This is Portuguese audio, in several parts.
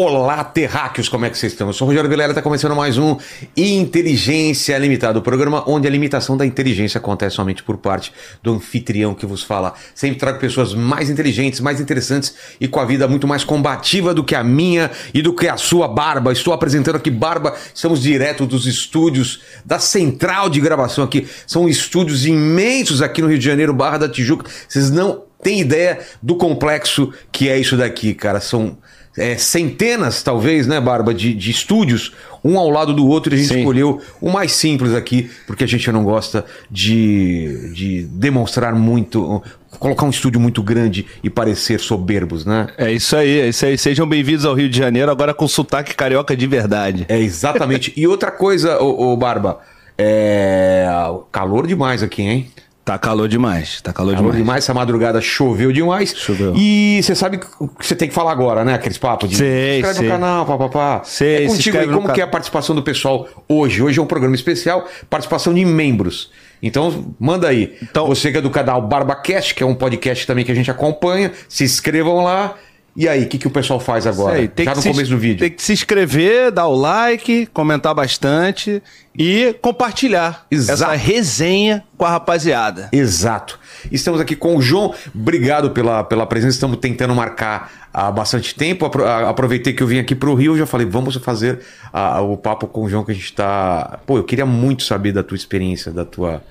Olá, terráqueos, como é que vocês estão? Eu sou o Rogério Vilela, está começando mais um Inteligência Limitada, o programa onde a limitação da inteligência acontece somente por parte do anfitrião que vos fala. Sempre trago pessoas mais inteligentes, mais interessantes e com a vida muito mais combativa do que a minha e do que a sua Barba. Estou apresentando aqui Barba, estamos direto dos estúdios da central de gravação aqui. São estúdios imensos aqui no Rio de Janeiro, Barra da Tijuca. Vocês não têm ideia do complexo que é isso daqui, cara. São é, centenas, talvez, né, Barba, de, de estúdios, um ao lado do outro, e a gente Sim. escolheu o mais simples aqui, porque a gente não gosta de, de demonstrar muito, colocar um estúdio muito grande e parecer soberbos, né? É isso aí, é isso aí. Sejam bem-vindos ao Rio de Janeiro, agora com sotaque carioca de verdade. É exatamente. e outra coisa, ô, ô, Barba, é calor demais aqui, hein? Tá calor demais, tá calor, Calor demais. demais, essa madrugada choveu demais. Choveu. E você sabe o que você tem que falar agora, né? Aqueles papos de Sei, inscreve sei. no canal, papapá. Sei, é se contigo aí, como que é a participação do pessoal hoje? Hoje é um programa especial, participação de membros. Então, manda aí. Então- Você que é do canal BarbaCast, que é um podcast também que a gente acompanha, se inscrevam lá. E aí, o que, que o pessoal faz agora? Tem Já que no começo do vídeo. Tem que se inscrever, dar o like, comentar bastante e compartilhar Exato. essa resenha com a rapaziada. Exato. Estamos aqui com o João. Obrigado pela, pela presença. Estamos tentando marcar há bastante tempo. Aproveitei que eu vim aqui para o Rio. Já falei, vamos fazer a- o papo com o João que a gente está. Pô, eu queria muito saber da tua experiência, da tua.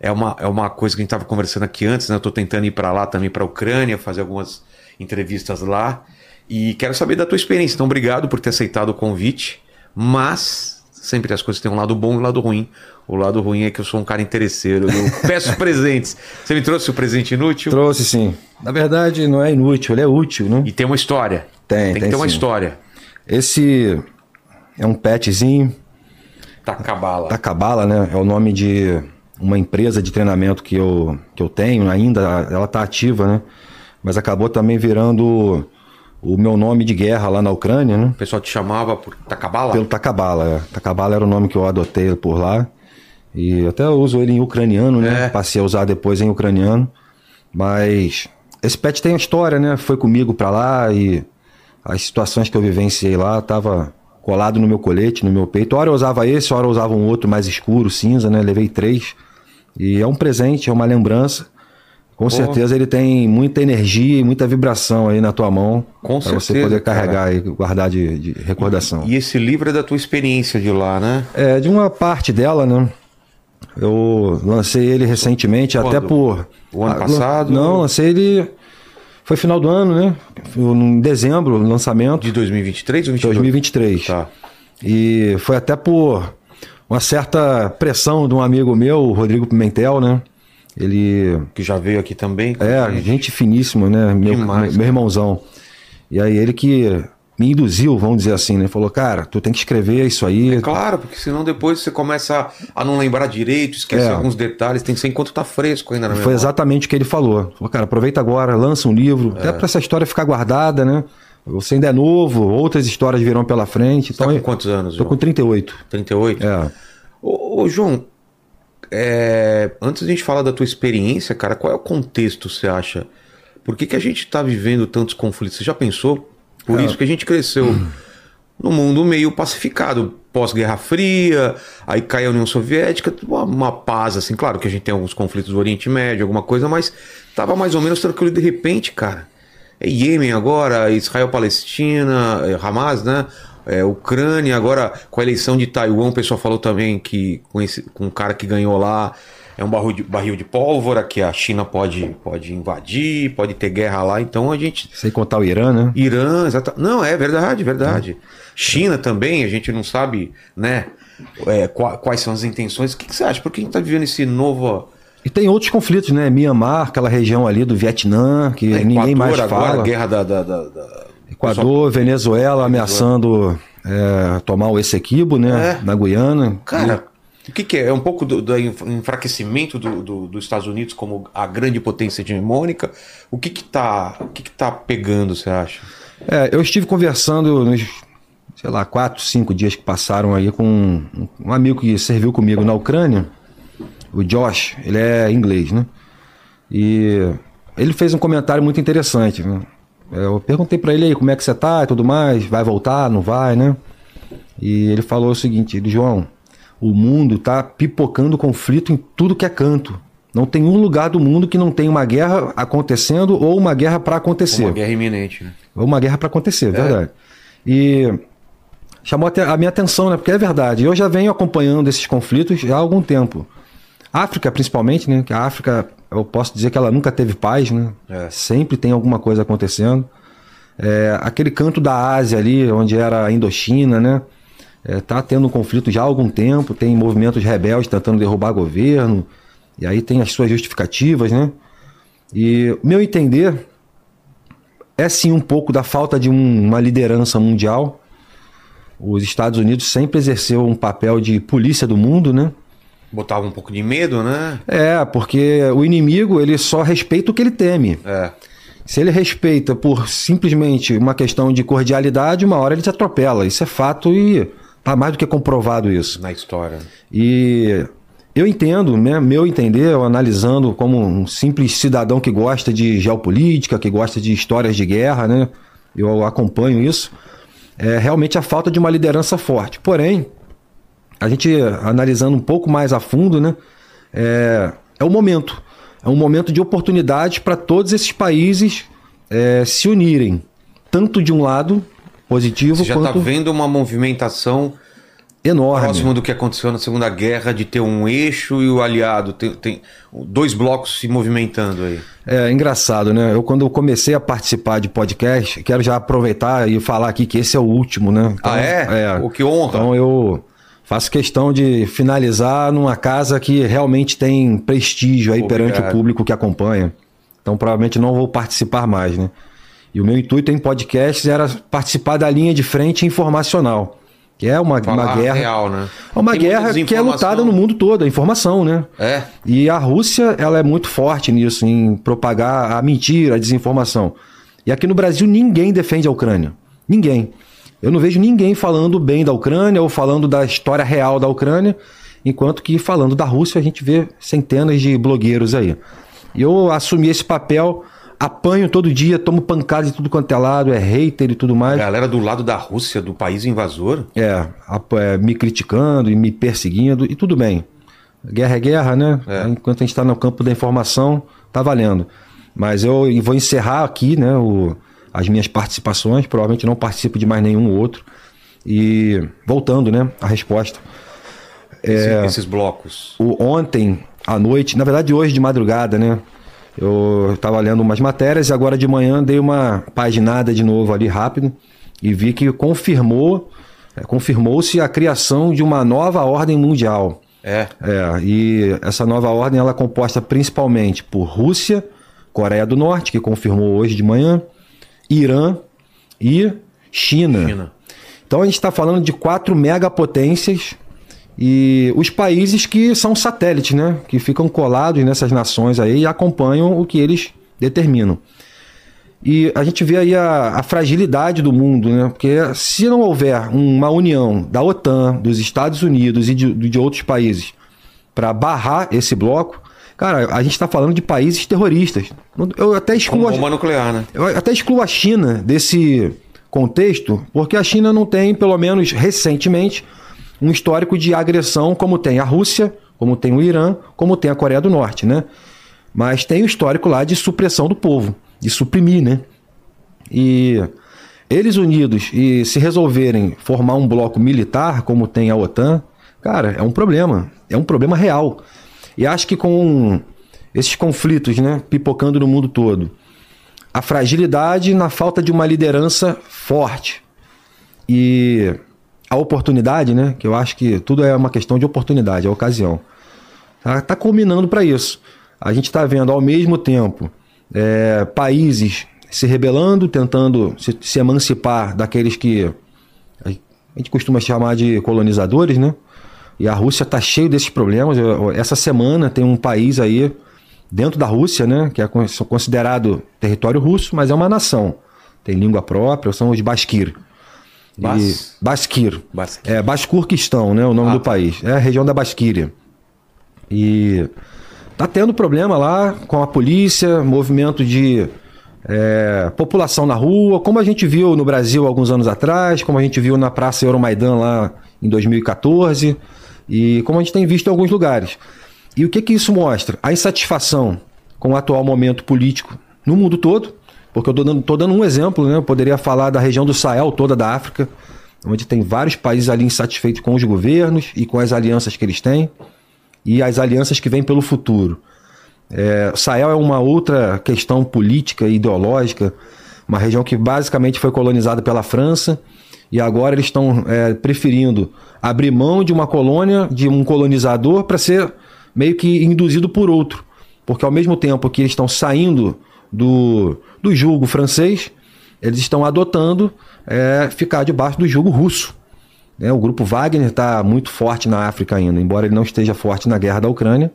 É uma, é uma coisa que a gente estava conversando aqui antes, né? Eu estou tentando ir para lá também, para a Ucrânia, fazer algumas entrevistas lá. E quero saber da tua experiência. Então, obrigado por ter aceitado o convite. Mas sempre as coisas têm um lado bom e um lado ruim. O lado ruim é que eu sou um cara interesseiro. Eu peço presentes. Você me trouxe o presente inútil? Trouxe sim. Na verdade, não é inútil, ele é útil, né? E tem uma história. Tem, Tem que tem ter uma sim. história. Esse é um petzinho Tá cabala. da Cabala, né? É o nome de uma empresa de treinamento que eu, que eu tenho ainda. Ela tá ativa, né? Mas acabou também virando o meu nome de guerra lá na Ucrânia, né? O pessoal te chamava por Takabala? Pelo Takabala. É. Takabala era o nome que eu adotei por lá. E até eu uso ele em ucraniano, né? É. Passei a usar depois em ucraniano. Mas esse pet tem uma história, né? Foi comigo pra lá e as situações que eu vivenciei lá tava colado no meu colete, no meu peito. Hora eu usava esse, hora eu usava um outro mais escuro, cinza, né? Levei três. E é um presente, é uma lembrança. Com certeza ele tem muita energia e muita vibração aí na tua mão. Com pra você certeza, poder cara. carregar e guardar de, de recordação. E esse livro é da tua experiência de lá, né? É, de uma parte dela, né? Eu lancei ele recentemente, Quando? até por. O ano Ah, passado? Não, lancei ele. Foi final do ano, né? Em dezembro, lançamento. De 2023 ou 2022? 2023. Tá. E foi até por uma certa pressão de um amigo meu, o Rodrigo Pimentel, né? Ele Que já veio aqui também. com é, gente. gente finíssima, né? Meu, Demais, meu irmãozão. E aí ele que me induziu, vamos dizer assim, né? Falou, cara, tu tem que escrever isso aí. Claro, porque senão depois você começa a não lembrar direito, esquece É. alguns detalhes, tem que ser enquanto tá fresco ainda na Foi memória. exatamente o que ele falou. Falou, cara, aproveita agora, lança um livro, É. até pra essa história ficar guardada, né? Você ainda é novo, outras histórias virão pela frente. Tá Então, com eu- quantos anos, tô João? com 38. 38? É. Ô, ô, João, é, antes de a gente falar da tua experiência, cara, qual é o contexto, você acha? Por que, que a gente está vivendo tantos conflitos? Você já pensou? Por isso que a gente cresceu num mundo meio pacificado, pós-Guerra Fria, aí cai a União Soviética, uma, uma paz, assim, claro que a gente tem alguns conflitos do Oriente Médio, alguma coisa, mas tava mais ou menos tranquilo de repente, cara. É Iêmen agora, Israel-Palestina, é Hamas, né? É, Ucrânia, agora com a eleição de Taiwan, o pessoal falou também que com, esse, com o cara que ganhou lá é um barril de, barril de pólvora, que a China pode, pode invadir, pode ter guerra lá, então a gente Sem contar o Irã, né? Irã, exata... Não, é verdade, verdade. China também, a gente não sabe, né? é, qua- quais são as intenções. O que, que você acha? Por que a gente está vivendo esse novo. E tem outros conflitos, né? Mianmar, aquela região ali do Vietnã, que né, ninguém mais Equador agora, fala. guerra da. da, da- da- Equador, Venezuela ameaçando é, tomar o Essequibo, né? É. Na Guiana. Cara, o que, que é? É um pouco do, do enfraquecimento do, do- dos Estados Unidos como a grande potência hegemônica. O que que tá, o que que tá pegando, você acha? É, eu estive conversando nos, sei lá, quatro, cinco dias que passaram aí com um, um amigo que serviu comigo na Ucrânia, o Josh, ele é inglês, né? E ele fez um comentário muito interessante. né? Eu perguntei para ele aí como é que você tá e tudo mais, vai voltar, não vai, né? E ele falou o seguinte, João, o mundo tá pipocando conflito em tudo que é canto. Não tem um lugar do mundo que não tem uma guerra acontecendo ou uma guerra para acontecer. Uma guerra iminente, né? Ou uma guerra para acontecer, é. verdade. E chamou a minha atenção, né? Porque é verdade. Eu já venho acompanhando esses conflitos há algum tempo. África, principalmente, né? Que a África, eu posso dizer que ela nunca teve paz, né? É. Sempre tem alguma coisa acontecendo. É, aquele canto da Ásia ali, onde era a Indochina, né? É, tá tendo um conflito já há algum tempo, tem movimentos rebeldes tentando derrubar governo, e aí tem as suas justificativas, né? E, meu entender, é sim um pouco da falta de um, uma liderança mundial. Os Estados Unidos sempre exerceu um papel de polícia do mundo, né? Botava um pouco de medo, né? É, porque o inimigo ele só respeita o que ele teme. É. Se ele respeita por simplesmente uma questão de cordialidade, uma hora ele te atropela. Isso é fato e tá mais do que comprovado isso. Na história. E eu entendo, né, meu entender, eu analisando como um simples cidadão que gosta de geopolítica, que gosta de histórias de guerra, né? Eu acompanho isso. É realmente a falta de uma liderança forte. Porém, a gente analisando um pouco mais a fundo, né? É, é o momento. É um momento de oportunidade para todos esses países é, se unirem. Tanto de um lado positivo Você já está quanto... vendo uma movimentação enorme. Próximo do que aconteceu na Segunda Guerra, de ter um eixo e o aliado, tem, tem dois blocos se movimentando aí. É engraçado, né? Eu, quando eu comecei a participar de podcast, quero já aproveitar e falar aqui que esse é o último, né? Então, ah, é? É. O que honra. Então eu faço questão de finalizar numa casa que realmente tem prestígio aí Obrigado. perante o público que acompanha. Então provavelmente não vou participar mais, né? E o meu intuito em podcasts era participar da linha de frente informacional. Que é uma, uma guerra. Real, né? É uma Tem guerra que é lutada no mundo todo, a informação, né? É. E a Rússia, ela é muito forte nisso, em propagar a mentira, a desinformação. E aqui no Brasil ninguém defende a Ucrânia. Ninguém. Eu não vejo ninguém falando bem da Ucrânia ou falando da história real da Ucrânia, enquanto que falando da Rússia a gente vê centenas de blogueiros aí. E eu assumi esse papel apanho todo dia, tomo pancada de tudo quanto é lado, é hater e tudo mais. Galera do lado da Rússia, do país invasor? É, é me criticando e me perseguindo, e tudo bem. Guerra é guerra, né? É. Enquanto a gente está no campo da informação, tá valendo. Mas eu vou encerrar aqui, né, o, as minhas participações, provavelmente não participo de mais nenhum outro. E voltando, né, a resposta. Esse, é, esses blocos. O, ontem à noite, na verdade hoje de madrugada, né? Eu estava lendo umas matérias e agora de manhã dei uma paginada de novo ali rápido e vi que confirmou, é, confirmou-se a criação de uma nova ordem mundial. É. É, e essa nova ordem ela é composta principalmente por Rússia, Coreia do Norte, que confirmou hoje de manhã, Irã e China. China. Então a gente está falando de quatro megapotências e os países que são satélites, né? Que ficam colados nessas nações aí e acompanham o que eles determinam. E a gente vê aí a, a, fragilidade do mundo, né? Porque se não houver uma união da OTAN, dos Estados Unidos e de, de outros países para barrar esse bloco, cara, a gente está falando de países terroristas. Eu até excluo. bomba nuclear, né? Eu até excluo a China desse contexto, porque a China não tem, pelo menos recentemente, um histórico de agressão como tem a Rússia, como tem o Irã, como tem a Coreia do Norte, né? Mas tem o histórico lá de supressão do povo, de suprimir, né? E eles unidos e se resolverem formar um bloco militar, como tem a OTAN, cara, é um problema. É um problema real. E acho que com esses conflitos, né, pipocando no mundo todo, a fragilidade na falta de uma liderança forte e a oportunidade, né? Que eu acho que tudo é uma questão de oportunidade, é ocasião. Tá, tá culminando para isso. A gente está vendo ao mesmo tempo é, países se rebelando, tentando se, se, emancipar daqueles que a gente costuma chamar de colonizadores, né? E a Rússia está cheio desses problemas. Essa semana tem um país aí dentro da Rússia, né? Que é considerado território russo, mas é uma nação. Tem língua própria, são os Bashkir. Bas... Basquir. Basquir. É, Bascurquistão, né? O nome ah, do país. É a região da Basquíria. E tá tendo problema lá com a polícia, movimento de é, população na rua, como a gente viu no Brasil alguns anos atrás, como a gente viu na Praça Euromaidan lá em 2014 e como a gente tem visto em alguns lugares. E o que, que isso mostra? A insatisfação com o atual momento político no mundo todo, porque eu estou dando, dando um exemplo, né? eu poderia falar da região do Sahel toda da África, onde tem vários países ali insatisfeitos com os governos e com as alianças que eles têm e as alianças que vêm pelo futuro. É, Sahel é uma outra questão política e ideológica, uma região que basicamente foi colonizada pela França e agora eles estão é, preferindo abrir mão de uma colônia, de um colonizador, para ser meio que induzido por outro. Porque ao mesmo tempo que eles estão saindo do, do julgo francês, eles estão adotando é, ficar debaixo do julgo russo. É, o grupo Wagner está muito forte na África ainda, embora ele não esteja forte na guerra da Ucrânia.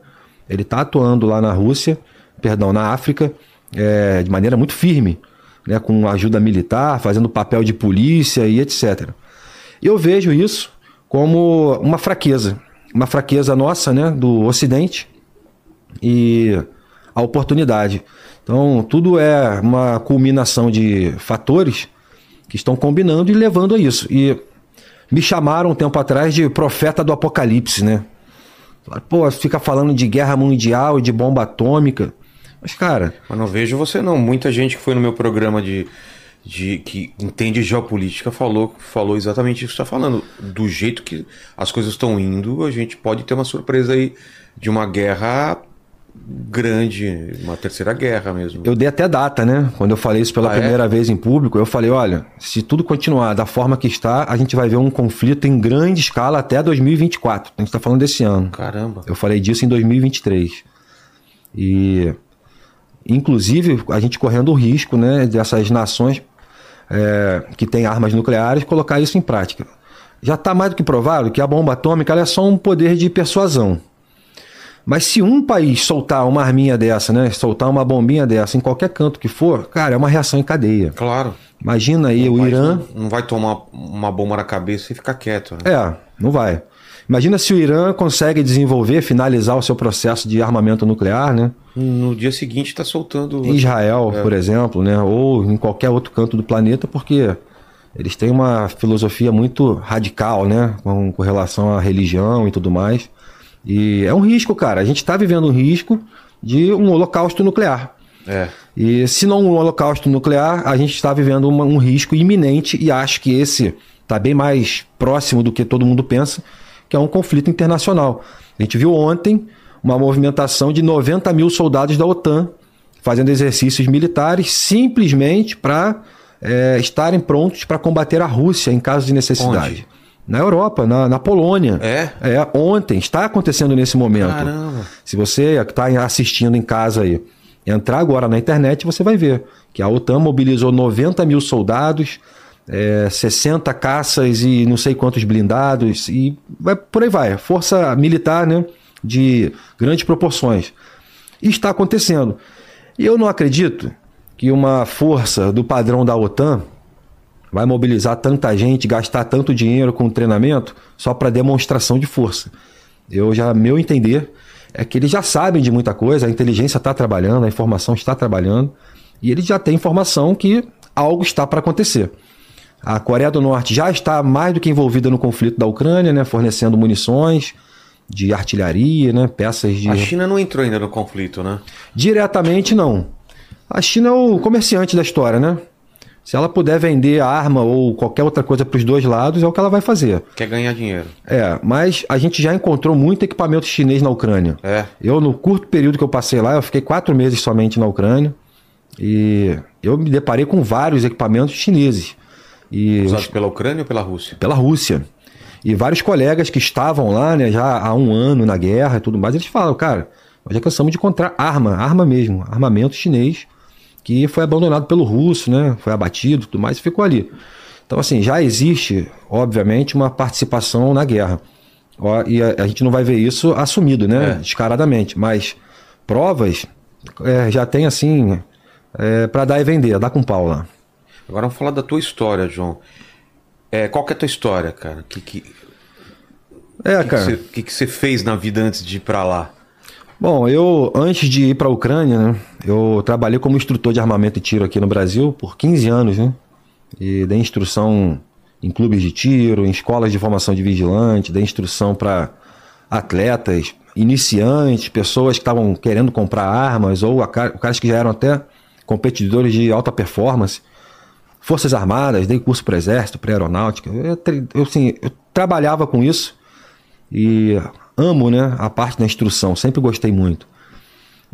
Ele está atuando lá na Rússia, perdão, na África, é, de maneira muito firme, né, com ajuda militar, fazendo papel de polícia e etc. Eu vejo isso como uma fraqueza, uma fraqueza nossa, né, do Ocidente e a oportunidade. Então, tudo é uma culminação de fatores que estão combinando e levando a isso. E me chamaram um tempo atrás de profeta do apocalipse, né? Pô, fica falando de guerra mundial e de bomba atômica. Mas, cara. Mas não vejo você, não. Muita gente que foi no meu programa de. De, que entende geopolítica falou, falou exatamente isso que você está falando. Do jeito que as coisas estão indo, a gente pode ter uma surpresa aí de uma guerra grande, uma terceira guerra mesmo. Eu dei até data, né? Quando eu falei isso pela ah, é? primeira é? vez em público, eu falei: olha, se tudo continuar da forma que está, a gente vai ver um conflito em grande escala até 2024. A gente está falando desse ano. Caramba. Eu falei disso em 2023. E, inclusive, a gente correndo o risco, né, dessas nações é, que têm armas nucleares colocar isso em prática. Já está mais do que provado que a bomba atômica é só um poder de persuasão. Mas se um país soltar uma arminha dessa, né? Soltar uma bombinha dessa em qualquer canto que for, cara, é uma reação em cadeia. Claro. Imagina aí o, o Irã. Não, não, vai tomar uma bomba na cabeça e ficar quieto. Né? É, não vai. Imagina se o Irã consegue desenvolver, finalizar o seu processo de armamento nuclear, né? No dia seguinte está soltando. Em Israel, é. por exemplo, né? Ou em qualquer outro canto do planeta, porque eles têm uma filosofia muito radical, né? Com, com relação à religião e tudo mais. E é um risco, cara. A gente está vivendo um risco de um holocausto nuclear. É. E se não um holocausto nuclear, a gente está vivendo uma, um risco iminente e acho que esse está bem mais próximo do que todo mundo pensa, que é um conflito internacional. A gente viu ontem uma movimentação de 90 mil soldados da OTAN fazendo exercícios militares simplesmente para é, estarem prontos para combater a Rússia em caso de necessidade. Onde? Na Europa, na, na Polônia. É? É, ontem, está acontecendo nesse momento. Caramba. Se você está assistindo em casa aí, entrar agora na internet, você vai ver que a OTAN mobilizou 90 mil soldados, é, 60 caças e não sei quantos blindados, e vai, por aí vai. Força militar né, de grandes proporções. E está acontecendo. E eu não acredito que uma força do padrão da OTAN vai mobilizar tanta gente, gastar tanto dinheiro com treinamento só para demonstração de força. Eu já, meu entender, é que eles já sabem de muita coisa, a inteligência está trabalhando, a informação está trabalhando, e eles já têm informação que algo está para acontecer. A Coreia do Norte já está mais do que envolvida no conflito da Ucrânia, né, fornecendo munições de artilharia, né, peças de. A China não entrou ainda no conflito, né? Diretamente não. A China é o comerciante da história, né? Se ela puder vender arma ou qualquer outra coisa para os dois lados, é o que ela vai fazer. Quer ganhar dinheiro. É, mas a gente já encontrou muito equipamento chinês na Ucrânia. É. Eu, no curto período que eu passei lá, eu fiquei quatro meses somente na Ucrânia. E eu me deparei com vários equipamentos chineses. E Usados pela Ucrânia ou pela Rússia? Pela Rússia. E vários colegas que estavam lá, né, já há um ano na guerra e tudo mais, eles falam, cara, nós já cansamos de encontrar arma, arma mesmo, armamento chinês que foi abandonado pelo russo, né? Foi abatido, tudo mais, e ficou ali. Então, assim, já existe, obviamente, uma participação na guerra. E a, a gente não vai ver isso assumido, né? É. Descaradamente. Mas provas é, já tem, assim, é, para dar e vender, dar com pau lá. Agora vamos falar da tua história, João. É, qual que é a tua história, cara? Que, que, é, que cara. O que, você fez na vida antes de ir para lá? Bom, eu, antes de ir para a Ucrânia, né, eu trabalhei como instrutor de armamento e tiro aqui no Brasil por 15 anos, né? E dei instrução em clubes de tiro, em escolas de formação de vigilante, dei instrução para atletas, iniciantes, pessoas que estavam querendo comprar armas, ou caras que já eram até competidores de alta performance. Forças Armadas, dei curso para Exército, para Aeronáutica. Eu, eu, assim, eu trabalhava com isso e amo né, a parte da instrução, sempre gostei muito.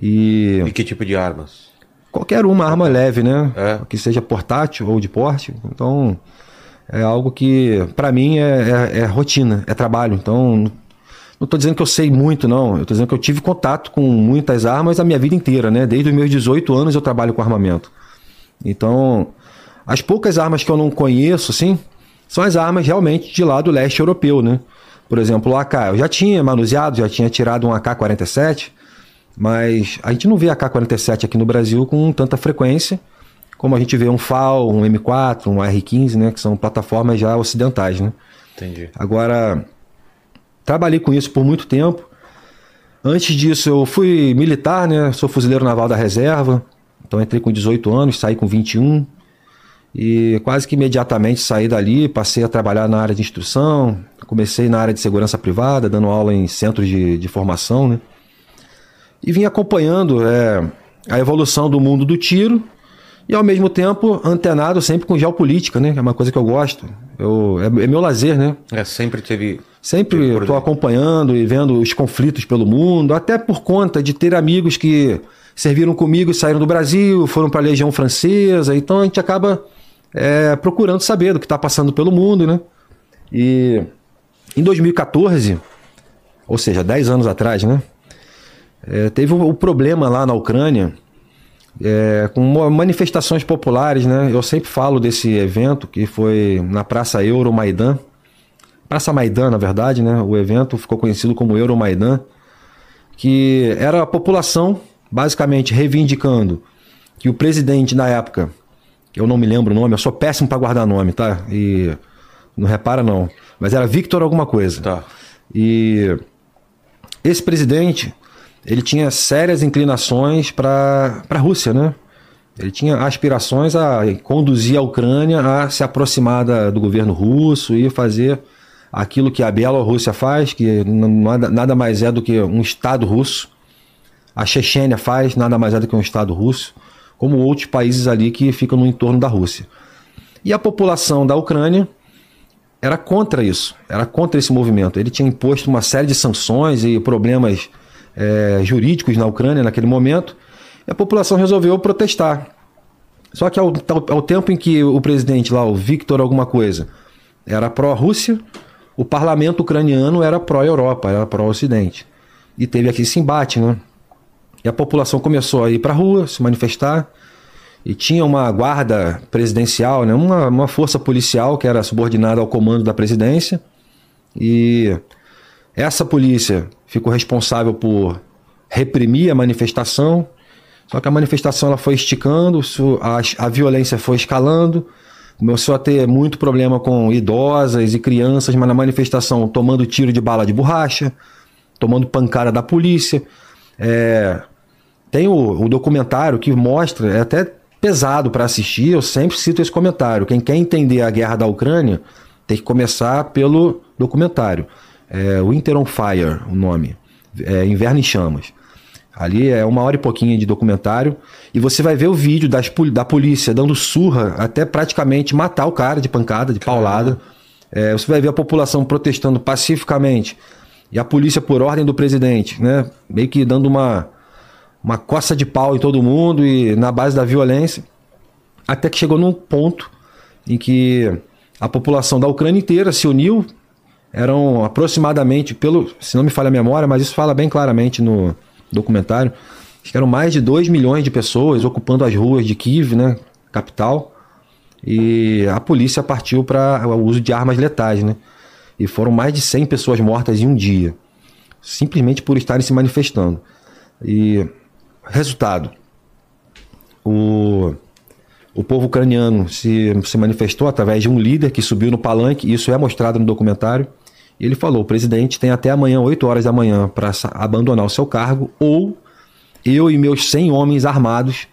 E, e que tipo de armas? Qualquer uma arma leve, né? É. Que seja portátil ou de porte. Então, é algo que, para mim, é, é, é, rotina, é trabalho. Então, não estou dizendo que eu sei muito, não. Eu estou dizendo que eu tive contato com muitas armas a minha vida inteira, né? Desde os meus 18 anos eu trabalho com armamento. Então, as poucas armas que eu não conheço, assim, são as armas realmente de lá do leste europeu, né? Por exemplo, o AK. Eu já tinha manuseado, já tinha tirado um AK-47, mas a gente não vê AK-47 aqui no Brasil com tanta frequência como a gente vê um FAL, um M4, um R15, né? Que são plataformas já ocidentais, né? Entendi. Agora, trabalhei com isso por muito tempo. Antes disso, eu fui militar, né? Sou fuzileiro naval da reserva. Então, entrei com 18 anos, saí com 21. E quase que imediatamente saí dali, passei a trabalhar na área de instrução, comecei na área de segurança privada, dando aula em centros de, de formação, né? E vim acompanhando é, a evolução do mundo do tiro e ao mesmo tempo antenado sempre com geopolítica, né? Que é uma coisa que eu gosto. Eu, é, é meu lazer, né? É, sempre teve. Sempre estou acompanhando e vendo os conflitos pelo mundo, até por conta de ter amigos que serviram comigo e saíram do Brasil, foram para a Legião Francesa, então a gente acaba é, procurando saber do que está passando pelo mundo, né? E em 2014, ou seja, 10 anos atrás, né? É, teve o um, um problema lá na Ucrânia é, com manifestações populares, né? Eu sempre falo desse evento que foi na Praça Euromaidan. Praça Maidan, na verdade, né? O evento ficou conhecido como Euromaidan, que era a população basicamente reivindicando que o presidente na época eu não me lembro o nome, eu sou péssimo para guardar nome, tá? E não repara não, mas era Victor alguma coisa. Tá. E esse presidente, ele tinha sérias inclinações para a Rússia, né? Ele tinha aspirações a conduzir a Ucrânia a se aproximar da, do governo russo e fazer aquilo que a Bielorrússia faz, que nada, nada mais é do que um Estado russo. A Chechênia faz, nada mais é do que um Estado russo como outros países ali que ficam no entorno da Rússia. E a população da Ucrânia era contra isso, era contra esse movimento. Ele tinha imposto uma série de sanções e problemas é, jurídicos na Ucrânia naquele momento, e a população resolveu protestar. Só que ao, ao, tempo em que o presidente lá, o Victor alguma coisa, era pró-Rússia, o parlamento ucraniano era pró-Europa, era pró-Ocidente. E teve aqui esse embate, né? E a população começou a ir para a rua, se manifestar. E tinha uma guarda presidencial, né? uma, uma força policial que era subordinada ao comando da presidência. E essa polícia ficou responsável por reprimir a manifestação. Só que a manifestação ela foi esticando, a, a violência foi escalando, começou a ter muito problema com idosas e crianças, mas na manifestação tomando tiro de bala de borracha, tomando pancada da polícia. É, tem o, o, documentário que mostra, é até pesado para assistir, eu sempre cito esse comentário. Quem quer entender a guerra da Ucrânia tem que começar pelo documentário. É, Winter on Fire, o nome. É, Inverno em Chamas. Ali é uma hora e pouquinho de documentário. E você vai ver o vídeo das, da polícia dando surra até praticamente matar o cara de pancada, de paulada. É, você vai ver a população protestando pacificamente e a polícia, por ordem do presidente, né, meio que dando uma, uma coça de pau em todo mundo e na base da violência, até que chegou num ponto em que a população da Ucrânia inteira se uniu. Eram aproximadamente, pelo, se não me falha a memória, mas isso fala bem claramente no documentário, acho que eram mais de 2 milhões de pessoas ocupando as ruas de Kiev, né, capital, e a polícia partiu para o uso de armas letais, né? E foram mais de 100 pessoas mortas em um dia, simplesmente por estarem se manifestando. E resultado: o, o povo ucraniano se, se manifestou através de um líder que subiu no palanque, isso é mostrado no documentário, E ele falou: o presidente tem até amanhã, 8 horas da manhã, para abandonar o seu cargo, ou eu e meus 100 homens armados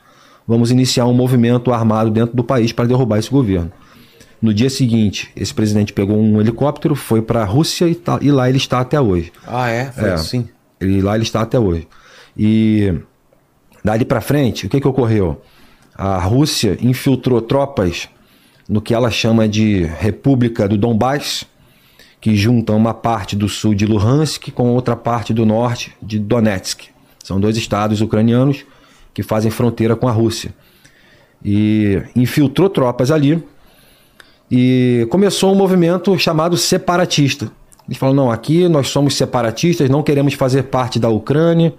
vamos iniciar um movimento armado dentro do país para derrubar esse governo. No dia seguinte, esse presidente pegou um helicóptero, foi para a Rússia e, tá, e, lá ele está até hoje. Ah, é? Foi é, assim? Ele, lá ele está até hoje. E dali para frente, o que, que ocorreu? A Rússia infiltrou tropas no que ela chama de República do Donbass, que juntam uma parte do sul de Luhansk com outra parte do norte de Donetsk. São dois estados ucranianos que fazem fronteira com a Rússia. E infiltrou tropas ali e começou um movimento chamado separatista. Eles falam: não, aqui nós somos separatistas, não queremos fazer parte da Ucrânia.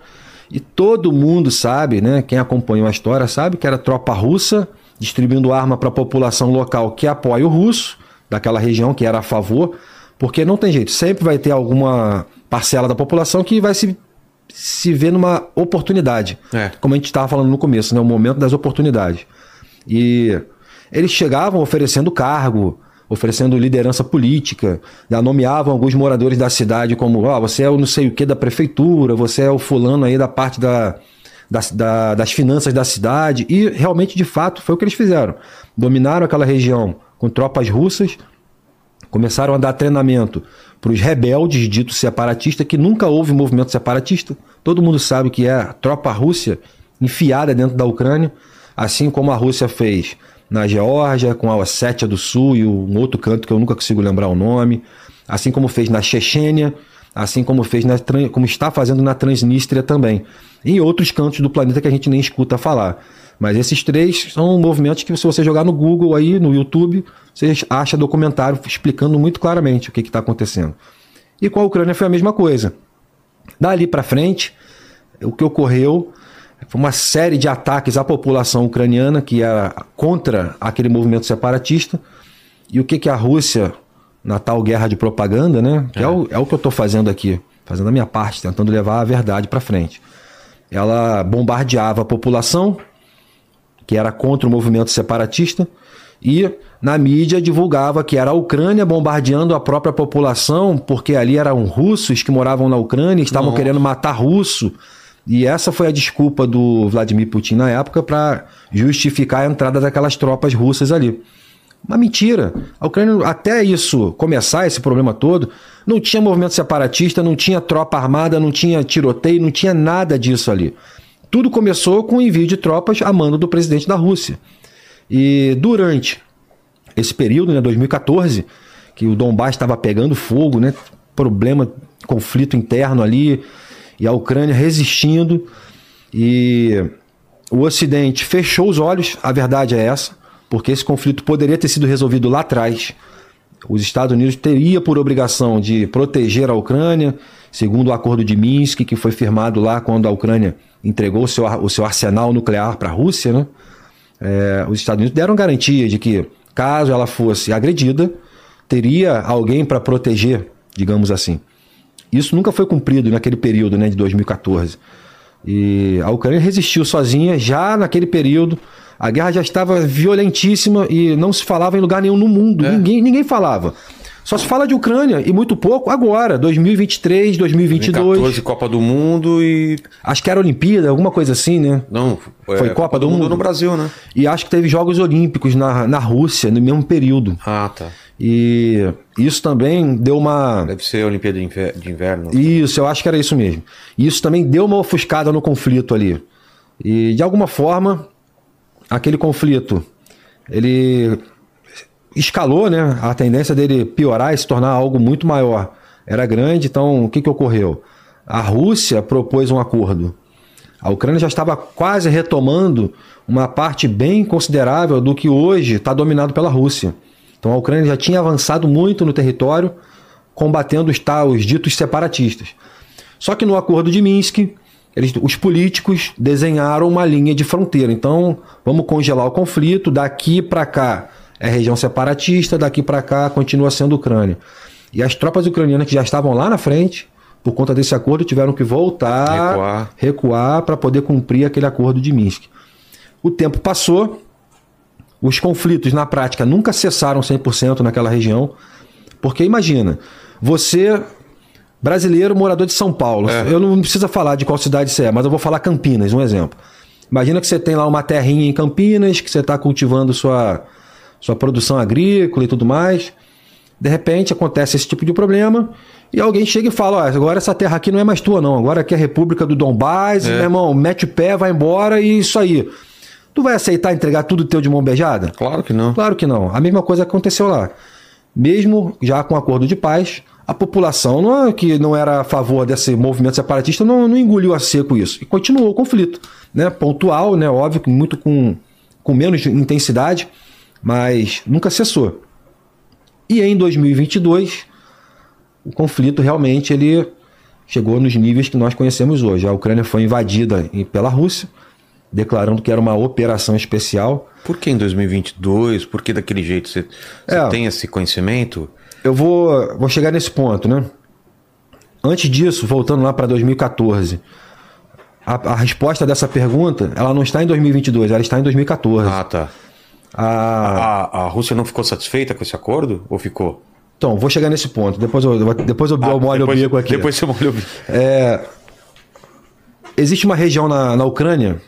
E todo mundo sabe, né? Quem acompanhou a história sabe que era tropa russa distribuindo arma para a população local que apoia o russo, daquela região que era a favor, porque não tem jeito, sempre vai ter alguma parcela da população que vai se, se ver numa oportunidade. É. Como a gente estava falando no começo, né? O momento das oportunidades. E eles chegavam oferecendo cargo, oferecendo liderança política, já nomeavam alguns moradores da cidade como, ah, você é o não sei o que da prefeitura, você é o fulano aí da parte da, das, da, das finanças da cidade, e realmente, de fato, foi o que eles fizeram. Dominaram aquela região com tropas russas, começaram a dar treinamento para os rebeldes ditos separatistas, que nunca houve movimento separatista. Todo mundo sabe que é a tropa russa enfiada dentro da Ucrânia, assim como a Rússia fez na Geórgia, com a Ossétia do Sul e um outro canto que eu nunca consigo lembrar o nome, assim como fez na Chechênia, assim como fez na, como está fazendo na Transnistria também, e em outros cantos do planeta que a gente nem escuta falar. Mas esses três são movimentos que se você jogar no Google aí, no YouTube, você acha documentário explicando muito claramente o que está acontecendo. E com a Ucrânia foi a mesma coisa. Dali para frente, o que ocorreu foi uma série de ataques à população ucraniana que era contra aquele movimento separatista. E o que, que a Rússia, na tal guerra de propaganda, né? Que é, é o, é o que eu estou fazendo aqui, fazendo a minha parte, tentando levar a verdade para frente. Ela bombardeava a população, que era contra o movimento separatista, e na mídia divulgava que era a Ucrânia bombardeando a própria população, porque ali eram russos que moravam na Ucrânia, estavam Nossa. querendo matar russo. E essa foi a desculpa do Vladimir Putin na época para justificar a entrada daquelas tropas russas ali. Uma mentira. A Ucrânia, até isso começar, esse problema todo, não tinha movimento separatista, não tinha tropa armada, não tinha tiroteio, não tinha nada disso ali. Tudo começou com o envio de tropas a mando do presidente da Rússia. E durante esse período, né, 2014, que o Donbass estava pegando fogo, né, problema, conflito interno ali, e a Ucrânia resistindo. E o Ocidente fechou os olhos, a verdade é essa, porque esse conflito poderia ter sido resolvido lá atrás. Os Estados Unidos teria por obrigação de proteger a Ucrânia, segundo o acordo de Minsk, que foi firmado lá quando a Ucrânia entregou o seu, o seu arsenal nuclear para a Rússia. Né? É, os Estados Unidos deram garantia de que, caso ela fosse agredida, teria alguém para proteger, digamos assim. Isso nunca foi cumprido naquele período né, de 2014. E a Ucrânia resistiu sozinha já naquele período. A guerra já estava violentíssima e não se falava em lugar nenhum no mundo. É. Ninguém, ninguém falava. Só se fala de Ucrânia e muito pouco agora, 2023, 2022. 2014, Copa do Mundo e. Acho que era Olimpíada, alguma coisa assim, né? Não, foi, foi Copa, Copa do, do mundo. mundo no Brasil, né? E acho que teve Jogos Olímpicos na, na Rússia no mesmo período. Ah, tá. E isso também deu uma. Deve ser a Olimpíada de Inverno. Isso, eu acho que era isso mesmo. Isso também deu uma ofuscada no conflito ali. E de alguma forma, aquele conflito ele escalou, né? A tendência dele piorar e se tornar algo muito maior era grande. Então, o que, que ocorreu? A Rússia propôs um acordo. A Ucrânia já estava quase retomando uma parte bem considerável do que hoje está dominado pela Rússia. Então a Ucrânia já tinha avançado muito no território, combatendo os, os ditos separatistas. Só que no acordo de Minsk, eles, os políticos desenharam uma linha de fronteira. Então, vamos congelar o conflito, daqui para cá é região separatista, daqui para cá continua sendo Ucrânia. E as tropas ucranianas que já estavam lá na frente, por conta desse acordo, tiveram que voltar, recuar, recuar para poder cumprir aquele acordo de Minsk. O tempo passou, os conflitos na prática nunca cessaram 100% naquela região, porque imagina, você, brasileiro, morador de São Paulo, eu não precisa falar de qual cidade você é, mas eu vou falar Campinas, um exemplo. Imagina que você tem lá uma terrinha em Campinas, que você está cultivando sua, sua produção agrícola e tudo mais. De repente acontece esse tipo de problema e alguém chega e fala: Ó, agora essa terra aqui não é mais tua, não. Agora aqui é a República do Donbass, meu irmão, mete o pé, vai embora e isso aí. Tu vai aceitar entregar tudo teu de mão beijada? Claro que não. Claro que não. A mesma coisa aconteceu lá. Mesmo já com acordo de paz, a população não, é que não era a favor desse movimento separatista não, não engoliu a seco isso. E continuou o conflito. Né? Pontual, né? óbvio muito com, com menos intensidade, mas nunca cessou. E em 2022, o conflito realmente ele chegou nos níveis que nós conhecemos hoje. A Ucrânia foi invadida pela Rússia, declarando que era uma operação especial. Por que em 2022? Por que daquele jeito? Você, você É. tem esse conhecimento? Eu vou, vou chegar nesse ponto, né? Antes disso, voltando lá para 2014, a, a resposta dessa pergunta, ela não está em 2022, ela está em 2014. Ah, tá. A- A, a Rússia não ficou satisfeita com esse acordo? Ou ficou? então, vou chegar nesse ponto. Depois eu, depois eu molho o Ah, depois, bico aqui. Depois você molha o bico. Existe uma região na, na Ucrânia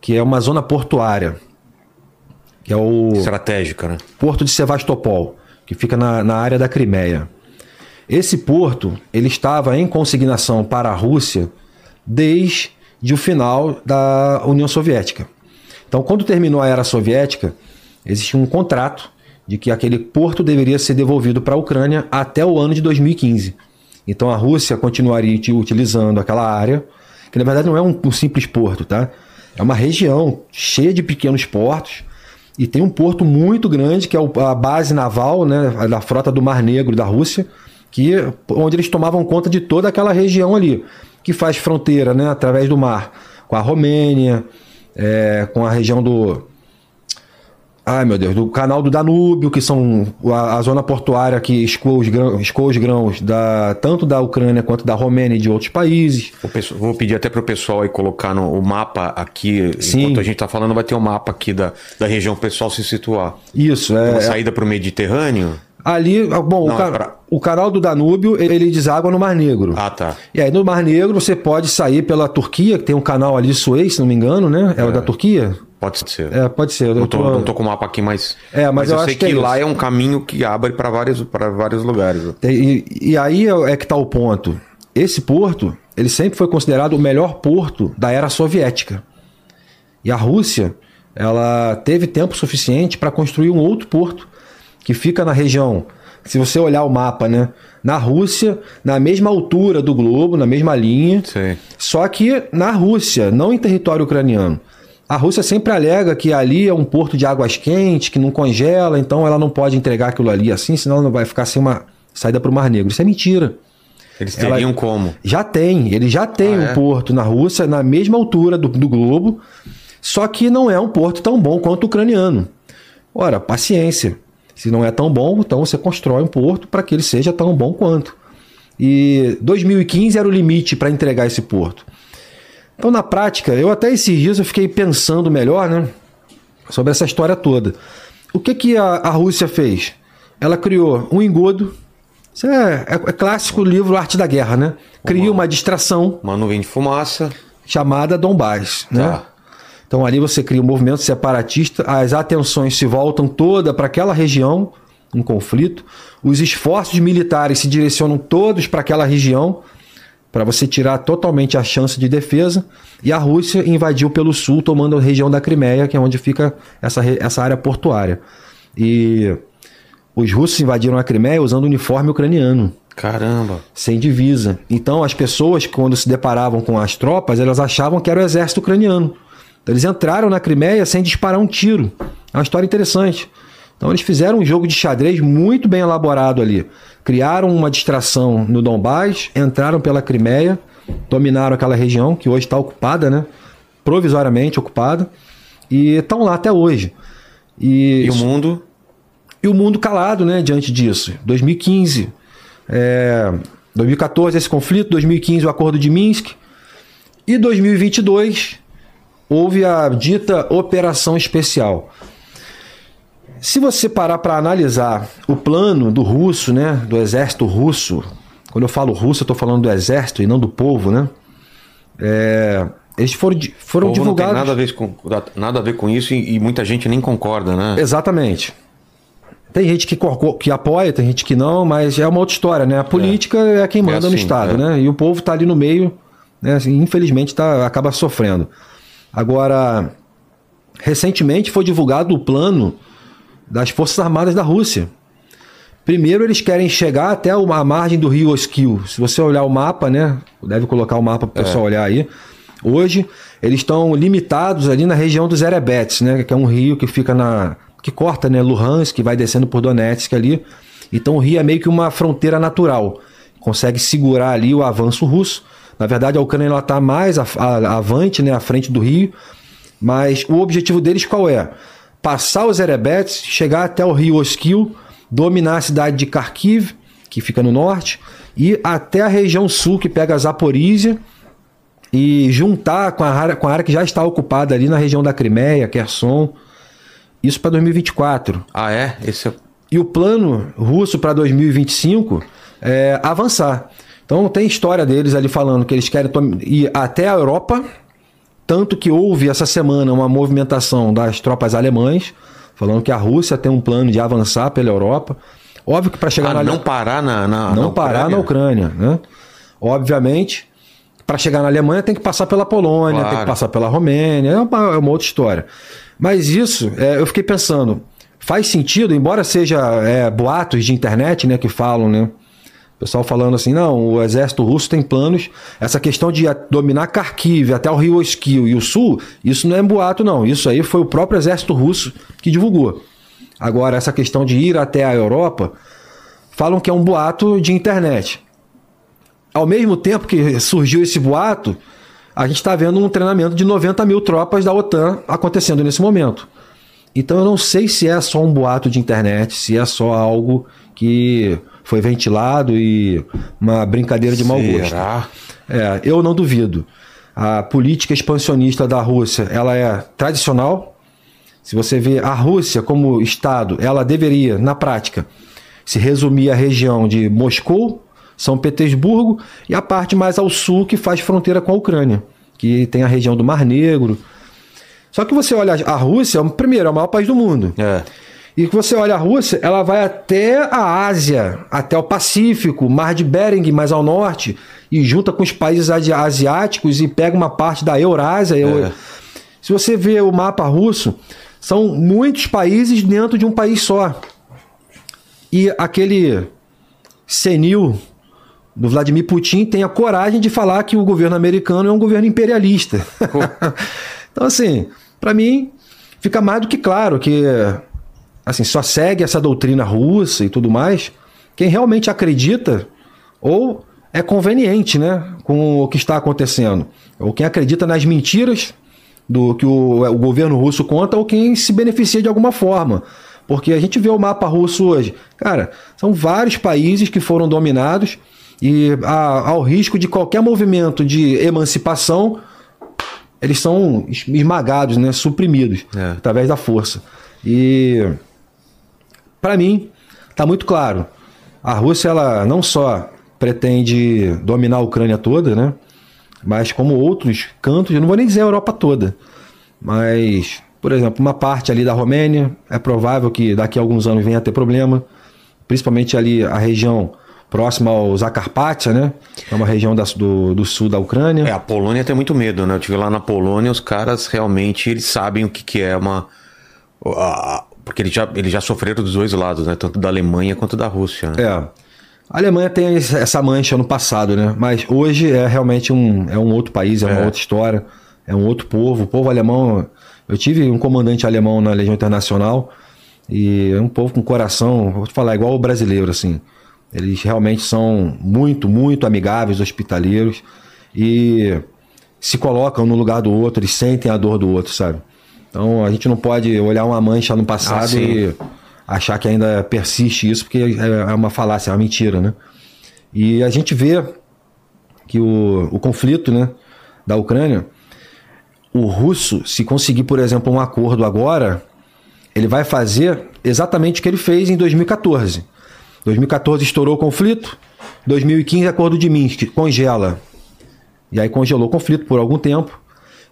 que é uma zona portuária, que é o Estratégica, né? Porto de Sevastopol, que fica na, na área da Crimeia. Esse porto ele estava em consignação para a Rússia desde o final da União Soviética. Então, quando terminou a era soviética, existia um contrato de que aquele porto deveria ser devolvido para a Ucrânia até o ano de 2015. Então, a Rússia continuaria uti- utilizando aquela área, que na verdade não é um, um simples porto, tá? É uma região cheia de pequenos portos e tem um porto muito grande que é a base naval, né, da frota do Mar Negro da Rússia, que onde eles tomavam conta de toda aquela região ali, que faz fronteira, né, através do mar com a Romênia, é, com a região do Ai meu Deus, do canal do Danúbio, que são a, a zona portuária que escoa os, grãos, escoa os grãos da, tanto da Ucrânia quanto da Romênia e de outros países. O Vou pedir até pro pessoal aí colocar no, o mapa aqui. Sim. Enquanto a gente tá falando, vai ter um mapa aqui da, da região pessoal se situar. Isso, Uma é, é- saída pro Mediterrâneo? ali, bom, Não, o, é pra- o canal do Danúbio, ele deságua no Mar Negro. Ah, tá. E aí no Mar Negro você pode sair pela Turquia, que tem um canal ali Suez, se não me engano, né? É, o da Turquia? Pode ser. É, pode ser. Eu Não tô, tô- não tô com o mapa aqui, mas. É, mas eu eu sei que que, é lá isso. é um caminho que abre para vários, pra vários lugares. E, e aí é que está o ponto. Esse porto, ele sempre foi considerado o melhor porto da era soviética. E a Rússia, ela teve tempo suficiente para construir um outro porto que fica na região. Se você olhar o mapa, né? Na Rússia, na mesma altura do globo, na mesma linha. Sei. Só que na Rússia, não em território ucraniano. A Rússia sempre alega que ali é um porto de águas quentes, que não congela, então ela não pode entregar aquilo ali assim, senão ela vai ficar sem uma saída para o Mar Negro. Isso é mentira. Eles Ela- teriam como? Já tem, ele já tem Ah, um é? porto na Rússia, na mesma altura do, do globo, só que não é um porto tão bom quanto o ucraniano. Ora, paciência. Se não é tão bom, então você constrói um porto para que ele seja tão bom quanto. E 2015 era o limite para entregar esse porto. Então, na prática, eu até esses dias eu fiquei pensando melhor, né, sobre essa história toda. O que que a, a Rússia fez? Ela criou um engodo. Isso é, é, é clássico livro Arte da Guerra, né? Cria uma distração Uma nuvem de fumaça. chamada Donbass, né? Tá. Então ali você cria um movimento separatista, as atenções se voltam toda para aquela região, um conflito, os esforços militares se direcionam todos para aquela região, para você tirar totalmente a chance de defesa, e a Rússia invadiu pelo sul, tomando a região da Crimeia, que é onde fica essa, essa área portuária. E os russos invadiram a Crimeia usando uniforme ucraniano Caramba. sem divisa. Então as pessoas, quando se deparavam com as tropas, elas achavam que era o exército ucraniano. Então, eles entraram na Crimeia sem disparar um tiro. É uma história interessante. Então eles fizeram um jogo de xadrez muito bem elaborado ali. Criaram uma distração no Donbass, entraram pela Crimeia, dominaram aquela região que hoje está ocupada, né? Provisoriamente ocupada, e estão lá até hoje. E, E o mundo? e o mundo calado, né, diante disso. 2015, é, 2014 esse conflito, 2015 o acordo de Minsk e 2022 houve a dita operação especial. Se você parar para analisar o plano do russo, né, do exército russo, quando eu falo russo, eu estou falando do exército e não do povo, né? É, eles foram, foram povo divulgados. Não tem nada a ver com, nada a ver com isso e, e muita gente nem concorda, né? Exatamente. Tem gente que, que apoia, tem gente que não, mas é uma outra história, né? A política é, é quem manda é assim, no Estado, é. né? E o povo está ali no meio, né? Assim, infelizmente tá, acaba sofrendo. Agora, recentemente foi divulgado o plano das Forças Armadas da Rússia. Primeiro, eles querem chegar até a margem do rio Oskil. Se você olhar o mapa, né? Deve colocar o mapa para o pessoal é. olhar aí. Hoje, eles estão limitados ali na região dos Erebets, né? Que é um rio que fica na. que corta, né? Luhansk, que vai descendo por Donetsk ali. Então, o rio é meio que uma fronteira natural. Consegue segurar ali o avanço russo. Na verdade, a Ucrânia está mais avante, né? À frente do rio. Mas o objetivo deles qual é? Passar os Erebets, chegar até o rio Oskil dominar a cidade de Kharkiv, que fica no norte, e até a região sul, que pega a Zaporizhia, e juntar com a, área, com a área que já está ocupada ali na região da Crimeia, Kherson. Isso para 2024. Ah, é? Esse é... E o plano russo para 2025 é avançar. Então tem história deles ali falando que eles querem ir até a Europa, tanto que houve essa semana uma movimentação das tropas alemãs falando que a Rússia tem um plano de avançar pela Europa. Óbvio que para chegar ah, na não parar na, na não na parar na Ucrânia, né? Obviamente, para chegar na Alemanha tem que passar pela Polônia, claro. tem que passar pela Romênia, é uma, é uma outra história. Mas isso, é, eu fiquei pensando, faz sentido, embora seja é, boatos de internet, né, que falam, né? Pessoal falando assim, não, o exército russo tem planos. Essa questão de dominar Kharkiv até o rio Oskil e o sul, isso não é boato, não. Isso aí foi o próprio exército russo que divulgou. Agora, essa questão de ir até a Europa, falam que é um boato de internet. Ao mesmo tempo que surgiu esse boato, a gente está vendo um treinamento de 90 mil tropas da OTAN acontecendo nesse momento. Então eu não sei se é só um boato de internet, se é só algo que foi ventilado e uma brincadeira de mau gosto. É, eu não duvido. A política expansionista da Rússia, ela é tradicional. Se você vê a Rússia como Estado, ela deveria, na prática, se resumir à região de Moscou, São Petersburgo e a parte mais ao sul que faz fronteira com a Ucrânia, que tem a região do Mar Negro. Só que você olha a Rússia, primeiro, é o maior país do mundo. É. E que você olha a Rússia, ela vai até a Ásia, até o Pacífico, Mar de Bering, mais ao norte, e junta com os países asiáticos e pega uma parte da Eurásia. É. Se você vê o mapa russo, são muitos países dentro de um país só. E aquele senil do Vladimir Putin tem a coragem de falar que o governo americano é um governo imperialista. então, assim, para mim, fica mais do que claro que assim, só segue essa doutrina russa e tudo mais, quem realmente acredita ou é conveniente, né, com o que está acontecendo, ou quem acredita nas mentiras do que o, o governo russo conta, ou quem se beneficia de alguma forma. Porque a gente vê o mapa russo hoje. Cara, são vários países que foram dominados e ao risco de qualquer movimento de emancipação, eles são esmagados, né, suprimidos é. através da força. E para mim, está muito claro. A Rússia ela não só pretende dominar a Ucrânia toda, né? Mas como outros cantos, eu não vou nem dizer a Europa toda, mas, por exemplo, uma parte ali da Romênia, é provável que daqui a alguns anos venha a ter problema, principalmente ali a região próxima ao Zacarpátia, né? É uma região da, do, do sul da Ucrânia. É, a Polônia tem muito medo, né? Eu estive lá na Polônia, os caras realmente eles sabem o que, que é uma. Porque eles já, eles já sofreram dos dois lados, né? Tanto da Alemanha quanto da Rússia. Né? É. A Alemanha tem essa mancha no passado, né? Mas hoje é realmente um, é um outro país, é uma é. outra história, é um outro povo. O povo alemão. Eu tive um comandante alemão na Legião Internacional e é um povo com coração, vou te falar, igual o brasileiro, assim. Eles realmente são muito, muito amigáveis, hospitaleiros e se colocam no lugar do outro, eles sentem a dor do outro, sabe? Então a gente não pode olhar uma mancha no passado ah, e achar que ainda persiste isso, porque é, é uma falácia, é uma mentira, né? E a gente vê que o, o conflito né, da Ucrânia, o russo, se conseguir, por exemplo, um acordo agora, ele vai fazer exatamente o que ele fez em 2014. 2014 estourou o conflito, 2015 acordo de Minsk, congela. E aí congelou o conflito por algum tempo.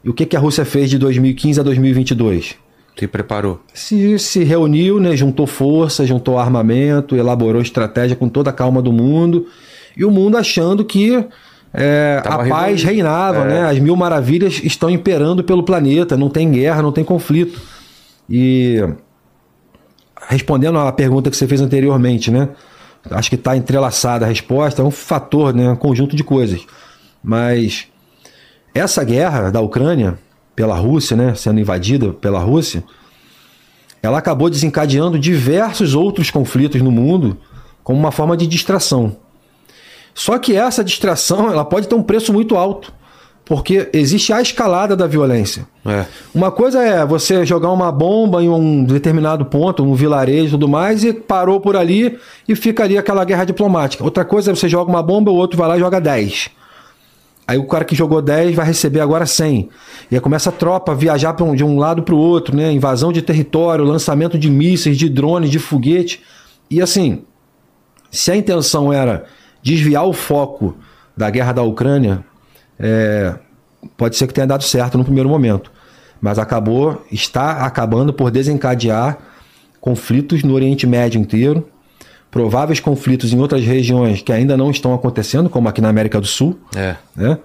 E o que, que a Rússia fez de 2015 a 2022? Se preparou. Se, se reuniu, né, juntou força, juntou armamento, elaborou estratégia com toda a calma do mundo. E o mundo achando que é, a paz reinava, é. né? As mil maravilhas estão imperando pelo planeta, não tem guerra, não tem conflito. E respondendo à pergunta que você fez anteriormente, né? Acho que está entrelaçada a resposta, é um fator, né? um conjunto de coisas. Mas essa guerra da Ucrânia pela Rússia, né? Sendo invadida pela Rússia, ela acabou desencadeando diversos outros conflitos no mundo como uma forma de distração. Só que essa distração ela pode ter um preço muito alto, porque existe a escalada da violência. É. Uma coisa é você jogar uma bomba em um determinado ponto, um vilarejo e tudo mais, e parou por ali e fica ali aquela guerra diplomática. Outra coisa é você joga uma bomba, o outro vai lá e joga 10. Aí o cara que jogou 10 vai receber agora 100. E aí começa a tropa a viajar de um lado para o outro, né? Invasão de território, lançamento de mísseis, de drones, de foguete. E assim, se a intenção era desviar o foco da guerra da Ucrânia, é, pode ser que tenha dado certo no primeiro momento, mas acabou, está acabando por desencadear conflitos no Oriente Médio inteiro, prováveis conflitos em outras regiões que ainda não estão acontecendo, como aqui na América do Sul. É. Né?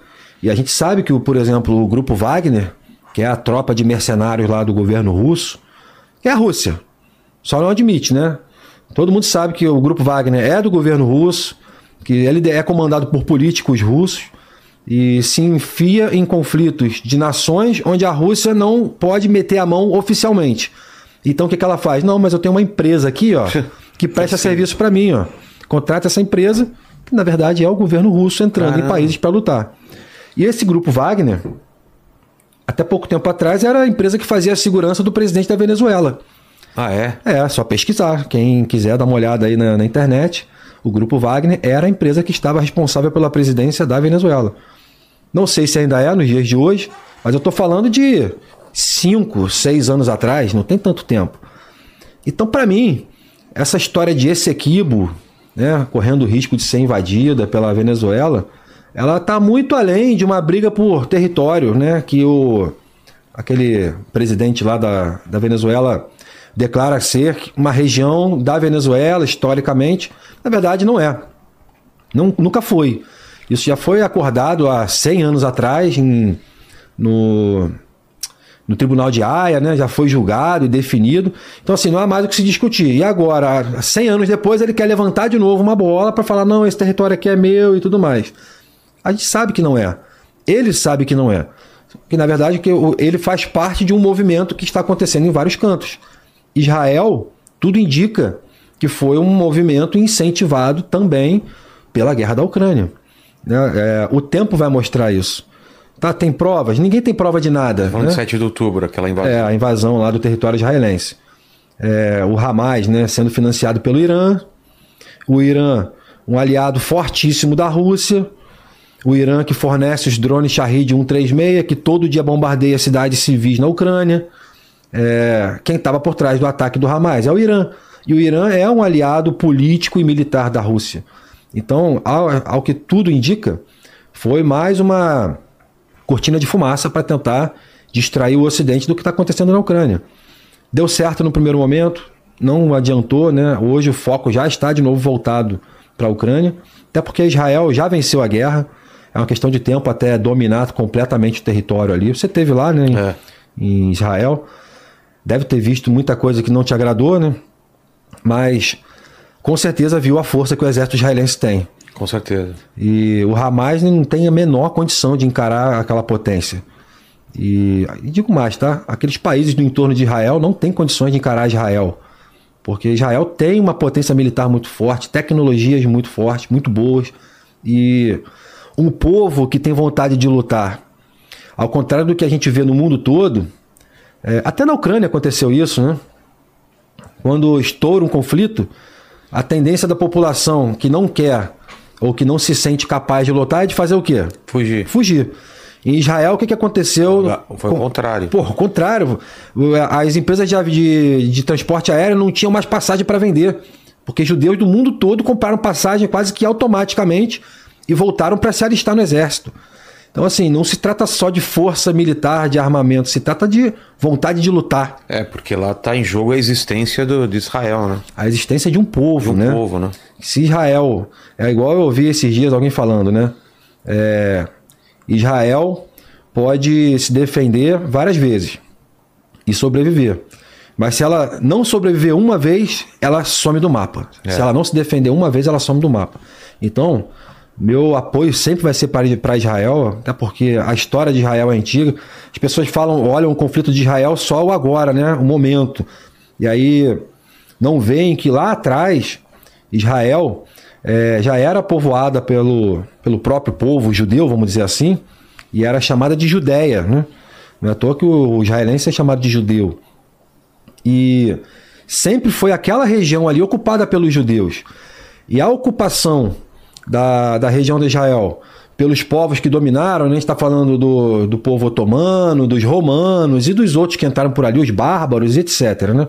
E a gente sabe que, por exemplo, o grupo Wagner, que é a tropa de mercenários lá do governo russo, que é a Rússia, só não admite, né? Todo mundo sabe que o grupo Wagner é do governo russo, que ele é comandado por políticos russos e se enfia em conflitos de nações onde a Rússia não pode meter a mão oficialmente. Então o que, que ela faz? Não, mas eu tenho uma empresa aqui, ó, que presta serviço para mim, ó. Contrata essa empresa, que na verdade é o governo russo entrando Caramba. em países para lutar. E esse grupo Wagner, até pouco tempo atrás, era a empresa que fazia a segurança do presidente da Venezuela. Ah, é? É, só pesquisar. Quem quiser dar uma olhada aí na, na internet. O Grupo Wagner era a empresa que estava responsável pela presidência da Venezuela. Não sei se ainda é nos dias de hoje, mas eu estou falando de cinco, seis anos atrás, não tem tanto tempo. Então, para mim, essa história de Essequibo, né, correndo o risco de ser invadida pela Venezuela, ela está muito além de uma briga por território, né, que o aquele presidente lá da, da Venezuela declara ser uma região da Venezuela, historicamente. Na verdade, não é. Não, nunca foi. Isso já foi acordado há 100 anos atrás em, no, no Tribunal de Haia, né? já foi julgado e definido. Então, assim, não há mais o que se discutir. E agora, 100 anos depois, ele quer levantar de novo uma bola para falar: não, esse território aqui é meu e tudo mais. A gente sabe que não é. Ele sabe que não é. Que na verdade que ele faz parte de um movimento que está acontecendo em vários cantos. Israel, tudo indica que foi um movimento incentivado também pela guerra da Ucrânia. Né? É, o tempo vai mostrar isso. Tá, tem provas? Ninguém tem prova de nada. Falando né? 7 de outubro, aquela invasão. É, a invasão lá do território israelense. É, o Hamas né, sendo financiado pelo Irã. O Irã, um aliado fortíssimo da Rússia. O Irã que fornece os drones Shahid 136, que todo dia bombardeia cidades civis na Ucrânia é, quem estava por trás do ataque do Hamas? É o Irã. E o Irã é um aliado político e militar da Rússia. Então, ao, ao que tudo indica, foi mais uma cortina de fumaça para tentar distrair o Ocidente do que está acontecendo na Ucrânia. Deu certo no primeiro momento, não adiantou, né? Hoje o foco já está de novo voltado para a Ucrânia, até porque Israel já venceu a guerra. É uma questão de tempo até dominar completamente o território ali. Você teve lá, né? Em, é. em Israel deve ter visto muita coisa que não te agradou, né? Mas com certeza viu a força que o exército israelense tem. Com certeza. E o Hamas não tem a menor condição de encarar aquela potência. E, e digo mais, tá? Aqueles países do entorno de Israel não têm condições de encarar Israel. Porque Israel tem uma potência militar muito forte, tecnologias muito fortes, muito boas. E um povo que tem vontade de lutar. Ao contrário do que a gente vê no mundo todo, é, até na Ucrânia aconteceu isso, né? Quando estoura um conflito, a tendência da população que não quer ou que não se sente capaz de lutar é de fazer o quê? Fugir. Fugir. Em Israel, o que, que aconteceu? Foi o contrário. Pô, o contrário. As empresas de, de, de transporte aéreo não tinham mais passagem para vender. Porque judeus do mundo todo compraram passagem quase que automaticamente e voltaram para se alistar no exército. Então, assim, não se trata só de força militar, de armamento, se trata de vontade de lutar. É, porque lá está em jogo a existência do, de Israel, né? A existência de um povo, de um né? povo, né? Se Israel. É igual eu ouvi esses dias alguém falando, né? É, Israel pode se defender várias vezes e sobreviver. Mas se ela não sobreviver uma vez, ela some do mapa. É. Se ela não se defender uma vez, ela some do mapa. Então, meu apoio sempre vai ser para Israel, até porque a história de Israel é antiga. As pessoas falam, olham o conflito de Israel só o agora, né? O momento. E aí não veem que lá atrás Israel é, já era povoada pelo, pelo próprio povo judeu, vamos dizer assim, e era chamada de Judéia, né? Não é à toa que o israelense é chamado de judeu. E sempre foi aquela região ali ocupada pelos judeus. E a ocupação da, da região de Israel pelos povos que dominaram, né? a gente está falando do, do povo otomano, dos romanos e dos outros que entraram por ali, os bárbaros, etc. Né?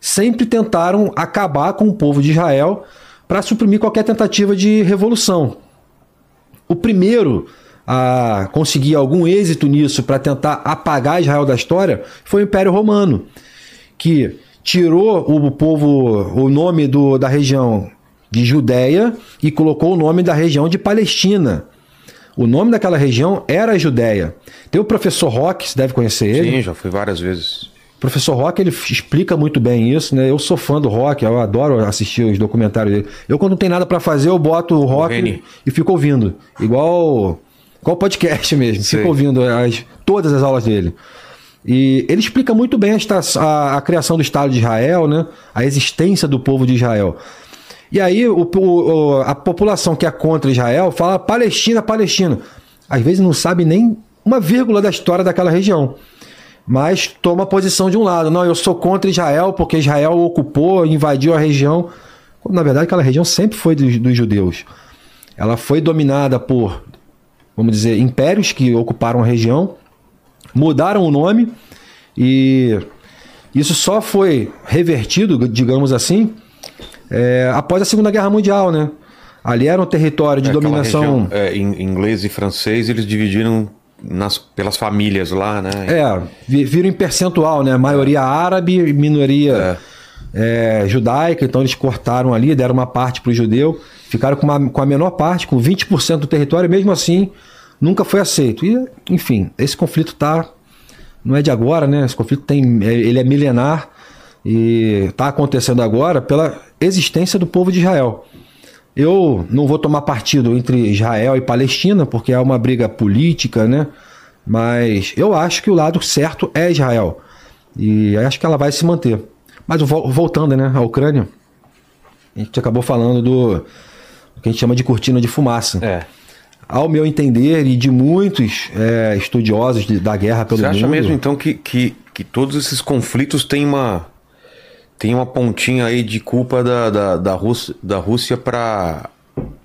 Sempre tentaram acabar com o povo de Israel para suprimir qualquer tentativa de revolução. O primeiro a conseguir algum êxito nisso para tentar apagar Israel da história foi o Império Romano, que tirou o povo, o nome do, da região de Judéia e colocou o nome da região de Palestina. O nome daquela região era Judéia. Tem o professor Rock, você deve conhecer ele. Sim, já fui várias vezes. O professor Rock, ele explica muito bem isso, né? Eu sou fã do Rock, eu adoro assistir os documentários dele. Eu, quando não tem nada para fazer, eu boto o Rock e, e fico ouvindo. Igual, igual podcast mesmo. Sei. Fico ouvindo as, todas as aulas dele. E ele explica muito bem a, a, a criação do Estado de Israel, né? A existência do povo de Israel. E aí o, o, a população que é contra Israel fala Palestina, Palestina. Às vezes não sabe nem uma vírgula da história daquela região. Mas toma posição de um lado. Não, eu sou contra Israel porque Israel ocupou, invadiu a região. Na verdade, aquela região sempre foi dos, dos judeus. Ela foi dominada por, vamos dizer, impérios que ocuparam a região, mudaram o nome e isso só foi revertido, digamos assim, é, após a Segunda Guerra Mundial, né? Ali era um território de é, dominação. Região, é, em inglês e francês eles dividiram nas, pelas famílias lá, né? É, viram em percentual, né? Maioria árabe, minoria é. é. judaica, então eles cortaram ali, deram uma parte para o judeu, ficaram com, uma, com a menor parte, com 20% do território, e mesmo assim nunca foi aceito. E, enfim, esse conflito tá. Não é de agora, né? Esse conflito tem. É, ele é milenar e está acontecendo agora pela existência do povo de Israel. Eu não vou tomar partido entre Israel e Palestina, porque é uma briga política, né? Mas eu acho que o lado certo é Israel. E acho que ela vai se manter. Mas voltando né, à Ucrânia, a gente acabou falando do que a gente chama de cortina de fumaça. É. Ao meu entender, e de muitos é, estudiosos da guerra pelo Você mundo. Você acha mesmo então que, que, que todos esses conflitos têm uma, tem uma pontinha aí de culpa da, da, da Rússia, da Rússia para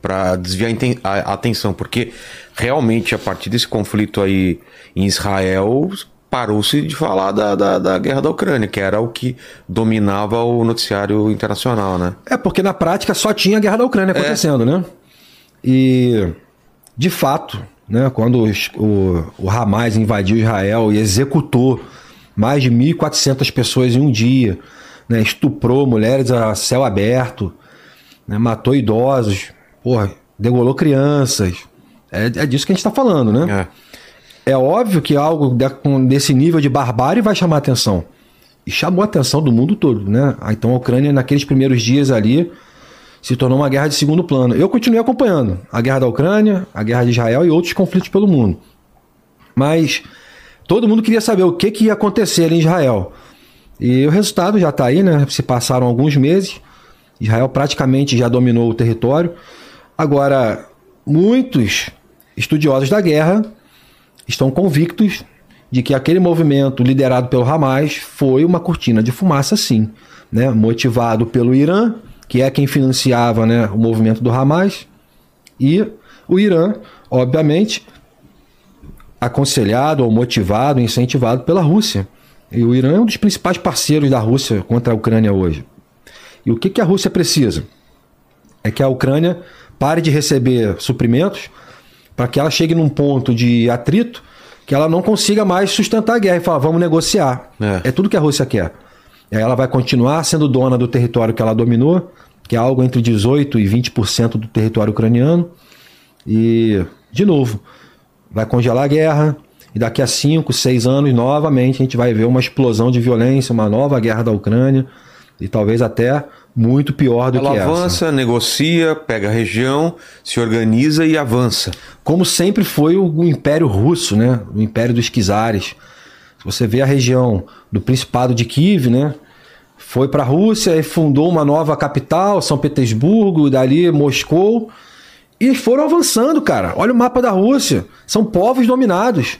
para desviar a atenção, porque realmente a partir desse conflito aí em Israel parou-se de falar da, da, da, guerra da Ucrânia, que era o que dominava o noticiário internacional, né? É, porque na prática só tinha a guerra da Ucrânia é. acontecendo, é. né? E, de fato, né, quando o, o Hamas invadiu Israel e executou mais de 1.400 pessoas em um dia, né, estuprou mulheres a céu aberto, né, matou idosos, porra, degolou crianças. É, é disso que a gente está falando, né? É. é. óbvio que algo desse nível de barbárie vai chamar atenção. E chamou a atenção do mundo todo, né? Ah, então a Ucrânia, naqueles primeiros dias ali, se tornou uma guerra de segundo plano. Eu continuei acompanhando a guerra da Ucrânia, a guerra de Israel e outros conflitos pelo mundo. Mas todo mundo queria saber o que, que ia acontecer ali em Israel. E o resultado já está aí, né? Se passaram alguns meses, Israel praticamente já dominou o território. Agora, muitos estudiosos da guerra estão convictos de que aquele movimento liderado pelo Hamas foi uma cortina de fumaça, sim, né? motivado pelo Irã, que é quem financiava né, o movimento do Hamas, e o Irã, obviamente, aconselhado ou motivado, incentivado pela Rússia. E o Irã é um dos principais parceiros da Rússia contra a Ucrânia hoje. E o que, que a Rússia precisa? É que a Ucrânia pare de receber suprimentos para que ela chegue num ponto de atrito que ela não consiga mais sustentar a guerra e falar, vamos negociar. É, é tudo que a Rússia quer. E aí ela vai continuar sendo dona do território que ela dominou, que é algo entre 18% e 20% do território ucraniano. E, de novo, vai congelar a guerra, e daqui a 5, 6 anos, novamente, a gente vai ver uma explosão de violência, uma nova guerra da Ucrânia, e talvez até muito pior do Ela que avança, essa. negocia, pega a região, se organiza e avança. Como sempre foi o, o Império Russo, né? O Império dos Czares. Se você vê a região do Principado de Kiev, né? Foi para a Rússia e fundou uma nova capital, São Petersburgo, dali Moscou, e foram avançando, cara. Olha o mapa da Rússia. São povos dominados.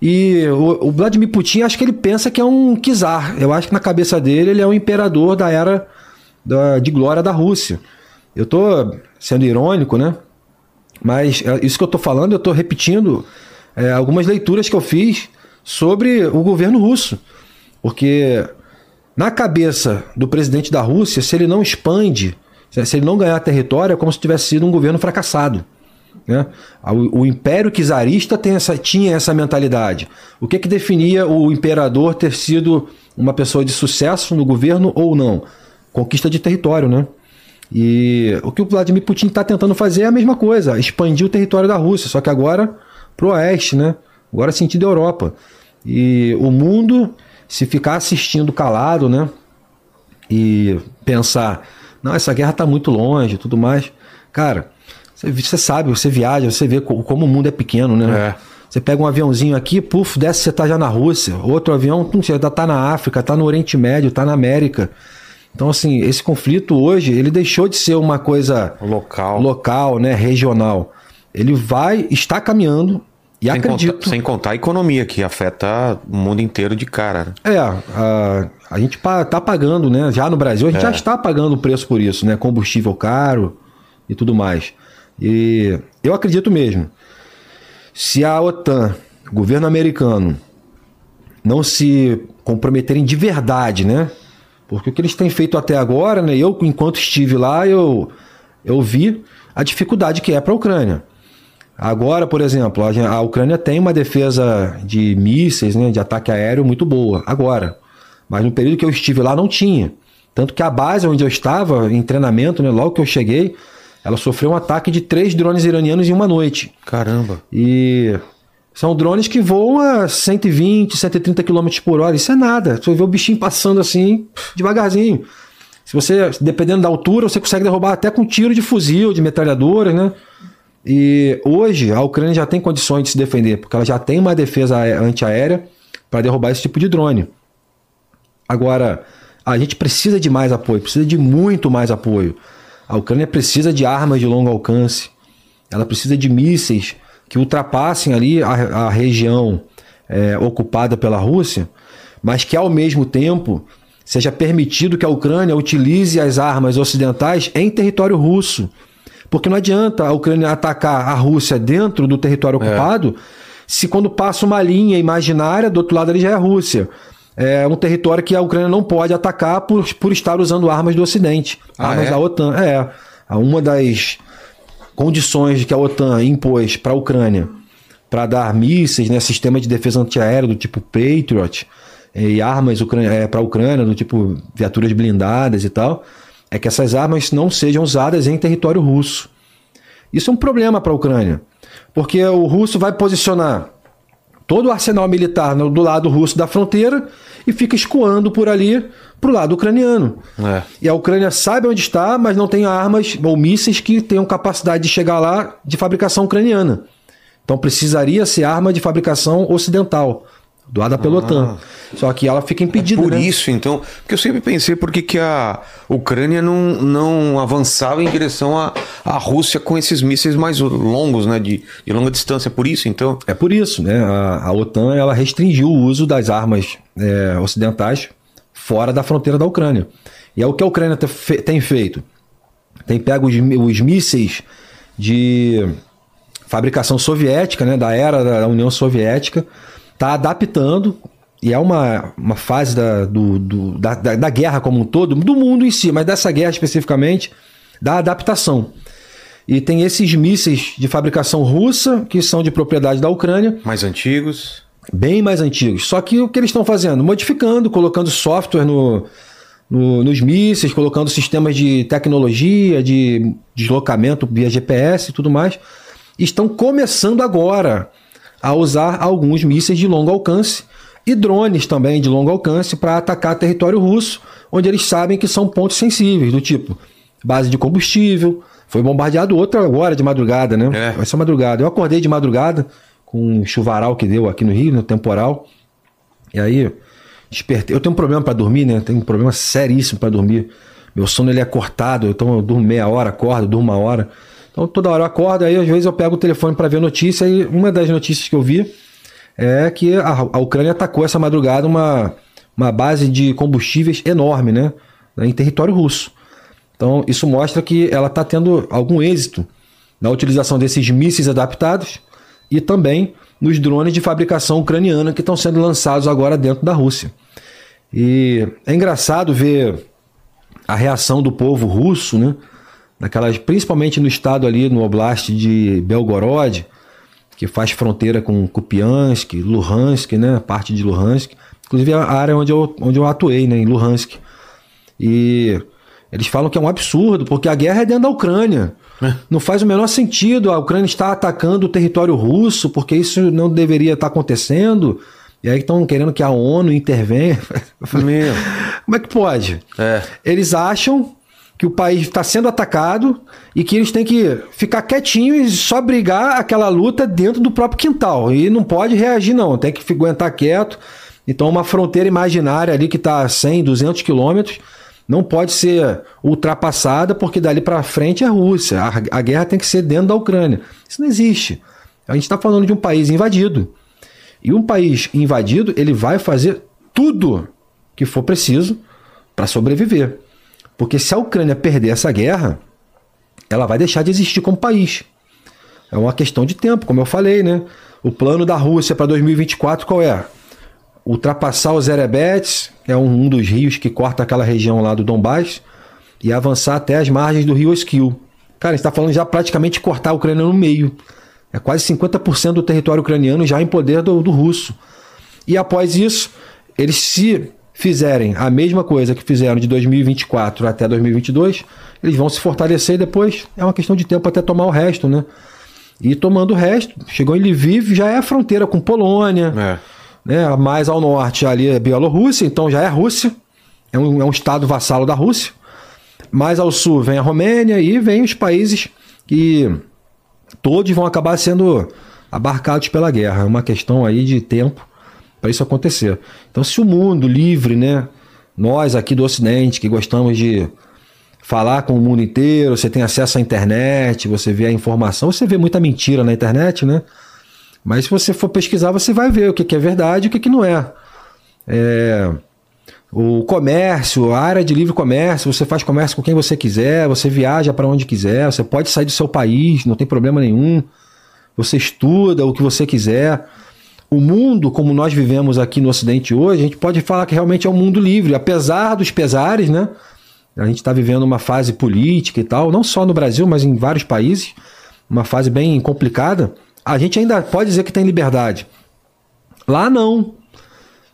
E o, o Vladimir Putin, acho que ele pensa que é um czar. Eu acho que na cabeça dele ele é um imperador da era da, de glória da Rússia. Eu tô sendo irônico, né? Mas é, isso que eu tô falando, eu tô repetindo é, algumas leituras que eu fiz sobre o governo russo. Porque na cabeça do presidente da Rússia, se ele não expande, se ele não ganhar território, é como se tivesse sido um governo fracassado. Né? O, o Império Czarista tinha essa mentalidade. O que, que definia o imperador ter sido uma pessoa de sucesso no governo ou não? conquista de território, né? E o que o Vladimir Putin está tentando fazer é a mesma coisa, expandir o território da Rússia, só que agora pro oeste, né? Agora sentido Europa. E o mundo, se ficar assistindo calado, né? E pensar, não, essa guerra está muito longe tudo mais. Cara, você, você, sabe, você viaja, você vê como o mundo é pequeno, né? É. Você pega um aviãozinho aqui, puf, desce, você tá já na Rússia. Outro avião, você já tá na África, tá no Oriente Médio, tá na América. Então, assim, esse conflito hoje, ele deixou de ser uma coisa local, local né, regional. Ele vai, está caminhando e sem acredito... Contar, sem contar a economia, que afeta o mundo inteiro de cara. Né? É, a, a gente está pagando, né? Já no Brasil, a gente é. já está pagando o preço por isso, né? Combustível caro e tudo mais. E eu acredito mesmo, se a OTAN, governo americano, não se comprometerem de verdade, né? Porque o que eles têm feito até agora, né, eu, enquanto estive lá, eu, eu vi a dificuldade que é para a Ucrânia. Agora, por exemplo, a, a, Ucrânia tem uma defesa de mísseis, né, de ataque aéreo muito boa, agora. Mas no período que eu estive lá não tinha. Tanto que a base onde eu estava, em treinamento, né, logo que eu cheguei, ela sofreu um ataque de três drones iranianos em uma noite. Caramba! E são drones que voam a 120, 130 km por hora. Isso é nada. Você vê o bichinho passando assim, devagarzinho. Se você, dependendo da altura, você consegue derrubar até com tiro de fuzil, de metralhadora, né? E hoje a Ucrânia já tem condições de se defender, porque ela já tem uma defesa antiaérea para derrubar esse tipo de drone. Agora, a gente precisa de mais apoio, precisa de muito mais apoio. A Ucrânia precisa de armas de longo alcance, ela precisa de mísseis que ultrapassem ali a, a região é, ocupada pela Rússia, mas que ao mesmo tempo seja permitido que a Ucrânia utilize as armas ocidentais em território russo. Porque não adianta a Ucrânia atacar a Rússia dentro do território é. ocupado, é. se quando passa uma linha imaginária, do outro lado ali já é a Rússia. É um território que a Ucrânia não pode atacar por, por estar usando armas do Ocidente, ah, armas é? da OTAN. É. Uma das condições que a OTAN impôs para a Ucrânia para dar mísseis, né, sistema de defesa antiaéreo do tipo Patriot eh, e armas é, para a Ucrânia do tipo viaturas blindadas e tal, é que essas armas não sejam usadas em território russo. Isso é um problema para a Ucrânia, porque o russo vai posicionar todo o arsenal militar do lado russo da fronteira e fica escoando por ali para o lado ucraniano. É. E a Ucrânia sabe onde está, mas não tem armas ou mísseis que tenham capacidade de chegar lá de fabricação ucraniana. Então precisaria ser arma de fabricação ocidental, doada pela ah. OTAN. Só que ela fica impedida. É por né? isso, então. Porque eu sempre pensei por que a Ucrânia não, não avançava em direção à, à Rússia com esses mísseis mais longos, né? De, de longa distância. É por isso, então? É por isso, né? A, a OTAN ela restringiu o uso das armas é, ocidentais fora da fronteira da Ucrânia. E é o que a Ucrânia tem feito. Tem pego os, os mísseis de fabricação soviética, né, da era da União Soviética, está adaptando e é uma, uma fase da, do, do, da, da, da, guerra como um todo, do mundo em si, mas dessa guerra especificamente, da adaptação. E tem esses mísseis de fabricação russa, que são de propriedade da Ucrânia. Mais antigos. Bem mais antigos. Só que o que eles estão fazendo? Modificando, colocando software no, no, nos mísseis, colocando sistemas de tecnologia, de deslocamento via GPS e tudo mais. Estão começando agora a usar alguns mísseis de longo alcance e drones também de longo alcance para atacar território russo, onde eles sabem que são pontos sensíveis, do tipo base de combustível. Foi bombardeado outra agora de madrugada, né? É. Essa madrugada. Eu acordei de madrugada com um chuvaral que deu aqui no Rio, no temporal. E aí, despertei. Eu tenho um problema para dormir, né? Tenho um problema seríssimo para dormir. Meu sono ele é cortado, então eu durmo meia hora, acordo, durmo uma hora. Então toda hora eu acordo, aí às vezes eu pego o telefone para ver notícia e uma das notícias que eu vi é que a, a Ucrânia atacou essa madrugada uma, uma base de combustíveis enorme, né? Em território russo. Então, isso mostra que ela está tendo algum êxito na utilização desses mísseis adaptados e também nos drones de fabricação ucraniana que estão sendo lançados agora dentro da Rússia. E é engraçado ver a reação do povo russo, né? Naquelas, principalmente no estado ali, no oblast de Belgorod, que faz fronteira com Kupiansk, Luhansk, né? Parte de Luhansk. Inclusive a área onde eu, onde eu atuei, né? Em Luhansk. E eles falam que é um absurdo, porque a guerra é dentro da Ucrânia. É. Não faz o menor sentido a Ucrânia estar atacando o território russo, porque isso não deveria estar acontecendo. E aí estão querendo que a ONU intervenha. Meu. Como é que pode? É. Eles acham que o país está sendo atacado e que eles têm que ficar quietinhos e só brigar aquela luta dentro do próprio quintal. E não pode reagir, não. Tem que aguentar quieto. Então, uma fronteira imaginária ali que está a 100, 200 quilômetros não pode ser ultrapassada porque dali para frente é a Rússia. A, a guerra tem que ser dentro da Ucrânia. Isso não existe. A gente está falando de um país invadido. E um país invadido, ele vai fazer tudo que for preciso para sobreviver. Porque se a Ucrânia perder essa guerra, ela vai deixar de existir como país. É uma questão de tempo, como eu falei, né? O plano da Rússia para 2024 qual é? Ultrapassar os Erebets, que é um, dos rios que corta aquela região lá do Donbass, e avançar até as margens do rio Oskil. Cara, a gente está falando já praticamente cortar a Ucrânia no meio. É quase 50% do território ucraniano já em poder do, do russo. E após isso, eles se fizerem a mesma coisa que fizeram de 2024 até 2022, eles vão se fortalecer e depois é uma questão de tempo até tomar o resto, né? E tomando o resto, chegou em Lviv, já é a fronteira com Polônia, é. né? mais ao norte ali é Bielorrússia, então já é Rússia, é um, é um estado vassalo da Rússia. Mais ao sul vem a Romênia e vem os países que todos vão acabar sendo abarcados pela guerra. É uma questão aí de tempo para isso acontecer. Então, se o mundo livre, né, nós aqui do Ocidente que gostamos de falar com o mundo inteiro, você tem acesso à internet, você vê a informação, você vê muita mentira na internet, né? Mas se você for pesquisar, você vai ver o que, é verdade e o que, não é. é. O comércio, a área de livre comércio, você faz comércio com quem você quiser, você viaja para onde quiser, você pode sair do seu país, não tem problema nenhum. Você estuda o que você quiser o mundo como nós vivemos aqui no Ocidente hoje, a gente pode falar que realmente é um mundo livre, apesar dos pesares, né? A gente está vivendo uma fase política e tal, não só no Brasil, mas em vários países, uma fase bem complicada. A gente ainda pode dizer que tem liberdade. Lá não.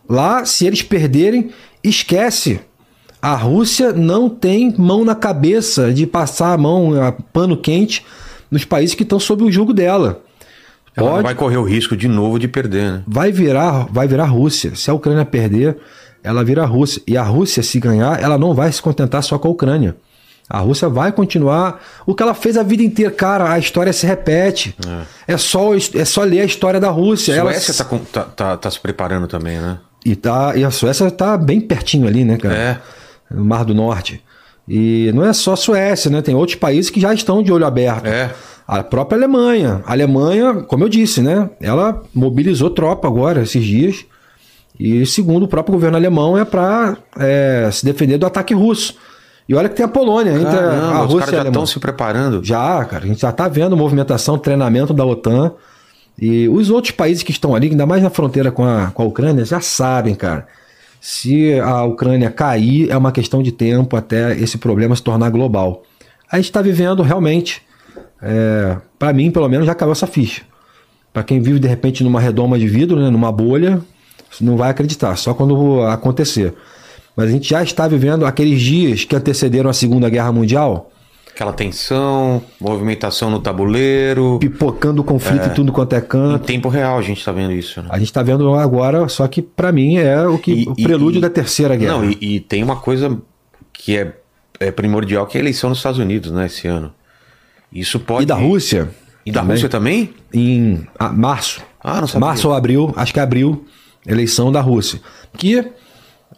Lá, se eles perderem, esquece. A Rússia não tem mão na cabeça de passar a mão, a pano quente, nos países que estão sob o jugo dela. Ela Pode, vai correr o risco de novo de perder, né? Vai virar, vai virar Rússia. Se a Ucrânia perder, ela vira a Rússia. E a Rússia, se ganhar, ela não vai se contentar só com a Ucrânia. A Rússia vai continuar o que ela fez a vida inteira. Cara, a história se repete. É, é só, é só ler a história da Rússia. A Suécia ela... tá, tá, tá, se preparando também, né? E, tá, e a Suécia tá bem pertinho ali, né, cara? É. No Mar do Norte. E não é só a Suécia, né? Tem outros países que já estão de olho aberto. É. A própria Alemanha. A Alemanha, como eu disse, né? Ela mobilizou tropa agora, esses dias. E segundo o próprio governo alemão, é para é, se defender do ataque russo. E olha que tem a Polônia, entre Caramba, a os Rússia caras e a já Alemanha. estão se preparando. Já, cara, a gente já tá vendo movimentação, treinamento da OTAN. E os outros países que estão ali, ainda mais na fronteira com a, com a Ucrânia, já sabem, cara. Se a Ucrânia cair, é uma questão de tempo até esse problema se tornar global. A gente está vivendo realmente, é, para mim, pelo menos, já caiu essa ficha. Para quem vive de repente numa redoma de vidro, né, numa bolha, não vai acreditar, só quando acontecer. Mas a gente já está vivendo aqueles dias que antecederam a Segunda Guerra Mundial, Aquela tensão, movimentação no tabuleiro. pipocando o conflito em tudo quanto é Em canto. tempo real a gente tá vendo isso, né? A gente tá vendo agora, só que pra mim é o que E- o prelúdio e- da terceira guerra. Não, e, e tem uma coisa que é, é primordial, que é a eleição nos Estados Unidos, né, esse ano. Isso pode... E da Rússia? E da também. Rússia também? Em ah, março. Ah, não sabia. Março ou abril, acho que é abril, eleição da Rússia. Que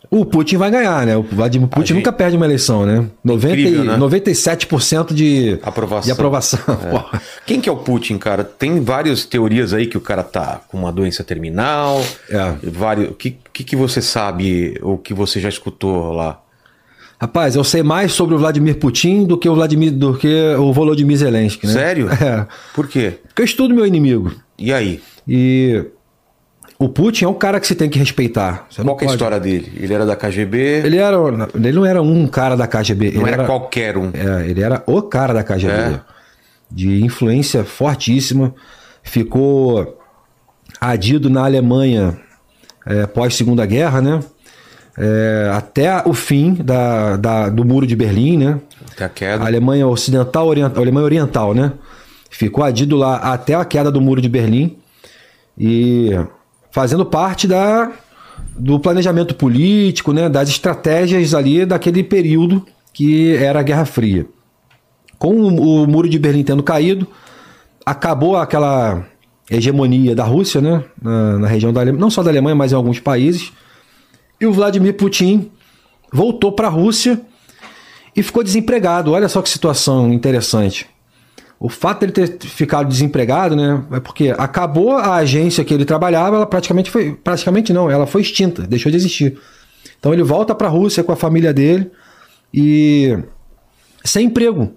o Putin vai ganhar, né? O Vladimir Putin gente- nunca perde uma eleição, né? 90, Incrível, né? 97% de Aprovação. De aprovação. Pô. Quem que é o Putin, cara? Tem várias teorias aí que o cara tá com uma doença terminal. É. Vários... O que, que, que você sabe ou que você já escutou lá? Rapaz, eu sei mais sobre o Vladimir Putin do que o Vladimir do que o Volodymyr Zelensky, né? Sério? É. Por quê? Porque eu estudo meu inimigo. E aí? E o Putin é um cara que se tem que respeitar. Você Qual que é a história dele? Ele era da KGB? Ele era, ele não era um cara da KGB. Não ele era, qualquer um. É, ele era o cara da KGB. É. De influência fortíssima. Ficou adido na Alemanha é, pós Segunda Guerra, né? É, até o fim da, da- do Muro de Berlim, né? Até a A queda. Alemanha Ocidental, oriental, Alemanha Oriental, né? Ficou adido lá até a queda do Muro de Berlim e fazendo parte da, do planejamento político, né? Das estratégias ali daquele período que era a Guerra Fria. Com o, o Muro de Berlim tendo caído, acabou aquela hegemonia da Rússia, né? Na, na região da Alemanha, não só da Alemanha, mas em alguns países. E o Vladimir Putin voltou para a Rússia e ficou desempregado. Olha só que situação interessante. O fato dele ter ficado desempregado, né, é porque acabou a agência que ele trabalhava, ela praticamente foi, praticamente não, ela foi extinta, deixou de existir. Então ele volta para a Rússia com a família dele e sem emprego.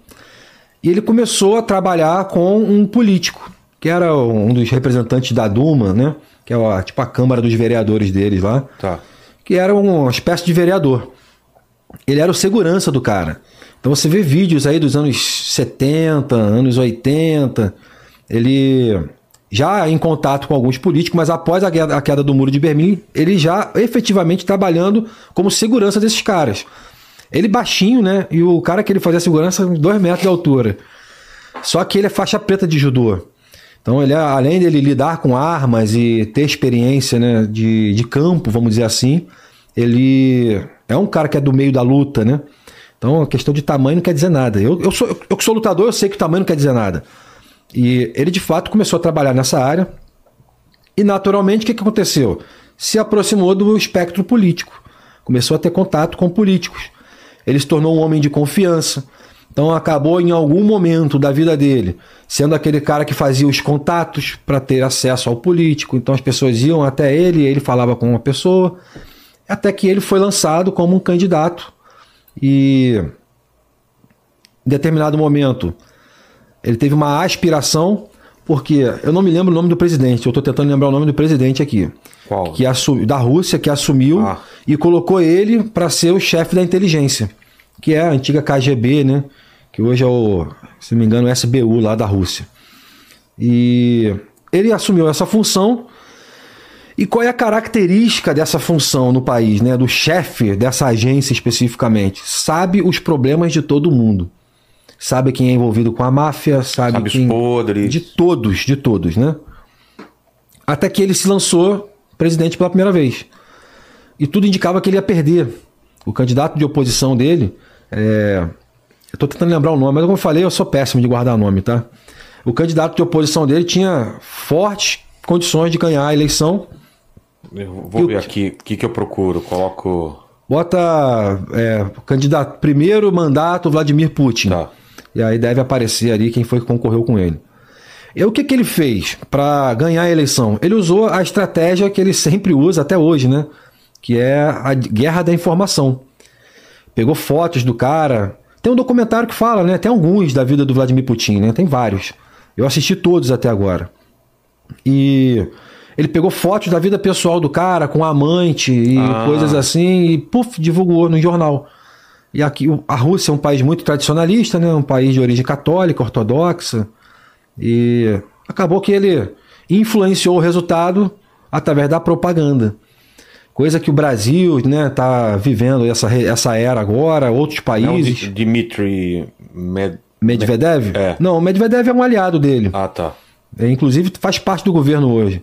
E ele começou a trabalhar com um político, que era um dos representantes da Duma, né, que é a, tipo a Câmara dos Vereadores deles lá Tá. que era uma espécie de vereador. Ele era o segurança do cara. Então você vê vídeos aí dos anos 70, anos 80, ele já em contato com alguns políticos, mas após a queda, a queda do muro de Berlim, ele já efetivamente trabalhando como segurança desses caras. Ele baixinho, né? E o cara que ele fazia segurança, dois metros de altura. Só que ele é faixa preta de judô. Então, ele, além dele lidar com armas e ter experiência né, de, de campo, vamos dizer assim, ele é um cara que é do meio da luta, né? Então, a questão de tamanho não quer dizer nada. Eu, eu, sou, eu que sou lutador, eu sei que o tamanho não quer dizer nada. E ele, de fato, começou a trabalhar nessa área. E, naturalmente, o que, que aconteceu? Se aproximou do espectro político. Começou a ter contato com políticos. Ele se tornou um homem de confiança. Então acabou em algum momento da vida dele sendo aquele cara que fazia os contatos para ter acesso ao político. Então as pessoas iam até ele, ele falava com uma pessoa, até que ele foi lançado como um candidato. E em determinado momento ele teve uma aspiração, porque eu não me lembro o nome do presidente, eu estou tentando lembrar o nome do presidente aqui. Qual? Que assumiu, da Rússia, que assumiu Ah. e colocou ele para ser o chefe da inteligência, que é a antiga KGB, né? Que hoje é o, se não me engano, o SBU lá da Rússia. E ele assumiu essa função. E qual é a característica dessa função no país, né? Do chefe dessa agência especificamente? Sabe os problemas de todo mundo. Sabe quem é envolvido com a máfia, sabe, Sabe os quem... podres. De todos, de todos, né? Até que ele se lançou presidente pela primeira vez. E tudo indicava que ele ia perder. O candidato de oposição dele, é... eu tô tentando lembrar o nome, mas como eu falei, eu sou péssimo de guardar nome, tá? O candidato de oposição dele tinha fortes condições de ganhar a eleição. Eu vou ver aqui o que, que eu procuro. Coloco. Bota é, candidato primeiro mandato Vladimir Putin. Tá. E aí deve aparecer ali quem foi que concorreu com ele. E o que, que ele fez para ganhar a eleição? Ele usou a estratégia que ele sempre usa até hoje, né? Que é a guerra da informação. pegou fotos do cara. Tem um documentário que fala, né? Tem alguns da vida do Vladimir Putin, né? Tem vários. Eu assisti todos até agora. E ele pegou fotos da vida pessoal do cara com amante e Ah. coisas assim e puf, divulgou no jornal. E aqui a Rússia é um país muito tradicionalista, né? Um país de origem católica, ortodoxa. E acabou que ele influenciou o resultado através da propaganda. Coisa que o Brasil, né, tá vivendo essa, essa era agora, outros Não, países. Di- Dmitry Med... Medvedev? É. Não, o Medvedev é um aliado dele. Ah, tá. É, inclusive faz parte do governo hoje.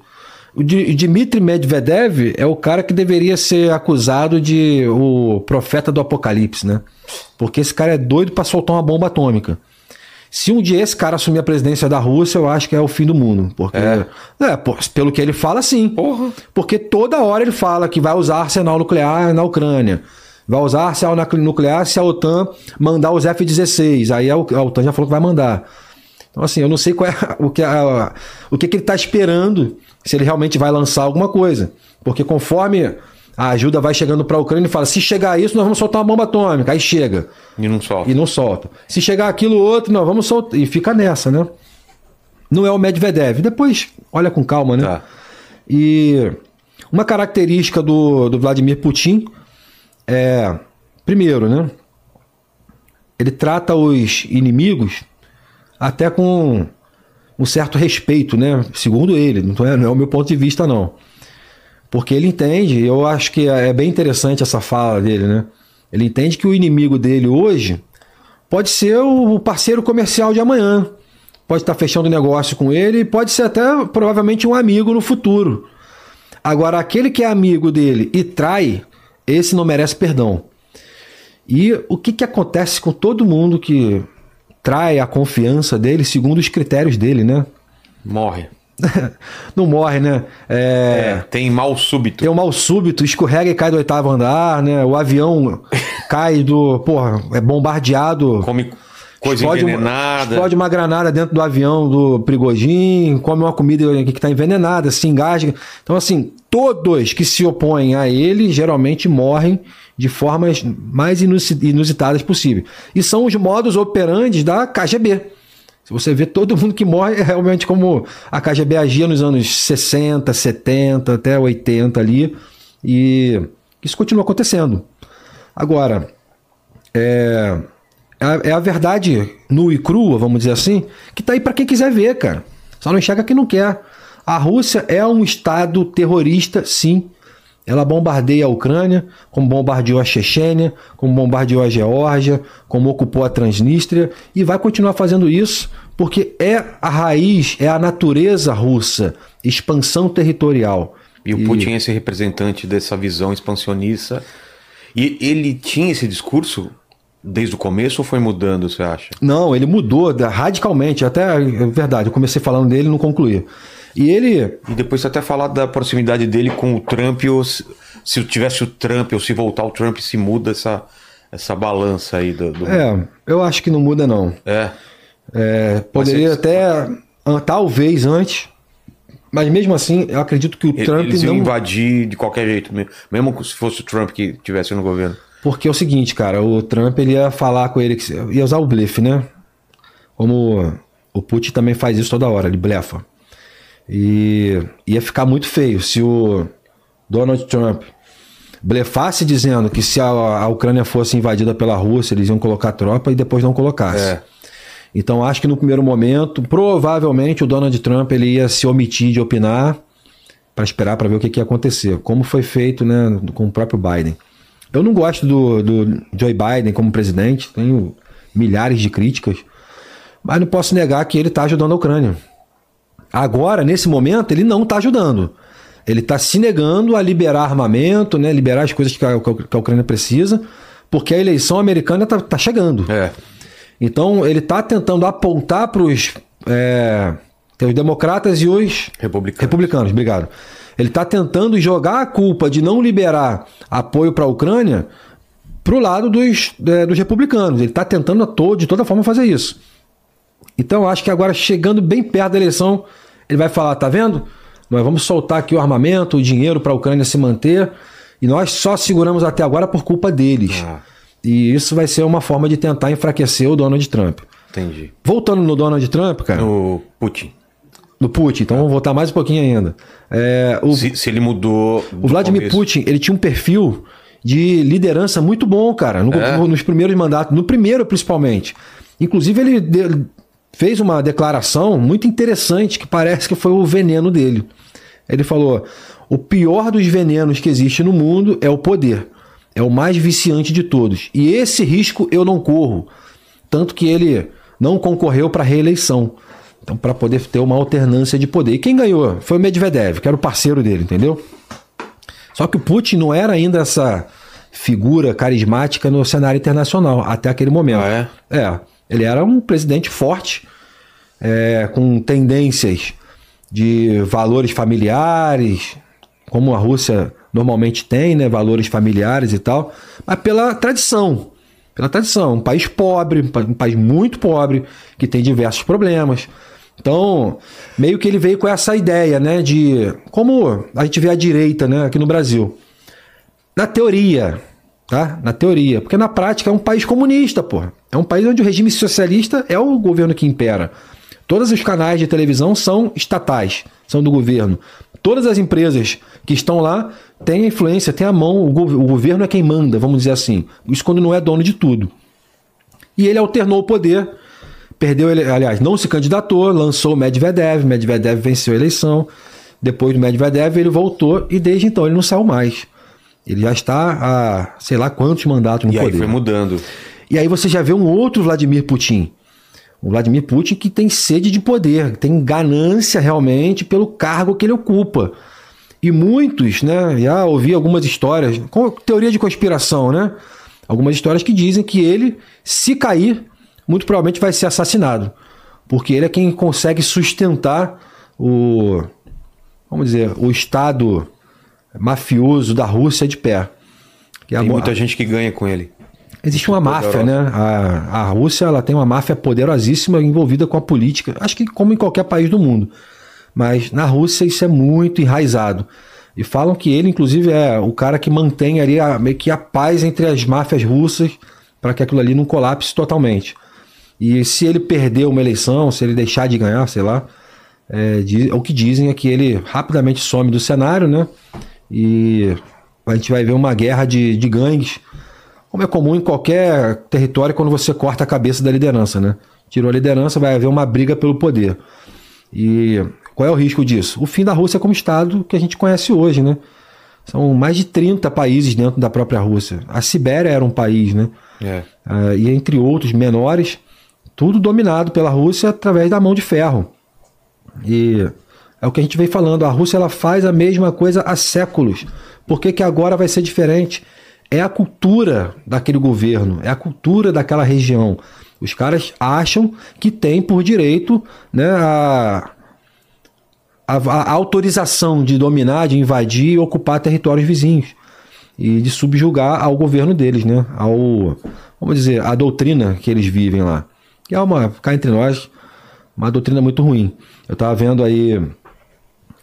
O Dmitry Medvedev é o cara que deveria ser acusado de o profeta do apocalipse, né? Porque esse cara é doido pra soltar uma bomba atômica. Se um dia esse cara assumir a presidência da Rússia, eu acho que é o fim do mundo. Porque, é, pô, pelo que ele fala, sim. Porra. Porque toda hora ele fala que vai usar arsenal nuclear na Ucrânia. Vai usar arsenal na- nuclear se a OTAN mandar os F-16. Aí a, a OTAN já falou que vai mandar. Então, assim, eu não sei qual é o que, a- o que, que ele está esperando, se ele realmente vai lançar alguma coisa. Porque conforme a ajuda vai chegando para a Ucrânia, ele fala: se chegar isso, nós vamos soltar uma bomba atômica. Aí chega E não solta. e não solta. Se chegar aquilo outro, nós vamos soltar. E fica nessa, né? Não é o Medvedev. Depois, olha com calma, né? Tá. E uma característica do, do Vladimir Putin é, primeiro, né? Ele trata os inimigos até com um certo respeito, né? Segundo ele, não é, não é o meu ponto de vista, não. Porque ele entende, eu acho que é bem interessante essa fala dele, né? Ele entende que o inimigo dele hoje pode ser o parceiro comercial de amanhã. Pode estar fechando negócio com ele, pode ser até provavelmente um amigo no futuro. Agora, aquele que é amigo dele e trai, esse não merece perdão. E o que, que acontece com todo mundo que trai a confiança dele segundo os critérios dele, né? Morre. não morre, né? É, É, tem mal súbito. tem um mal súbito, escorrega e cai do oitavo andar, né? O avião cai do. Porra, é bombardeado. Come coisa explode uma- envenenada. explode uma granada dentro do avião do Prigogine, come uma comida que está envenenada, se engasga. Então, assim, todos que se opõem a ele geralmente morrem de formas mais inusi- inusitadas possível. E são os modos operantes da KGB. Se você vê todo mundo que morre, é realmente como a KGB agia nos anos 60, 70, até 80 ali. E isso continua acontecendo. Agora, é, é a- é a verdade nua e crua, vamos dizer assim, que tá aí para quem quiser ver, cara. Só não enxerga quem não quer. A Rússia é um estado terrorista, sim. Ela bombardeia a Ucrânia, como bombardeou a Chechênia, como bombardeou a Geórgia, como ocupou a Transnistria e vai continuar fazendo isso porque é a raiz, é a natureza russa, expansão territorial. E o Putin é esse representante dessa visão expansionista. E ele tinha esse discurso desde o começo ou foi mudando, você acha? Não, ele mudou radicalmente. Até é verdade, eu comecei falando dele e não concluí. E ele. E depois você até falar da proximidade dele com o Trump, ou se, se tivesse o Trump, ou se voltar o Trump, se muda essa, essa balança aí do. do- É, eu acho que não muda, não. É. É, poderia Mas até. Talvez antes. Mas mesmo assim, eu acredito que o Trump Eles iam não. invadir de qualquer jeito, me- mesmo se fosse o Trump que tivesse no governo. Porque é o seguinte, cara, o Trump ele ia falar com ele, que ia usar o blefe, né? Como o Putin também faz isso toda hora, ele blefa. E ia ficar muito feio se o Donald Trump blefasse dizendo que se a, a Ucrânia fosse invadida pela Rússia, eles iam colocar tropa e depois não colocasse. É. Então acho que no primeiro momento, provavelmente o Donald Trump ele ia se omitir de opinar para esperar para ver o que, que ia acontecer, como foi feito né, com o próprio Biden. Eu não gosto do, do Joe Biden como presidente, tenho milhares de críticas, mas não posso negar que ele está ajudando a Ucrânia. Agora, nesse momento, ele não está ajudando. Ele está se negando a liberar armamento, né, liberar as coisas que a, que a Ucrânia precisa, porque a eleição americana está chegando. É. Então ele está tentando apontar para os é, os democratas e os Republicano. republicanos, obrigado. Ele está tentando jogar a culpa de não liberar apoio para a Ucrânia para o lado dos, é, dos republicanos. Ele está tentando a todo, de toda forma fazer isso. Então acho que agora, chegando bem perto da eleição, ele vai falar: tá vendo? Nós vamos soltar aqui o armamento, o dinheiro para a Ucrânia se manter, e nós só seguramos até agora por culpa deles. Ah. E isso vai ser uma forma de tentar enfraquecer o Donald Trump. Entendi. Voltando no Donald Trump, cara. No Putin. No Putin, então vamos voltar mais um pouquinho ainda. É, o, Se, se ele mudou. do o Vladimir começo. Putin, ele tinha um perfil de liderança muito bom, cara, no- É? no- nos primeiros mandatos, no primeiro principalmente. Inclusive, ele fez uma declaração muito interessante que parece que foi o veneno dele. Ele falou: o pior dos venenos que existe no mundo é o poder. É o mais viciante de todos. E esse risco eu não corro. Tanto que ele não concorreu para a reeleição. Então, para poder ter uma alternância de poder. E quem ganhou foi o Medvedev, que era o parceiro dele, entendeu? Só que o Putin não era ainda essa figura carismática no cenário internacional até aquele momento. Ah, é? É, ele era um presidente forte, é, com tendências de valores familiares, como a Rússia normalmente tem, né, valores familiares e tal, mas pela tradição, pela tradição, um país pobre, um pa- país muito pobre, que tem diversos problemas. Então, meio que ele veio com essa ideia, né, de como a gente vê a direita, né, aqui no Brasil. Na teoria, tá? Na teoria. Porque na prática é um país comunista, porra. É um país onde o regime socialista é o governo que impera. Todos os canais de televisão são estatais, são do governo. Todas as empresas que estão lá têm a influência, têm a mão, o, o governo é quem manda, vamos dizer assim. Isso quando não é dono de tudo. E ele alternou o poder, perdeu, ele, aliás, não se candidatou, lançou o Medvedev, Medvedev venceu a eleição. Depois do Medvedev, ele voltou e desde então ele não saiu mais. Ele já está há sei lá quantos mandatos no E aí poder. foi mudando. E aí você já vê um outro Vladimir Putin. O Vladimir Putin que tem sede de poder, tem ganância realmente pelo cargo que ele ocupa. E muitos, né, já ouvi algumas histórias, com teoria de conspiração, né? Algumas histórias que dizem que ele, se cair, muito provavelmente vai ser assassinado. Porque ele é quem consegue sustentar o, vamos dizer, o Estado mafioso da Rússia de pé. Que é a Tem mo- muita gente que ganha com ele. Existe uma máfia, né? A, a Rússia ela tem uma máfia poderosíssima envolvida com a política. Acho que como em qualquer país do mundo. Mas na Rússia isso é muito enraizado. E falam que ele, inclusive, é o cara que mantém ali a, meio que a paz entre as máfias russas para que aquilo ali não colapse totalmente. E se ele perder uma eleição, se ele deixar de ganhar, sei lá, é, di- o que dizem é que ele rapidamente some do cenário, né? E a gente vai ver uma guerra de, de gangues como é comum em qualquer território quando você corta a cabeça da liderança, né? Tirou a liderança, vai haver uma briga pelo poder. E qual é o risco disso? O fim da Rússia como Estado que a gente conhece hoje, né? São mais de 30 países dentro da própria Rússia. A Sibéria era um país, né? É. Ah, e entre outros menores, tudo dominado pela Rússia através da mão de ferro. E é o que a gente vem falando, a Rússia ela faz a mesma coisa há séculos. Por que, que agora vai ser diferente? É a cultura daquele governo, é a cultura daquela região. Os caras acham que tem por direito né, a, a, a autorização de dominar, de invadir e ocupar territórios vizinhos e de subjugar ao governo deles, né? Ao, vamos dizer, a doutrina que eles vivem lá. Que é uma, cá entre nós, uma doutrina muito ruim. Eu estava vendo aí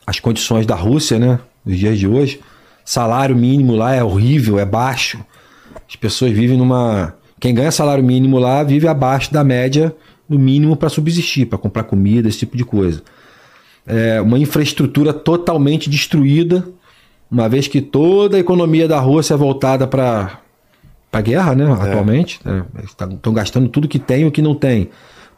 as condições da Rússia, né? Nos dias de hoje. Salário mínimo lá é horrível, é baixo. As pessoas vivem numa. Quem ganha salário mínimo lá vive abaixo da média do mínimo para subsistir, para comprar comida, esse tipo de coisa. É uma infraestrutura totalmente destruída, uma vez que toda a economia da Rússia é voltada para a guerra, né? Atualmente. Estão gastando tudo que tem e o que não tem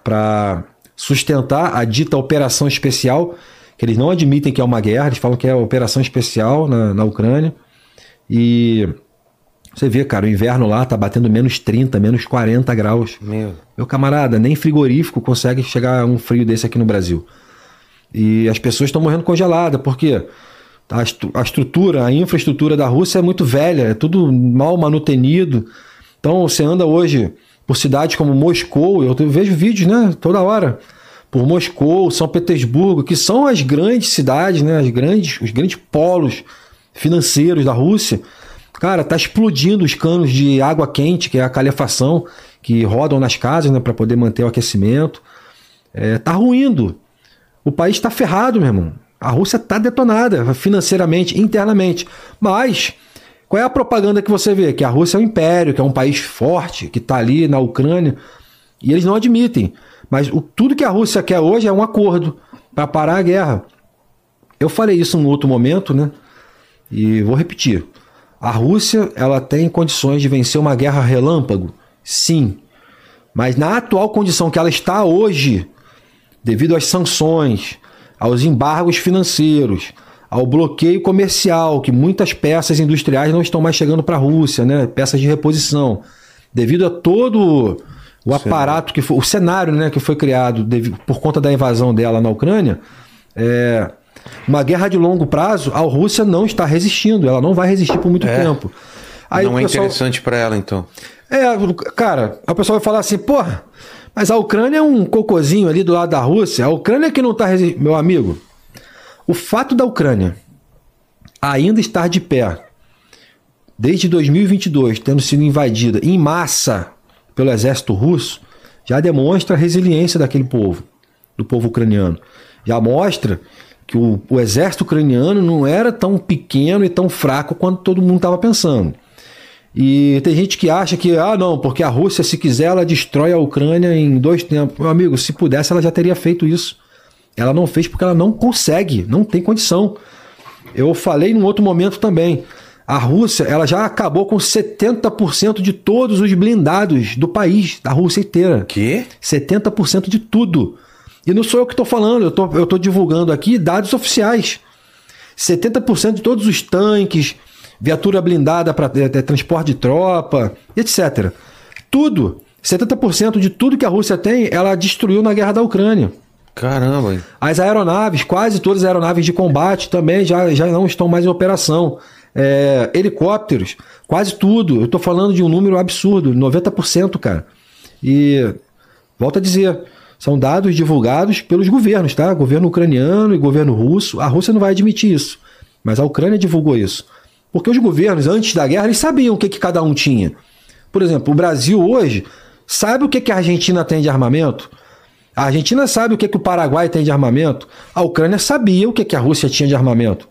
para sustentar a dita operação especial, que eles não admitem que é uma guerra, eles falam que é operação especial na, na Ucrânia. E você vê, cara, o inverno lá tá batendo menos 30, menos 40 graus. Meu. Meu camarada, nem frigorífico consegue chegar a um frio desse aqui no Brasil. E as pessoas estão morrendo congeladas, porque a, estru- a estrutura, a infraestrutura da Rússia é muito velha, é tudo mal manutenido. Então você anda hoje por cidades como Moscou, eu vejo vídeos, né, toda hora, por Moscou, São Petersburgo, que são as grandes cidades, né, as grandes, os grandes polos financeiros da Rússia. Cara, tá explodindo os canos de água quente, que é a calefação, que rodam nas casas, né, para poder manter o aquecimento. É, tá ruindo. O país está ferrado, meu irmão. A Rússia está detonada financeiramente, internamente. Mas Qual é a propaganda que você vê? Que a Rússia é um império, que é um país forte, que está ali na Ucrânia. E eles não admitem. Mas o, tudo que a Rússia quer hoje é um acordo para parar a guerra. Eu falei isso em outro momento, né? E vou repetir. A Rússia ela tem condições de vencer uma guerra relâmpago? Sim. Mas na atual condição que ela está hoje, devido às sanções, aos embargos financeiros, ao bloqueio comercial, que muitas peças industriais não estão mais chegando para a Rússia, né? peças de reposição, devido a todo o aparato que foi, o cenário né, que foi criado devido, por conta da invasão dela na Ucrânia, é, uma guerra de longo prazo, a Rússia não está resistindo, ela não vai resistir por muito é. tempo. Aí não é interessante para ela, então. É, cara, o pessoal vai falar assim, porra, mas a Ucrânia é um cocôzinho ali do lado da Rússia. A Ucrânia que não está resistindo. Meu amigo, o fato da Ucrânia ainda estar de pé desde 2022, tendo sido invadida em massa pelo exército russo, já demonstra a resiliência daquele povo, do povo ucraniano. Já mostra que o, o exército ucraniano não era tão pequeno e tão fraco quanto todo mundo estava pensando. E tem gente que acha que, ah, não, porque a Rússia, se quiser, ela destrói a Ucrânia em dois tempos. Meu amigo, se pudesse, ela já teria feito isso. Ela não fez porque ela não consegue, não tem condição. Eu falei num outro momento também. A Rússia, ela já acabou com 70% de todos os blindados do país, da Rússia inteira. Que? 70% de tudo. E não sou eu que estou falando, eu tô, estou divulgando aqui dados oficiais. 70% de todos os tanques, viatura blindada para é, é, transporte de tropa, etc. Tudo. 70% de tudo que a Rússia tem, ela destruiu na guerra da Ucrânia. Caramba. As aeronaves, quase todas as aeronaves de combate também já, já não estão mais em operação. É, helicópteros, quase tudo. Eu estou falando de um número absurdo, 90%, cara. E volto a dizer, são dados divulgados pelos governos, tá? Governo ucraniano e governo russo. A Rússia não vai admitir isso, mas a Ucrânia divulgou isso. Porque os governos, antes da guerra, eles sabiam o que, que cada um tinha. Por exemplo, o Brasil hoje sabe o que, que a Argentina tem de armamento. A Argentina sabe o que, que o Paraguai tem de armamento. A Ucrânia sabia o que, que a Rússia tinha de armamento.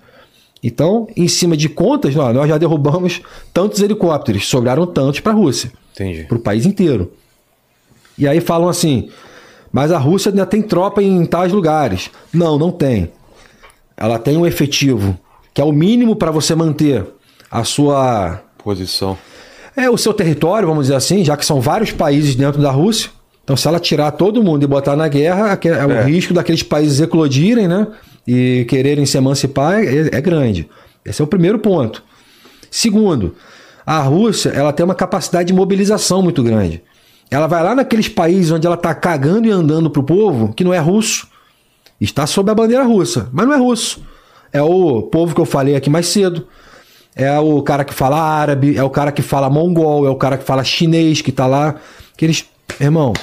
Então, em cima de contas, nós já derrubamos tantos helicópteros, sobraram tantos para a Rússia. Para o país inteiro. E aí falam assim: mas a Rússia ainda tem tropa em tais lugares. Não, não tem. Ela tem um efetivo que é o mínimo para você manter a sua posição. É o seu território, vamos dizer assim, já que são vários países dentro da Rússia. Então, se ela tirar todo mundo e botar na guerra, é, é. o risco daqueles países eclodirem, né? E quererem se emancipar é, é grande. Esse é o primeiro ponto. Segundo, a Rússia ela tem uma capacidade de mobilização muito grande. Ela vai lá naqueles países onde ela está cagando e andando pro povo, que não é russo. Está sob a bandeira russa, mas não é russo. É o povo que eu falei aqui mais cedo. É o cara que fala árabe, é o cara que fala mongol, é o cara que fala chinês que está lá. Que eles, irmão,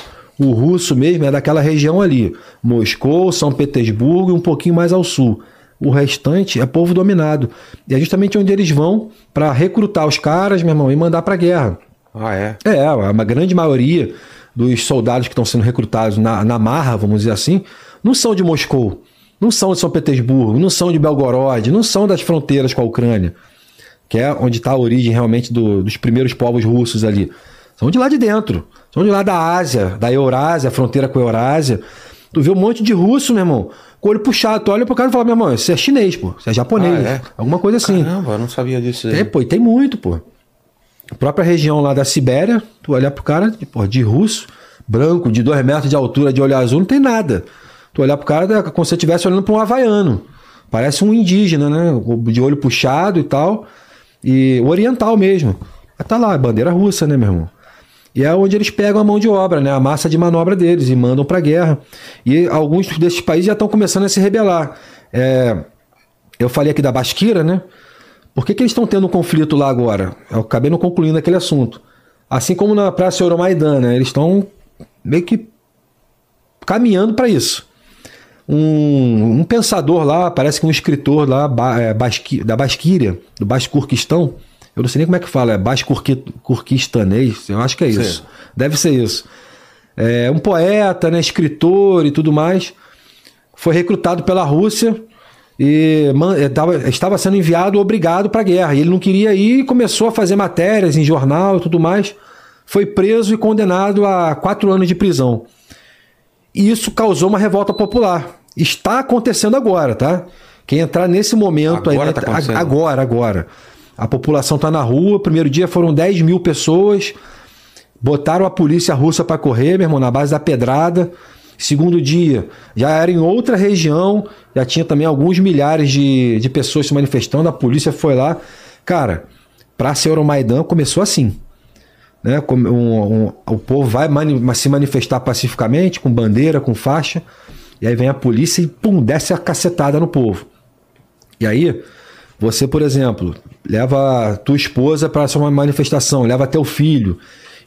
o russo mesmo é daquela região ali. Moscou, São Petersburgo e um pouquinho mais ao sul. O restante é povo dominado. E é justamente onde eles vão para recrutar os caras, meu irmão, e mandar para guerra. Ah, é? É, a grande maioria dos soldados que estão sendo recrutados na, na marra, vamos dizer assim, não são de Moscou, não são de São Petersburgo, não são de Belgorod, não são das fronteiras com a Ucrânia, que é onde está a origem realmente do, dos primeiros povos russos ali. São de lá de dentro, são de lá da Ásia, da Eurásia, fronteira com a Eurásia. Tu vê um monte de russo, meu irmão, com o olho puxado. Tu olha pro cara e fala, meu irmão, você é chinês, pô, você é japonês, ah, é? alguma coisa assim. Caramba, eu não sabia disso. Aí. É, pô, e tem muito, pô. A própria região lá da Sibéria, tu olhar pro cara, pô, de russo, branco, de dois metros de altura, de olho azul, não tem nada. Tu olhar pro cara é como se você estivesse olhando para um havaiano. Parece um indígena, né? De olho puxado e tal. E oriental mesmo. Mas tá lá, bandeira russa, né, meu irmão? E é onde eles pegam a mão de obra, né? A massa de manobra deles e mandam pra guerra. E alguns desses países já estão começando a se rebelar. É, eu falei aqui da Basquira, né? Por que, que eles estão tendo um conflito lá agora? Eu acabei não concluindo aquele assunto. Assim como na Praça Euromaidan, né? Eles estão meio que caminhando para isso. Um, um, pensador lá, parece que um escritor lá é, basqui, da Basquíria, do Bascurquistão, eu não sei nem como é que fala, é Bascurquistanês, eu acho que é isso. Sim. Deve ser isso. É um poeta, né, escritor e tudo mais, foi recrutado pela Rússia e eh, estava sendo enviado obrigado para a guerra. E ele não queria ir e começou a fazer matérias em jornal e tudo mais. Foi preso e condenado a quatro anos de prisão. E isso causou uma revolta popular. Está acontecendo agora, tá? Quem entrar nesse momento Agora aí, tá acontecendo. agora, agora. A população está na rua. Primeiro dia foram 10 mil pessoas. Botaram a polícia russa para correr, meu irmão, na base da pedrada. Segundo dia, já era em outra região, já tinha também alguns milhares de, de pessoas se manifestando. A polícia foi lá. Cara, para ser Euromaidan começou assim. Né? Um- um- o povo vai mani- se manifestar pacificamente, com bandeira, com faixa. E aí vem a polícia e pum, desce a cacetada no povo. E aí, você, por exemplo, leva tua esposa para uma manifestação, leva teu filho,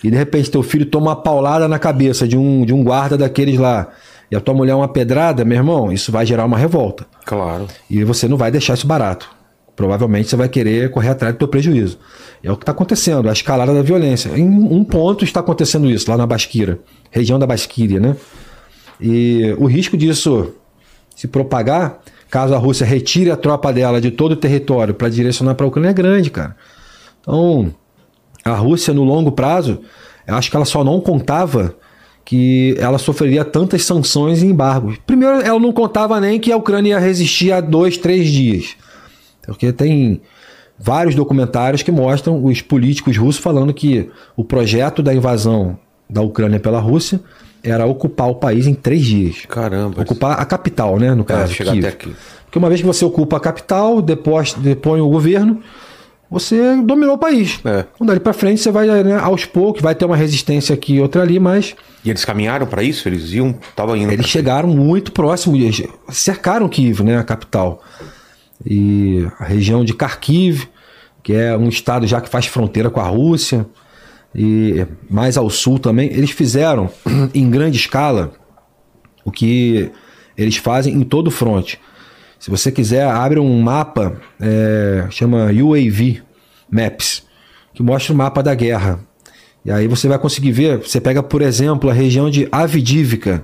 e de repente teu filho toma uma paulada na cabeça de um, de um guarda daqueles lá, e a tua mulher uma pedrada, meu irmão, isso vai gerar uma revolta. Claro. E você não vai deixar isso barato. Provavelmente você vai querer correr atrás do teu prejuízo. É o que está acontecendo, a escalada da violência. Em um ponto está acontecendo isso, lá na Basquira, região da Basquíria, né? E o risco disso se propagar, caso a Rússia retire a tropa dela de todo o território para direcionar para a Ucrânia, é grande, cara. Então, a Rússia, no longo prazo, acho que ela só não contava que ela sofreria tantas sanções e embargos. Primeiro, ela não contava nem que a Ucrânia ia resistir a dois, três dias. Porque tem vários documentários que mostram os políticos russos falando que o projeto da invasão da Ucrânia pela Rússia era ocupar o país em três dias. Caramba. Ocupar a capital, né? No É, caso. chegar Kiev. até aqui. Porque uma vez que você ocupa a capital, depois depõe o governo, você dominou o país. É. Então, dali pra frente, você vai né, aos poucos, vai ter uma resistência aqui e outra ali, mas E eles caminharam para isso? Eles iam, tava indo. eles chegaram muito próximo, cercaram Kiev, né, a capital. E a região de Kharkiv, que é um estado já que faz fronteira com a Rússia, e mais ao sul também, eles fizeram em grande escala o que eles fazem em todo o fronte. Se você quiser, abre um mapa, é, chama UAV Maps, que mostra o mapa da guerra. E aí você vai conseguir ver, você pega, por exemplo, a região de Avdivka,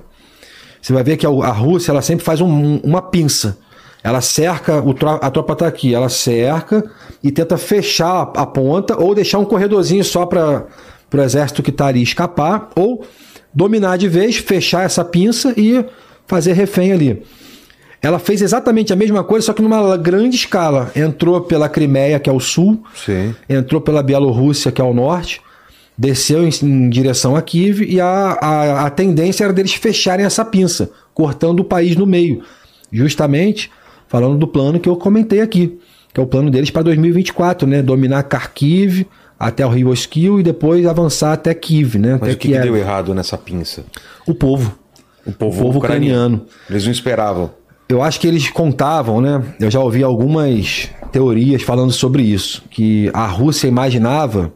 você vai ver que a a Rússia ela sempre faz um- uma pinça. Ela cerca, a tropa está aqui, ela cerca e tenta fechar a ponta ou deixar um corredorzinho só para o exército que está ali escapar, ou dominar de vez, fechar essa pinça e fazer refém ali. Ela fez exatamente a mesma coisa, só que numa grande escala. Entrou pela Crimeia, que é o sul, Sim. entrou pela Bielorrússia, que é o norte, desceu em, em direção a Kiev e a, a, a tendência era deles fecharem essa pinça, cortando o país no meio. Justamente falando do plano que eu comentei aqui, que é o plano deles para 2024, né? Dominar Kharkiv até o Rio Oskil e depois avançar até Kiev, né? Mas até o que, que deu errado nessa pinça? O povo. O povo, O povo ucraniano. Eles não esperavam. Eu acho que eles contavam, né? Eu já ouvi algumas teorias falando sobre isso, que a Rússia imaginava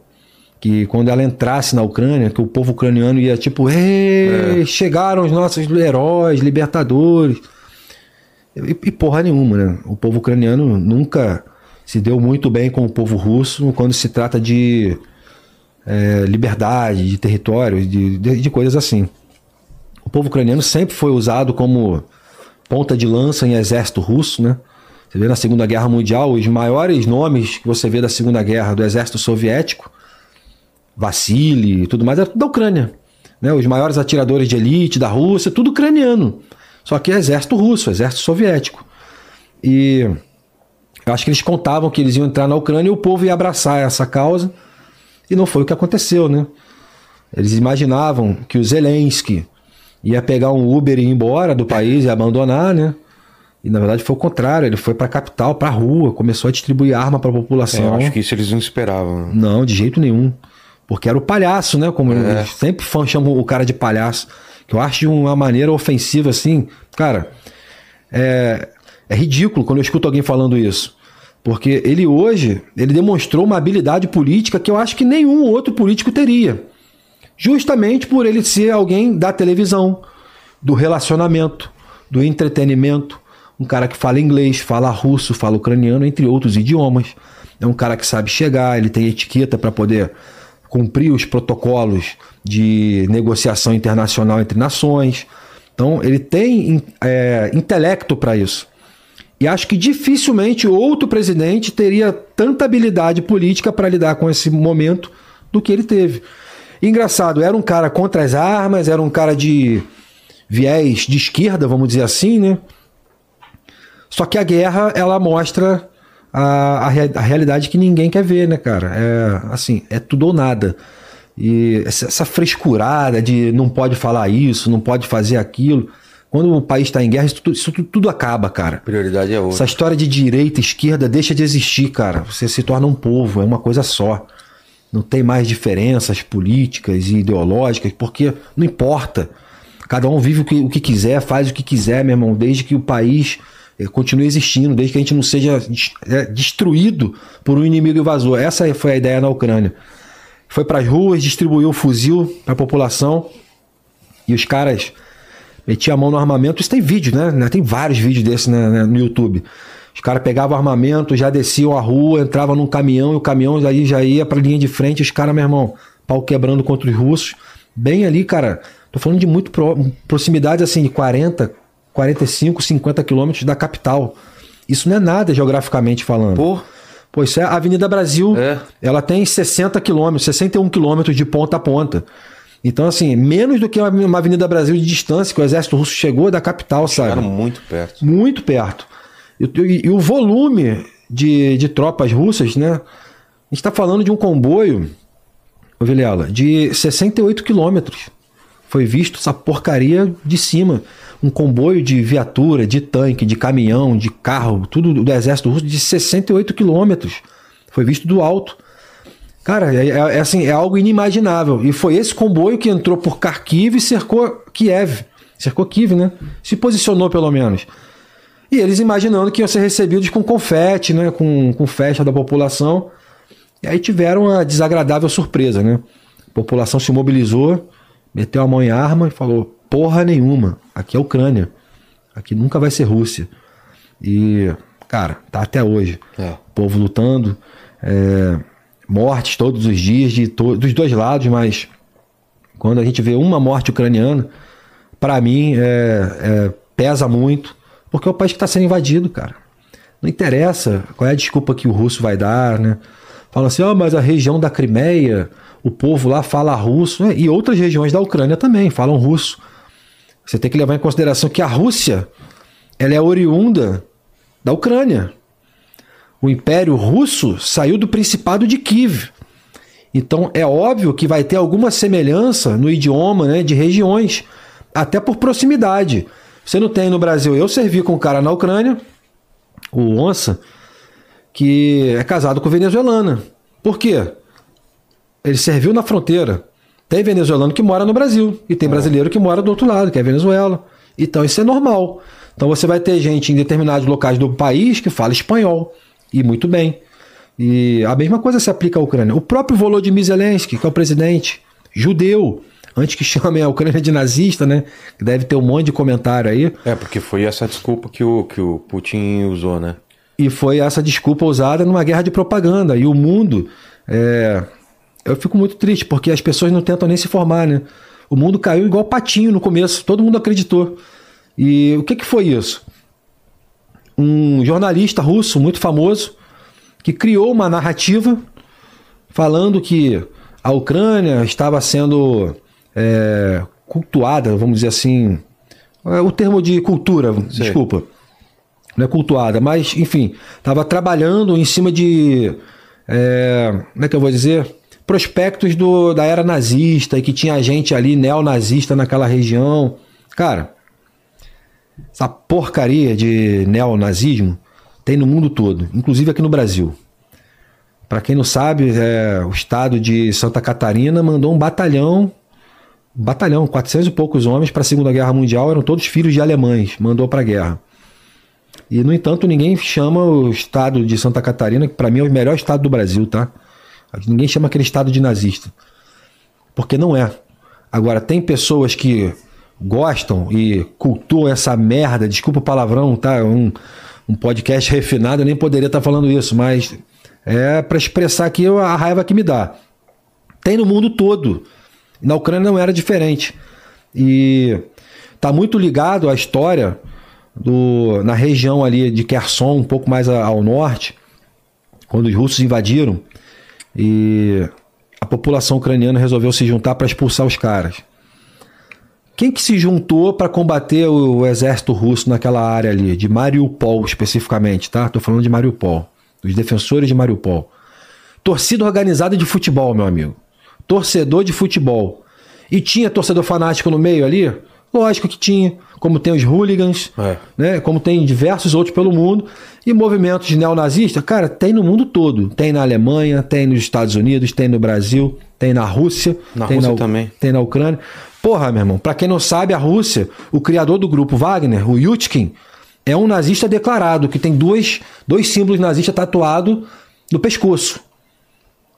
que quando ela entrasse na Ucrânia, que o povo ucraniano ia tipo, Ei, chegaram os nossos heróis, libertadores. E, e porra nenhuma, né? O povo ucraniano nunca se deu muito bem com o povo russo quando se trata de é, liberdade, de território, de, de, de coisas assim. O povo ucraniano sempre foi usado como ponta de lança em exército russo, né? Você vê na Segunda Guerra Mundial os maiores nomes que você vê da Segunda Guerra do exército soviético, Vassili e tudo mais, é tudo da Ucrânia. Né? Os maiores atiradores de elite da Rússia, tudo ucraniano. Só que é exército russo, exército soviético. E eu acho que eles contavam que eles iam entrar na Ucrânia e o povo ia abraçar essa causa. E não foi o que aconteceu, né? Eles imaginavam que o Zelensky ia pegar um Uber e ir embora do país e abandonar, né? E na verdade foi o contrário, ele foi para a capital, para a rua, começou a distribuir arma para a É, população. eu acho que isso eles não esperavam. né? Não, de jeito nenhum. Porque era o palhaço, né? Como eles sempre fã chamam o cara de palhaço. Que eu acho de uma maneira ofensiva assim. Cara, é, é ridículo quando eu escuto alguém falando isso. Porque ele hoje, ele demonstrou uma habilidade política que eu acho que nenhum outro político teria. Justamente por ele ser alguém da televisão, do relacionamento, do entretenimento, um cara que fala inglês, fala russo, fala ucraniano, entre outros idiomas. É um cara que sabe chegar, ele tem etiqueta para poder cumprir os protocolos de negociação internacional entre nações. Então, ele tem é, intelecto para isso. E acho que dificilmente outro presidente teria tanta habilidade política para lidar com esse momento do que ele teve. Engraçado, era um cara contra as armas, era um cara de viés de esquerda, vamos dizer assim, né? Só que a guerra, ela mostra a, a, a realidade que ninguém quer ver, né, cara? É assim, é tudo ou nada. E essa, essa frescurada de não pode falar isso, não pode fazer aquilo. Quando o país está em guerra, isso, tudo, isso tudo, tudo, acaba, cara. Prioridade é outra. Essa história de direita, esquerda deixa de existir, cara. Você se torna um povo, é uma coisa só. Não tem mais diferenças políticas e ideológicas, porque não importa. Cada um vive o que, o que quiser, faz o que quiser, meu irmão, desde que o país continue existindo, desde que a gente não seja eh, destruído por um inimigo invasor. Essa foi a ideia na Ucrânia. Foi para as ruas, distribuiu fuzil para a população e os caras metiam a mão no armamento. Isso tem vídeo, né? Tem vários vídeos desses né, no YouTube. Os caras pegavam armamento, já desciam a rua, entravam num caminhão e o caminhão aí já ia para a linha de frente. Os caras, meu irmão, pau quebrando contra os russos. Bem ali, cara. Tô falando de muito pro, proximidade assim de 40, 45, 50 quilômetros da capital. Isso não é nada geograficamente falando. Pô. Pô, isso é a Avenida Brasil. É. Ela tem 60 quilômetros, 61 quilômetros de ponta a ponta. Então, assim, menos do que uma Avenida Brasil de distância que o exército russo chegou da capital, sabe? Chegaram muito perto. Muito perto. E, e, e o volume de, de tropas russas, né? A gente está falando de um comboio, Vilela, de 68 quilômetros. Foi visto essa porcaria de cima. Um comboio de viatura, de tanque, de caminhão, de carro, tudo do exército russo de 68 quilômetros. Foi visto do alto. Cara, é, é, é, assim, é algo inimaginável. E foi esse comboio que entrou por Kharkiv e cercou Kiev. Cercou Kiev, né? Se posicionou pelo menos. E eles imaginando que iam ser recebidos com confete, né? Com, com festa da população. E aí tiveram a desagradável surpresa, né? A população se mobilizou meteu a mão em arma e falou: porra nenhuma, aqui é Ucrânia, aqui nunca vai ser Rússia. E, cara, tá até hoje. É. O povo lutando, é, mortes todos os dias de to dos dois lados, mas quando a gente vê uma morte ucraniana, para mim é, é, pesa muito, porque é o país que está sendo invadido, cara. Não interessa qual é a desculpa que o russo vai dar, né? Fala assim, ó, oh, mas a região da Crimeia o povo lá fala russo, né? e outras regiões da Ucrânia também falam russo. Você tem que levar em consideração que a Rússia ela é oriunda da Ucrânia. O Império Russo saiu do Principado de Kiev. Então é óbvio que vai ter alguma semelhança no idioma né, de regiões, até por proximidade. Você não tem no Brasil. Eu servi com um cara na Ucrânia, o Onça, que é casado com venezuelana. Por quê? Ele serviu na fronteira. Tem venezuelano que mora no Brasil e tem brasileiro que mora do outro lado, que é Venezuela. Então isso é normal. Então você vai ter gente em determinados locais do país que fala espanhol e muito bem. E a mesma coisa se aplica à Ucrânia. O próprio Volodymyr Zelensky, que é o presidente judeu, antes que chamem a Ucrânia de nazista, né? Deve ter um monte de comentário aí. É, porque foi essa desculpa que o, que o Putin usou, né? E foi essa desculpa usada numa guerra de propaganda. E o mundo é, eu fico muito triste, porque as pessoas não tentam nem se formar, né? O mundo caiu igual patinho no começo, todo mundo acreditou. E o que, que foi isso? Um jornalista russo muito famoso que criou uma narrativa falando que a Ucrânia estava sendo é, cultuada, vamos dizer assim, é o termo de cultura, Sim. desculpa, não é cultuada, mas enfim, estava trabalhando em cima de, é, como é que eu vou dizer, prospectos do, da era nazista e que tinha gente ali neonazista naquela região. Cara, essa porcaria de neonazismo tem no mundo todo, inclusive aqui no Brasil. Para quem não sabe, é, o estado de Santa Catarina mandou um batalhão, um batalhão, 400 e poucos homens para a Segunda Guerra Mundial, eram todos filhos de alemães, mandou para a guerra. E, no entanto, ninguém chama o estado de Santa Catarina, que para mim é o melhor estado do Brasil, tá? Ninguém chama aquele estado de nazista. Porque não é. Agora, tem pessoas que gostam e cultuam essa merda, desculpa o palavrão, tá? Um, um podcast refinado, eu nem poderia estar falando isso, mas é para expressar aqui a raiva que me dá. Tem no mundo todo. Na Ucrânia não era diferente. E tá muito ligado à história do, na região ali de Kherson, um pouco mais ao norte, quando os russos invadiram e a população ucraniana resolveu se juntar para expulsar os caras. Quem que se juntou para combater o, exército russo naquela área ali, de Mariupol especificamente, tá? Tô falando de Mariupol, dos defensores de Mariupol. Torcida organizada de futebol, meu amigo. Torcedor de futebol. E tinha torcedor fanático no meio ali? Lógico que tinha, como tem os hooligans, é. né? como tem diversos outros pelo mundo. E movimentos neonazistas, cara, tem no mundo todo. Tem na Alemanha, tem nos Estados Unidos, tem no Brasil, tem na Rússia. Na tem Rússia na, também. Tem na Ucrânia. Porra, meu irmão, pra quem não sabe, a Rússia, o criador do grupo Wagner, o Yutkin, é um nazista declarado, que tem dois, dois símbolos nazistas tatuados no pescoço.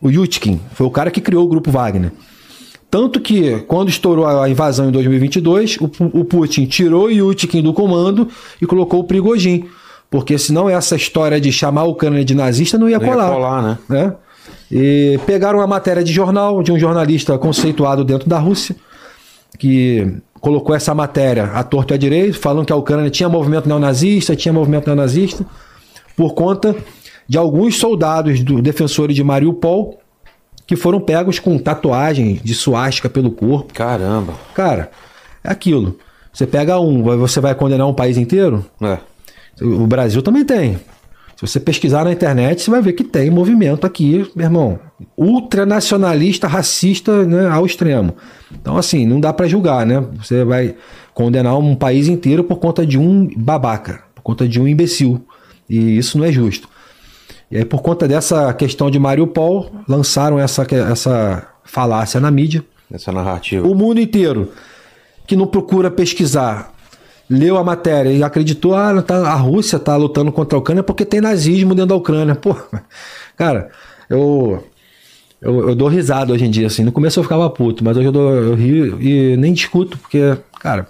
O Yutkin foi o cara que criou o grupo Wagner. Tanto que, quando estourou a invasão em 2022, o, o Putin tirou o Yutkin do comando e colocou o Prigogine. Porque senão essa história de chamar o Ucrânia de nazista não ia não colar. Ia colar, né? né? E pegaram uma matéria de jornal de um jornalista conceituado dentro da Rússia, que colocou essa matéria à torto e à direito, falando que a Ucrânia tinha movimento neonazista, tinha movimento neonazista, por conta de alguns soldados do defensores de Mariupol que foram pegos com tatuagem de suástica pelo corpo. Caramba. Cara, é aquilo. Você pega um, você vai condenar um país inteiro? É. O Brasil também tem. Se você pesquisar na internet, você vai ver que tem movimento aqui, meu irmão, ultranacionalista, racista né, ao extremo. Então, assim, não dá para julgar, né? Você vai condenar um país inteiro por conta de um babaca, por conta de um imbecil. E isso não é justo. E aí, por conta dessa questão de Mariupol, lançaram essa, essa falácia na mídia. Essa narrativa. O mundo inteiro que não procura pesquisar, leu a matéria e acreditou, ah, tá, a Rússia está lutando contra a Ucrânia porque tem nazismo dentro da Ucrânia. Pô, cara, eu, eu, eu, dou risada hoje em dia, assim. No começo eu ficava puto, mas hoje eu, dou, eu rio e nem discuto, porque, cara,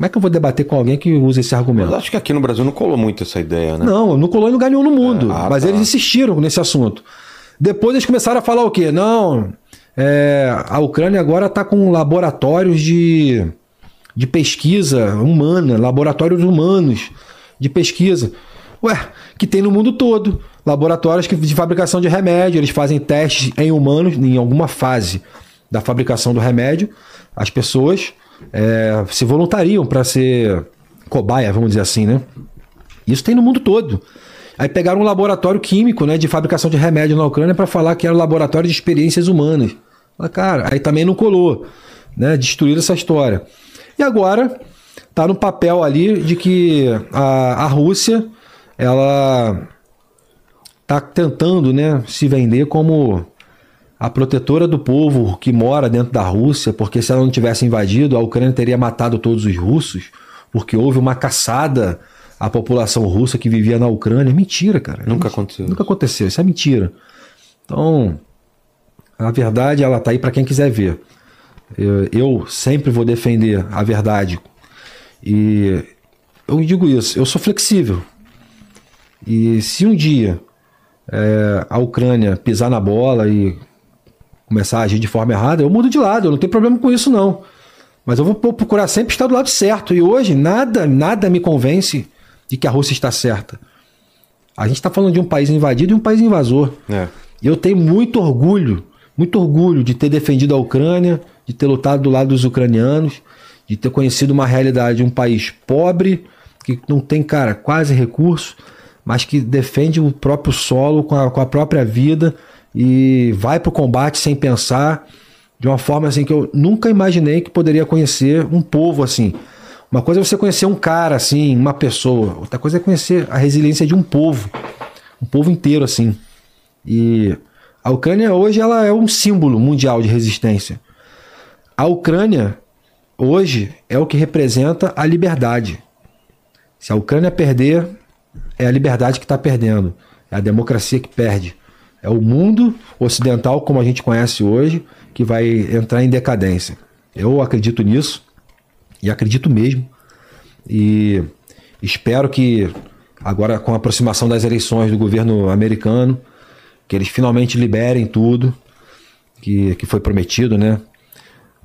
como é que eu vou debater com alguém que usa esse argumento? Mas acho que aqui no Brasil não colou muito essa ideia, né? Não, não colou em lugar nenhum no mundo. É, ah, mas tá. eles insistiram nesse assunto. Depois eles começaram a falar o quê? Não, é, a Ucrânia agora está com laboratórios de, de pesquisa humana, laboratórios humanos de pesquisa. Ué, que tem no mundo todo. Laboratórios de fabricação de remédio, eles fazem testes em humanos em alguma fase da fabricação do remédio. As pessoas é, se voluntariam para ser cobaia, vamos dizer assim, né? Isso tem no mundo todo. Aí pegaram um laboratório químico, né, de fabricação de remédio na Ucrânia para falar que era um laboratório de experiências humanas. Cara, aí também não colou, né? Destruíram essa história. E agora tá no papel ali de que a, a Rússia ela tá tentando, né, se vender como a protetora do povo que mora dentro da Rússia, porque se ela não tivesse invadido, a Ucrânia teria matado todos os russos, porque houve uma caçada à população russa que vivia na Ucrânia. Mentira, cara. Nunca aconteceu. Nunca aconteceu, isso é mentira. Então, a verdade ela tá aí para quem quiser ver. Eu, eu sempre vou defender a verdade. E eu digo isso, eu sou flexível. E se um dia é, a Ucrânia pisar na bola e começar a agir de forma errada, eu mudo de lado, eu não tenho problema com isso não. Mas eu vou procurar sempre estar do lado certo. E hoje nada, nada me convence de que a Rússia está certa. A gente está falando de um país invadido e um país invasor. É. E eu tenho muito orgulho, muito orgulho de ter defendido a Ucrânia, de ter lutado do lado dos ucranianos, de ter conhecido uma realidade de um país pobre, que não tem, cara, quase recurso, mas que defende o próprio solo com a, com a própria vida e vai para o combate sem pensar, de uma forma assim que eu nunca imaginei que poderia conhecer um povo assim. Uma coisa é você conhecer um cara assim, uma pessoa, outra coisa é conhecer a resiliência de um povo, um povo inteiro assim. E a Ucrânia hoje ela é um símbolo mundial de resistência. A Ucrânia hoje é o que representa a liberdade. Se a Ucrânia perder, é a liberdade que está perdendo, é a democracia que perde. É o mundo ocidental, como a gente conhece hoje, que vai entrar em decadência. Eu acredito nisso, e acredito mesmo. E espero que, agora com a aproximação das eleições do governo americano, que eles finalmente liberem tudo que, que foi prometido, né?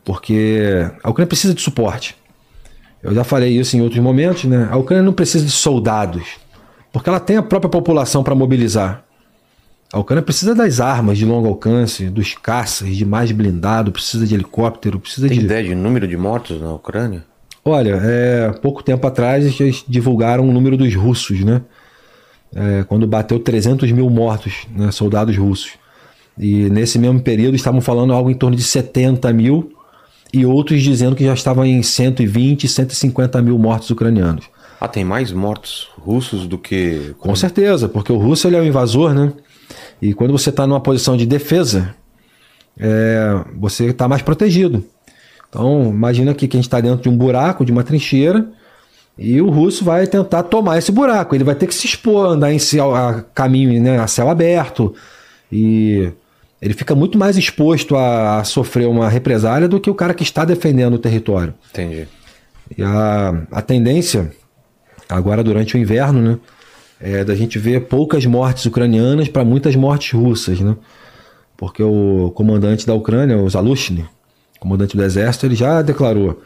Porque a Ucrânia precisa de suporte. Eu já falei isso em outros momentos, né? A Ucrânia não precisa de soldados, porque ela tem a própria população para mobilizar. A Ucrânia precisa das armas de longo alcance, dos caças, de mais blindado, precisa de helicóptero, precisa Tem de. ideia de número de mortos na Ucrânia? Olha, é, pouco tempo atrás eles divulgaram o número dos russos, né? É, quando bateu 300 mil mortos, né, soldados russos. E nesse mesmo período estavam falando algo em torno de 70 mil e outros dizendo que já estavam em 120, 150 mil mortos ucranianos. Ah, tem mais mortos russos do que. Com certeza, porque o russo ele é um invasor, né? E quando você está numa posição de defesa, é, você está mais protegido. Então, imagina aqui que a gente está dentro de um buraco, de uma trincheira, e o russo vai tentar tomar esse buraco. Ele vai ter que se expor, andar em céu, a caminho, né, a céu aberto. E ele fica muito mais exposto a, a sofrer uma represália do que o cara que está defendendo o território. Entendi. E a, a tendência, agora durante o inverno, né, é da gente ver poucas mortes ucranianas para muitas mortes russas, né? Porque o comandante da Ucrânia, o Zalushny, comandante do exército, ele já declarou: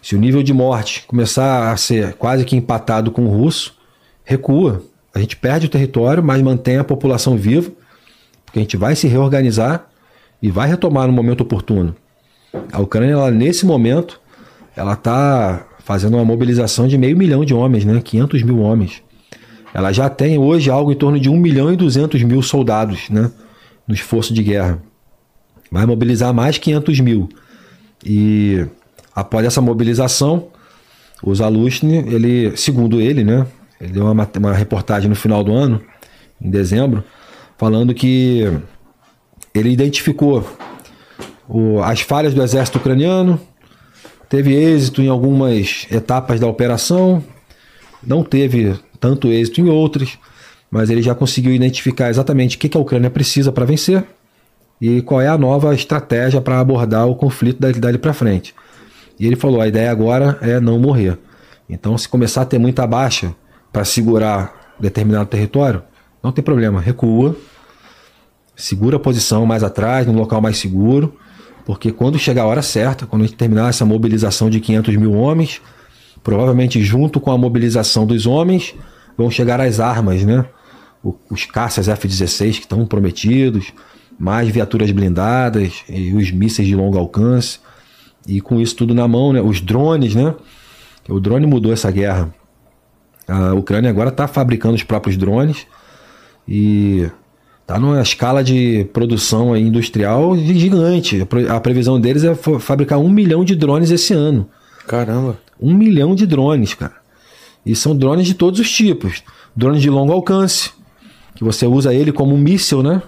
se o nível de morte começar a ser quase que empatado com o russo, recua. A gente perde o território, mas mantém a população viva, porque a gente vai se reorganizar e vai retomar no momento oportuno. A Ucrânia, ela, nesse momento, ela está fazendo uma mobilização de meio milhão de homens, né? 500 mil homens. Ela já tem hoje algo em torno de 1 milhão e 200 mil soldados, né? No esforço de guerra. Vai mobilizar mais 500 mil. E após essa mobilização, o Zalushny, ele, segundo ele, né? Ele deu uma, uma reportagem no final do ano, em dezembro, falando que ele identificou o, as falhas do exército ucraniano, teve êxito em algumas etapas da operação, não teve tanto êxito em outras, mas ele já conseguiu identificar exatamente o que a Ucrânia precisa para vencer e qual é a nova estratégia para abordar o conflito dali, dali para frente. E ele falou: a ideia agora é não morrer. Então, se começar a ter muita baixa para segurar determinado território, não tem problema, recua, segura a posição mais atrás, num local mais seguro, porque quando chegar a hora certa, quando a gente terminar essa mobilização de 500 mil homens, provavelmente junto com a mobilização dos homens, vão chegar as armas, né? Os caças F-16 que estão prometidos, mais viaturas blindadas e os mísseis de longo alcance. E com isso tudo na mão, né? Os drones, né? O drone mudou essa guerra. A Ucrânia agora está fabricando os próprios drones e está numa escala de produção industrial gigante. A previsão deles é fabricar um milhão de drones esse ano. Caramba. Um milhão de drones, cara. E são drones de todos os tipos. Drones de longo alcance, que você usa ele como um míssil, né?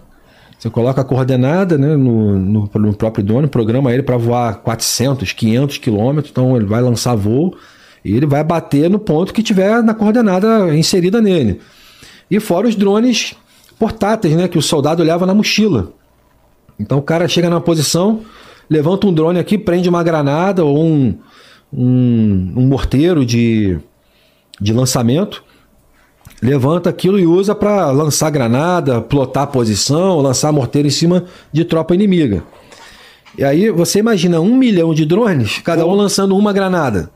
Você coloca a coordenada né, no, no, no próprio drone, programa ele para voar 400, 500 quilômetros, então ele vai lançar voo e ele vai bater no ponto que tiver na coordenada inserida nele. E fora os drones portáteis, né, que o soldado leva na mochila. Então o cara chega numa posição, levanta um drone aqui, prende uma granada ou um, um, um morteiro de, de lançamento, levanta aquilo e usa para lançar granada, plotar posição, lançar morteiro em cima de tropa inimiga. E aí você imagina um milhão de drones, cada um lançando uma granada.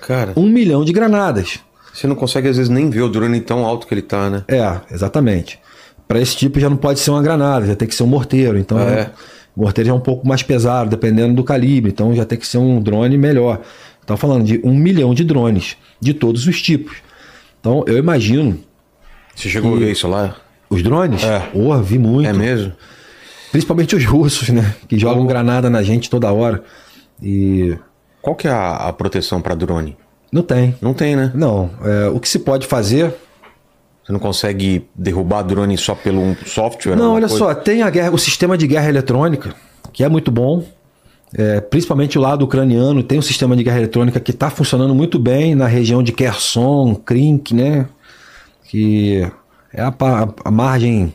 Cara. Um milhão de granadas. Você não consegue às vezes nem ver o drone tão alto que ele tá, né? É, exatamente. Para esse tipo já não pode ser uma granada, já tem que ser um morteiro. Então, É. o morteiro já é um pouco mais pesado, dependendo do calibre. Então, já tem que ser um drone melhor. Estamos falando de um milhão de drones, de todos os tipos. Então, eu imagino Você chegou a ver isso lá? os drones. É. Porra, vi muito. É mesmo? Principalmente os russos, né? Que jogam granada na gente toda hora. E Qual que é a, a proteção para drone? não tem. Não tem, né? Não. É, o que se pode fazer Você não consegue derrubar drone só pelo um software? Não, olha coisa? só, tem a guerra, o sistema de guerra eletrônica, que é muito bom. É, principalmente o lado ucraniano tem um sistema de guerra eletrônica que está funcionando muito bem na região de Kherson, Krink, né? Que é a, a margem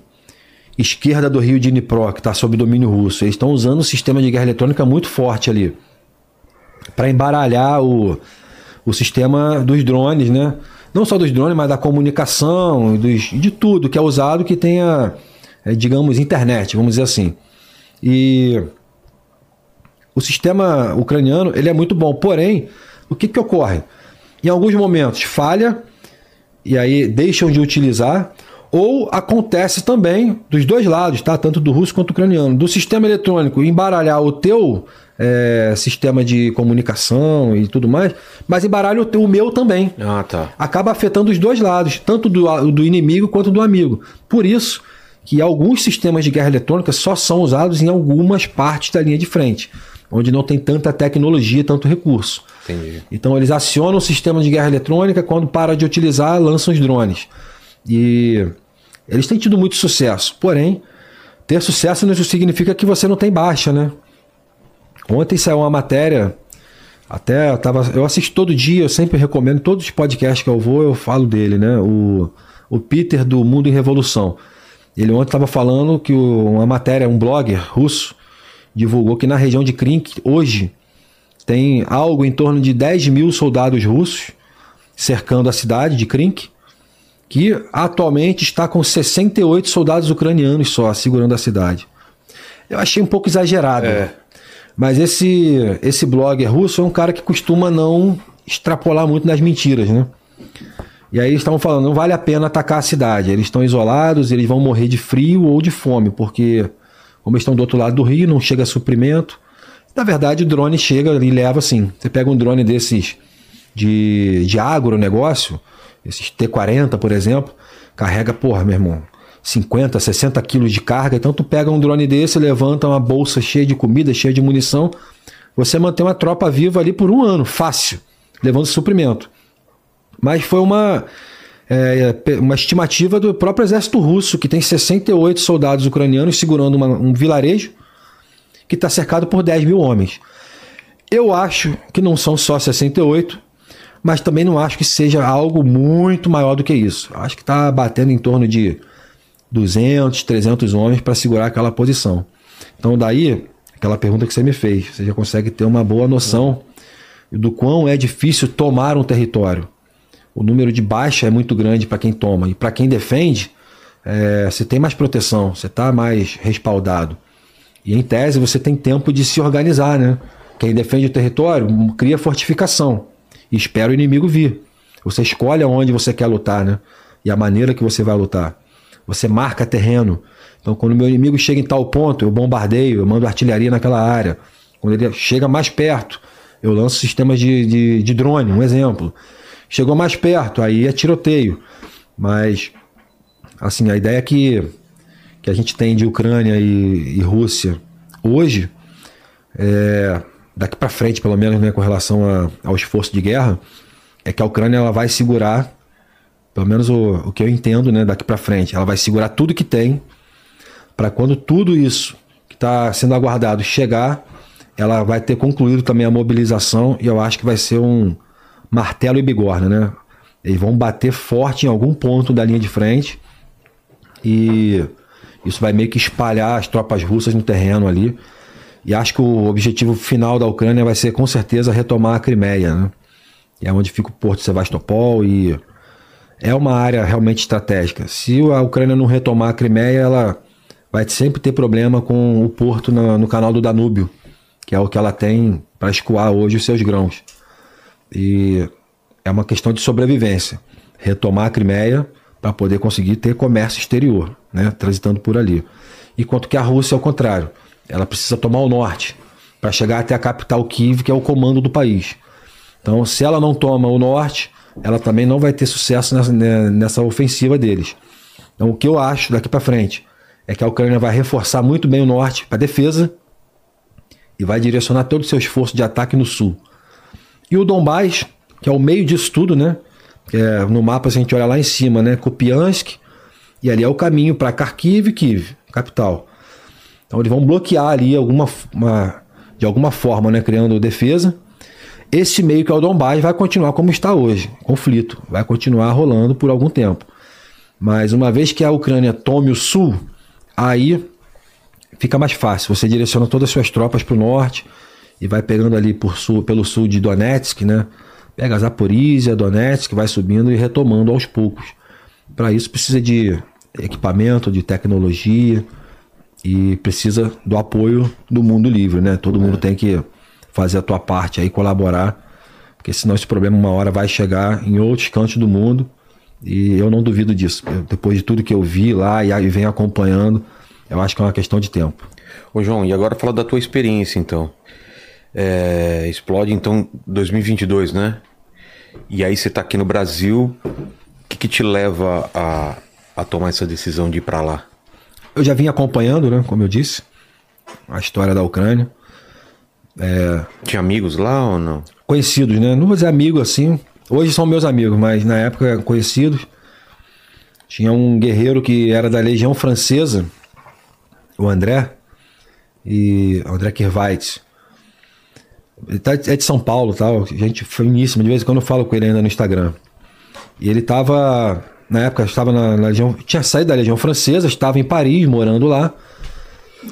esquerda do rio Dnipro, que está sob domínio russo. Eles estão usando um sistema de guerra eletrônica muito forte ali para embaralhar o, o sistema dos drones, né? Não só dos drones, mas da comunicação, dos, de tudo que é usado que tenha, eh, digamos, internet, vamos dizer assim. E o sistema ucraniano ele é muito bom, porém, o que, que ocorre? Em alguns momentos falha e aí deixam de utilizar, ou acontece também dos dois lados, tá? Tanto do russo quanto do ucraniano, do sistema eletrônico embaralhar o teu é, sistema de comunicação e tudo mais, mas embaralha o, teu, o meu também. Ah, tá. Acaba afetando os dois lados, tanto do, do inimigo quanto do amigo. Por isso que alguns sistemas de guerra eletrônica só são usados em algumas partes da linha de frente, onde não tem tanta tecnologia, tanto recurso. Entendi. Então eles acionam o sistema de guerra eletrônica, quando para de utilizar, lançam os drones. E eles têm tido muito sucesso. Porém, ter sucesso não significa que você não tem baixa, né? Ontem saiu uma matéria, até eu, tava, eu assisto todo dia, eu sempre recomendo, todos os podcasts que eu vou, eu falo dele, né? O, o Peter do Mundo em Revolução. Ele ontem estava falando que uma matéria, um blogger russo, divulgou que na região de Krink, hoje, tem algo em torno de 10 mil soldados russos cercando a cidade de Krink, que atualmente está com 68 soldados ucranianos só segurando a cidade. Eu achei um pouco exagerado. É. Mas esse, esse blogger russo é um cara que costuma não extrapolar muito nas mentiras, né? E aí eles estavam falando, não vale a pena atacar a cidade. Eles estão isolados, eles vão morrer de frio ou de fome, porque como estão do outro lado do rio, não chega suprimento. Na verdade, o drone chega e leva assim. Você pega um drone desses de, de agronegócio, esses T40, por exemplo, carrega, porra, meu irmão, 50, 60 quilos de carga. Então tu pega um drone desse, levanta uma bolsa cheia de comida, cheia de munição. Você mantém uma tropa viva ali por um ano, fácil, levando suprimento. Mas foi uma, é, uma estimativa do próprio exército russo, que tem 68 soldados ucranianos segurando uma, um vilarejo que está cercado por 10 mil homens. Eu acho que não são só 68, mas também não acho que seja algo muito maior do que isso. Acho que está batendo em torno de 200, 300 homens para segurar aquela posição. Então, daí, aquela pergunta que você me fez, você já consegue ter uma boa noção do quão é difícil tomar um território o número de baixa é muito grande para quem toma. E para quem defende, é, você tem mais proteção, você está mais respaldado. E em tese você tem tempo de se organizar, né? Quem defende o território cria fortificação e espera o inimigo vir. Você escolhe aonde você quer lutar, né? E a maneira que você vai lutar. Você marca terreno. Então, quando meu inimigo chega em tal ponto, eu bombardeio, eu mando artilharia naquela área. Quando ele chega mais perto, eu lanço sistemas de, de, de drone, um exemplo. Chegou mais perto, aí é tiroteio. Mas, assim, a ideia que, que a gente tem de Ucrânia e, e Rússia hoje, é, daqui para frente, pelo menos, né, com relação a, ao esforço de guerra, é que a Ucrânia ela vai segurar, pelo menos o, o que eu entendo, né, daqui para frente, ela vai segurar tudo que tem para quando tudo isso que está sendo aguardado chegar, ela vai ter concluído também a mobilização e eu acho que vai ser um martelo e bigorna, né? Eles vão bater forte em algum ponto da linha de frente e isso vai meio que espalhar as tropas russas no terreno ali. E acho que o objetivo final da Ucrânia vai ser com certeza retomar a Crimeia, né? É onde fica o porto de Sevastopol e é uma área realmente estratégica. Se a Ucrânia não retomar a Crimeia, ela vai sempre ter problema com o porto no, no canal do Danúbio, que é o que ela tem para escoar hoje os seus grãos. E é uma questão de sobrevivência. Retomar a Crimeia para poder conseguir ter comércio exterior, né, transitando por ali. Enquanto que a Rússia, ao contrário, ela precisa tomar o norte para chegar até a capital Kiev, que é o comando do país. Então, se ela não toma o norte, ela também não vai ter sucesso nessa, né, nessa ofensiva deles. Então, o que eu acho daqui para frente é que a Ucrânia vai reforçar muito bem o norte para defesa e vai direcionar todo o seu esforço de ataque no sul. E o Donbás, que é o meio disso tudo, né? É, no mapa a gente olha lá em cima, né? Kupiansk, e ali é o caminho para Kharkiv e Kiev, capital. Então eles vão bloquear ali alguma, uma, de alguma forma, né? Criando defesa. Esse meio que é o Donbás vai continuar como está hoje, conflito, vai continuar rolando por algum tempo. Mas uma vez que a Ucrânia tome o sul, aí fica mais fácil. Você direciona todas as suas tropas para o norte, e vai pegando ali por sul, pelo sul de Donetsk, né? Pega Zaporizhia, Donetsk, vai subindo e retomando aos poucos. Para isso precisa de equipamento, de tecnologia e precisa do apoio do mundo livre, né? Todo é. mundo tem que fazer a tua parte aí, colaborar Porque senão esse problema uma hora vai chegar em outros cantos do mundo. E eu não duvido disso. Depois de tudo que eu vi lá e, e venho acompanhando, eu acho que é uma questão de tempo. Ô João, e agora fala da tua experiência então. É, explode então 2022, né? E aí você tá aqui no Brasil, o que, que te leva a, a tomar essa decisão de ir para lá? Eu já vim acompanhando, né, como eu disse, a história da Ucrânia. É... Tinha amigos lá ou não? Conhecidos, né? Não vou dizer amigo assim. Hoje são meus amigos, mas na época conhecidos. Tinha um guerreiro que era da Legião Francesa, o André, e André Kirvaitz. Ele tá, é de São Paulo, tal. A gente finíssimo, de vez em quando eu falo com ele ainda no Instagram. E ele tava, na época, estava na, na Legião, tinha saído da Legião Francesa, estava em Paris, morando lá.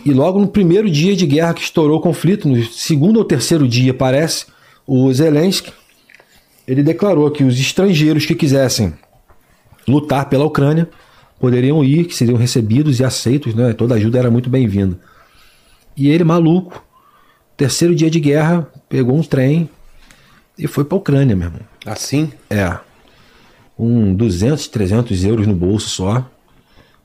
E logo no primeiro dia de guerra que estourou o conflito, no segundo ou terceiro dia, parece, o Zelensky, ele declarou que os estrangeiros que quisessem lutar pela Ucrânia poderiam ir, que seriam recebidos e aceitos, né? Toda ajuda era muito bem-vinda. E ele, maluco, terceiro dia de guerra, pegou um trem e foi para a Ucrânia, meu irmão. Assim? É. Com 200, 300 euros no bolso só.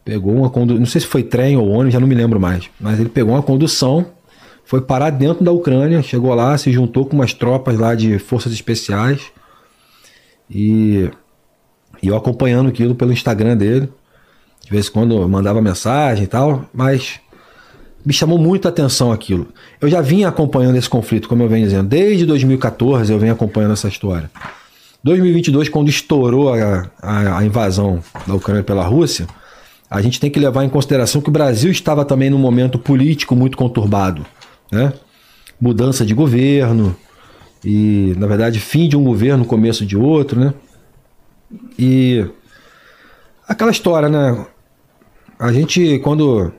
Pegou uma condução, não sei se foi trem ou ônibus, já não me lembro mais. Mas ele pegou uma condução, foi parar dentro da Ucrânia, chegou lá, se juntou com umas tropas lá de forças especiais. E, e eu acompanhando aquilo pelo Instagram dele. De vez em quando eu mandava mensagem e tal, mas me chamou muito a atenção aquilo. Eu já vinha acompanhando esse conflito, como eu venho dizendo, desde 2014 eu venho acompanhando essa história. 2022, quando estourou a, a, a, invasão da Ucrânia pela Rússia, a gente tem que levar em consideração que o Brasil estava também num momento político muito conturbado, né? Mudança de governo e, na verdade, fim de um governo, começo de outro, né? E aquela história, né? A gente, quando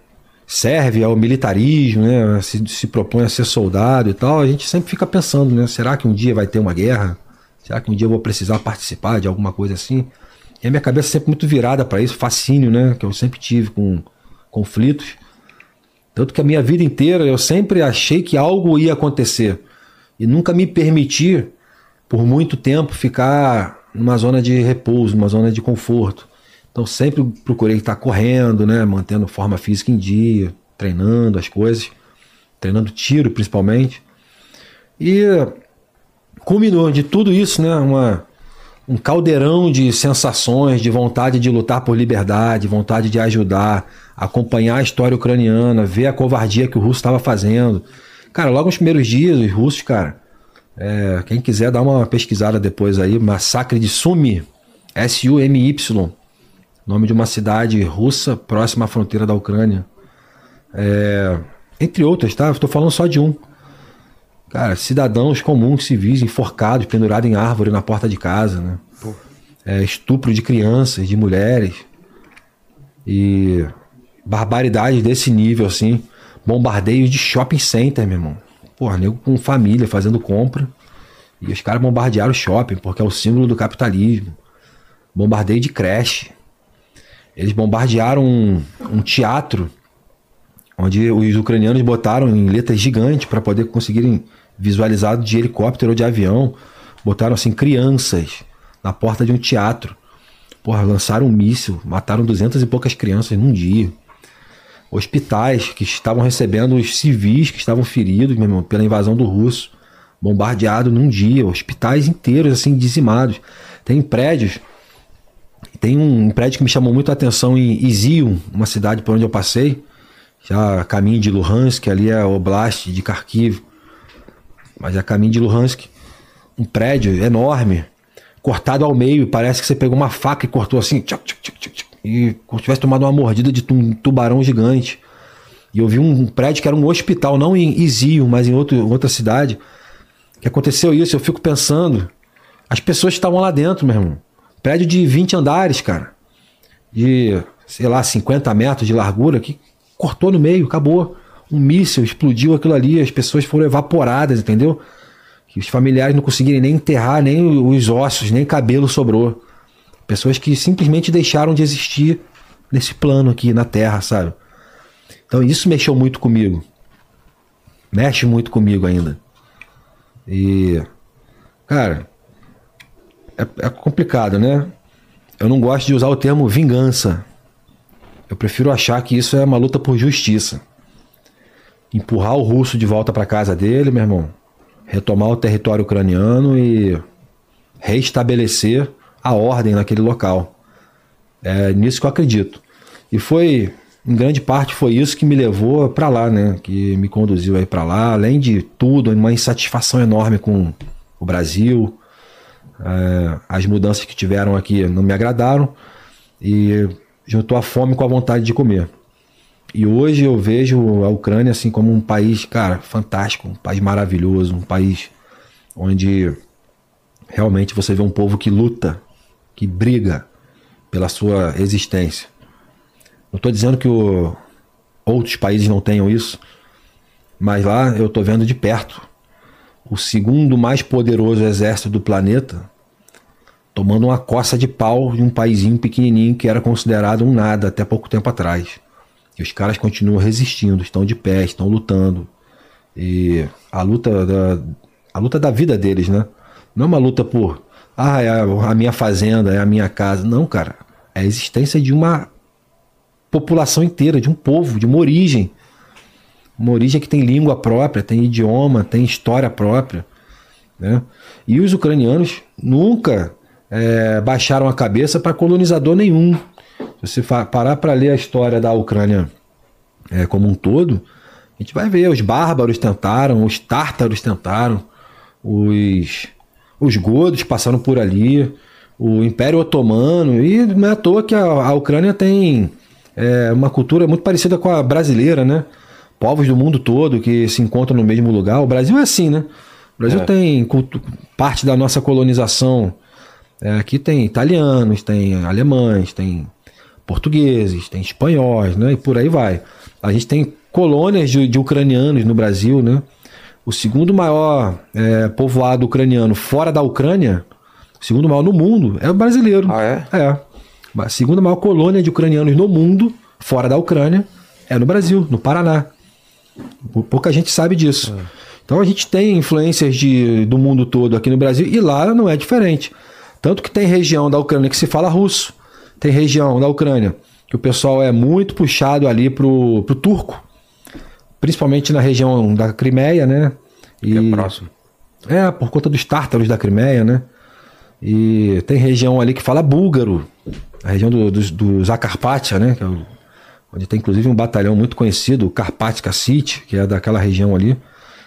serve ao militarismo, né? Se, se propõe a ser soldado e tal, a gente sempre fica pensando, né? Será que um dia vai ter uma guerra? Será que um dia eu vou precisar participar de alguma coisa assim? E a minha cabeça é sempre muito virada para isso, fascínio, né? Que eu sempre tive com conflitos. Tanto que a minha vida inteira eu sempre achei que algo ia acontecer. E nunca me permiti, por muito tempo, ficar numa zona de repouso, numa zona de conforto. Então sempre procurei estar correndo, né, mantendo forma física em dia, treinando as coisas, treinando tiro principalmente. E culminou de tudo isso, né, uma, um caldeirão de sensações, de vontade de lutar por liberdade, vontade de ajudar, acompanhar a história ucraniana, ver a covardia que o russo estava fazendo. Cara, logo nos primeiros dias, os russos, cara, é, quem quiser dar uma pesquisada depois aí, massacre de Sumi, S-U-M-Y, nome de uma cidade russa próxima à fronteira da Ucrânia. É, entre outras, tá? Estou falando só de um. Cara, cidadãos comuns, civis, enforcados, pendurados em árvore na porta de casa, né? É, estupro de crianças, de mulheres. E barbaridades desse nível, assim. Bombardeios de shopping center, meu irmão. Porra, nego com família fazendo compra. E os caras bombardearam o shopping, porque é o símbolo do capitalismo. Bombardeio de creche. Eles bombardearam um, um teatro onde os ucranianos botaram em letras gigantes para poder conseguirem visualizar de helicóptero ou de avião. Botaram assim crianças na porta de um teatro. Porra, lançaram um míssil, mataram duzentas e poucas crianças num dia. Hospitais que estavam recebendo os civis que estavam feridos, meu irmão, pela invasão do russo, bombardeado num dia. Hospitais inteiros assim dizimados. Tem prédios tem um prédio que me chamou muito a atenção em Izium, uma cidade por onde eu passei, já caminho de Luhansk, ali é Oblast de Kharkiv, mas é caminho de Luhansk. Um prédio enorme, cortado ao meio, parece que você pegou uma faca e cortou assim, tchac, tchac, tchac, e como se tivesse tomado uma mordida de um tubarão gigante. E eu vi um prédio que era um hospital, não em Izium, mas em outro, outra cidade, que aconteceu isso, eu fico pensando, as pessoas estavam lá dentro, meu irmão. Prédio de 20 andares, cara. De, sei lá, 50 metros de largura, que cortou no meio, acabou. Um míssil explodiu aquilo ali, as pessoas foram evaporadas, entendeu? Que os familiares não conseguiram nem enterrar, nem os ossos, nem cabelo sobrou. Pessoas que simplesmente deixaram de existir nesse plano aqui na Terra, sabe? Então isso mexeu muito comigo. Mexe muito comigo ainda. E, cara, é, é complicado, né? Eu não gosto de usar o termo vingança. Eu prefiro achar que isso é uma luta por justiça. Empurrar o russo de volta para casa dele, meu irmão. Retomar o território ucraniano e reestabelecer a ordem naquele local. É nisso que eu acredito. E foi, em grande parte, foi isso que me levou para lá, né? Que me conduziu aí para lá. Além de tudo, uma insatisfação enorme com o Brasil. É, as mudanças que tiveram aqui não me agradaram. E juntou a fome com a vontade de comer. E hoje eu vejo a Ucrânia assim como um país, cara, fantástico, um país maravilhoso, um país onde realmente você vê um povo que luta, que briga pela sua existência. Não estou dizendo que o, outros países não tenham isso, mas lá eu estou vendo de perto o segundo mais poderoso exército do planeta tomando uma coça de pau de um paizinho pequenininho que era considerado um nada até pouco tempo atrás. E os caras continuam resistindo, estão de pé, estão lutando. E a luta da, a luta da vida deles, né? Não é uma luta por, ah, é a minha fazenda, é a minha casa. Não, cara. É a existência de uma população inteira, de um povo, de uma origem. Uma origem que tem língua própria, tem idioma, tem história própria. Né? E os ucranianos nunca é, baixaram a cabeça para colonizador nenhum. Se você parar para ler a história da Ucrânia é, como um todo, a gente vai ver, os bárbaros tentaram, os tártaros tentaram, os, os godos passaram por ali, o Império Otomano, e não é à toa que a, a Ucrânia tem é, uma cultura muito parecida com a brasileira, né? Povos do mundo todo que se encontram no mesmo lugar. O Brasil é assim, né? O Brasil é. tem parte da nossa colonização é, aqui tem italianos, tem alemães, tem portugueses, tem espanhóis, né? E por aí vai. A gente tem colônias de, de ucranianos no Brasil, né? O segundo maior é, povoado ucraniano fora da Ucrânia, o segundo maior no mundo, é o brasileiro. Ah, é? É. A segunda maior colônia de ucranianos no mundo, fora da Ucrânia, é no Brasil, no Paraná. Pouca gente sabe disso. Então a gente tem influências de, do mundo todo aqui no Brasil e lá não é diferente. Tanto que tem região da Ucrânia que se fala russo, tem região da Ucrânia que o pessoal é muito puxado ali pro, pro turco, principalmente na região da Crimeia, né? E, que é próximo. É, por conta dos tártaros da Crimeia, né? E tem região ali que fala búlgaro, a região do, dos, do Zacarpátia, né? Que é o, onde tem inclusive um batalhão muito conhecido, o Carpatica City, que é daquela região ali.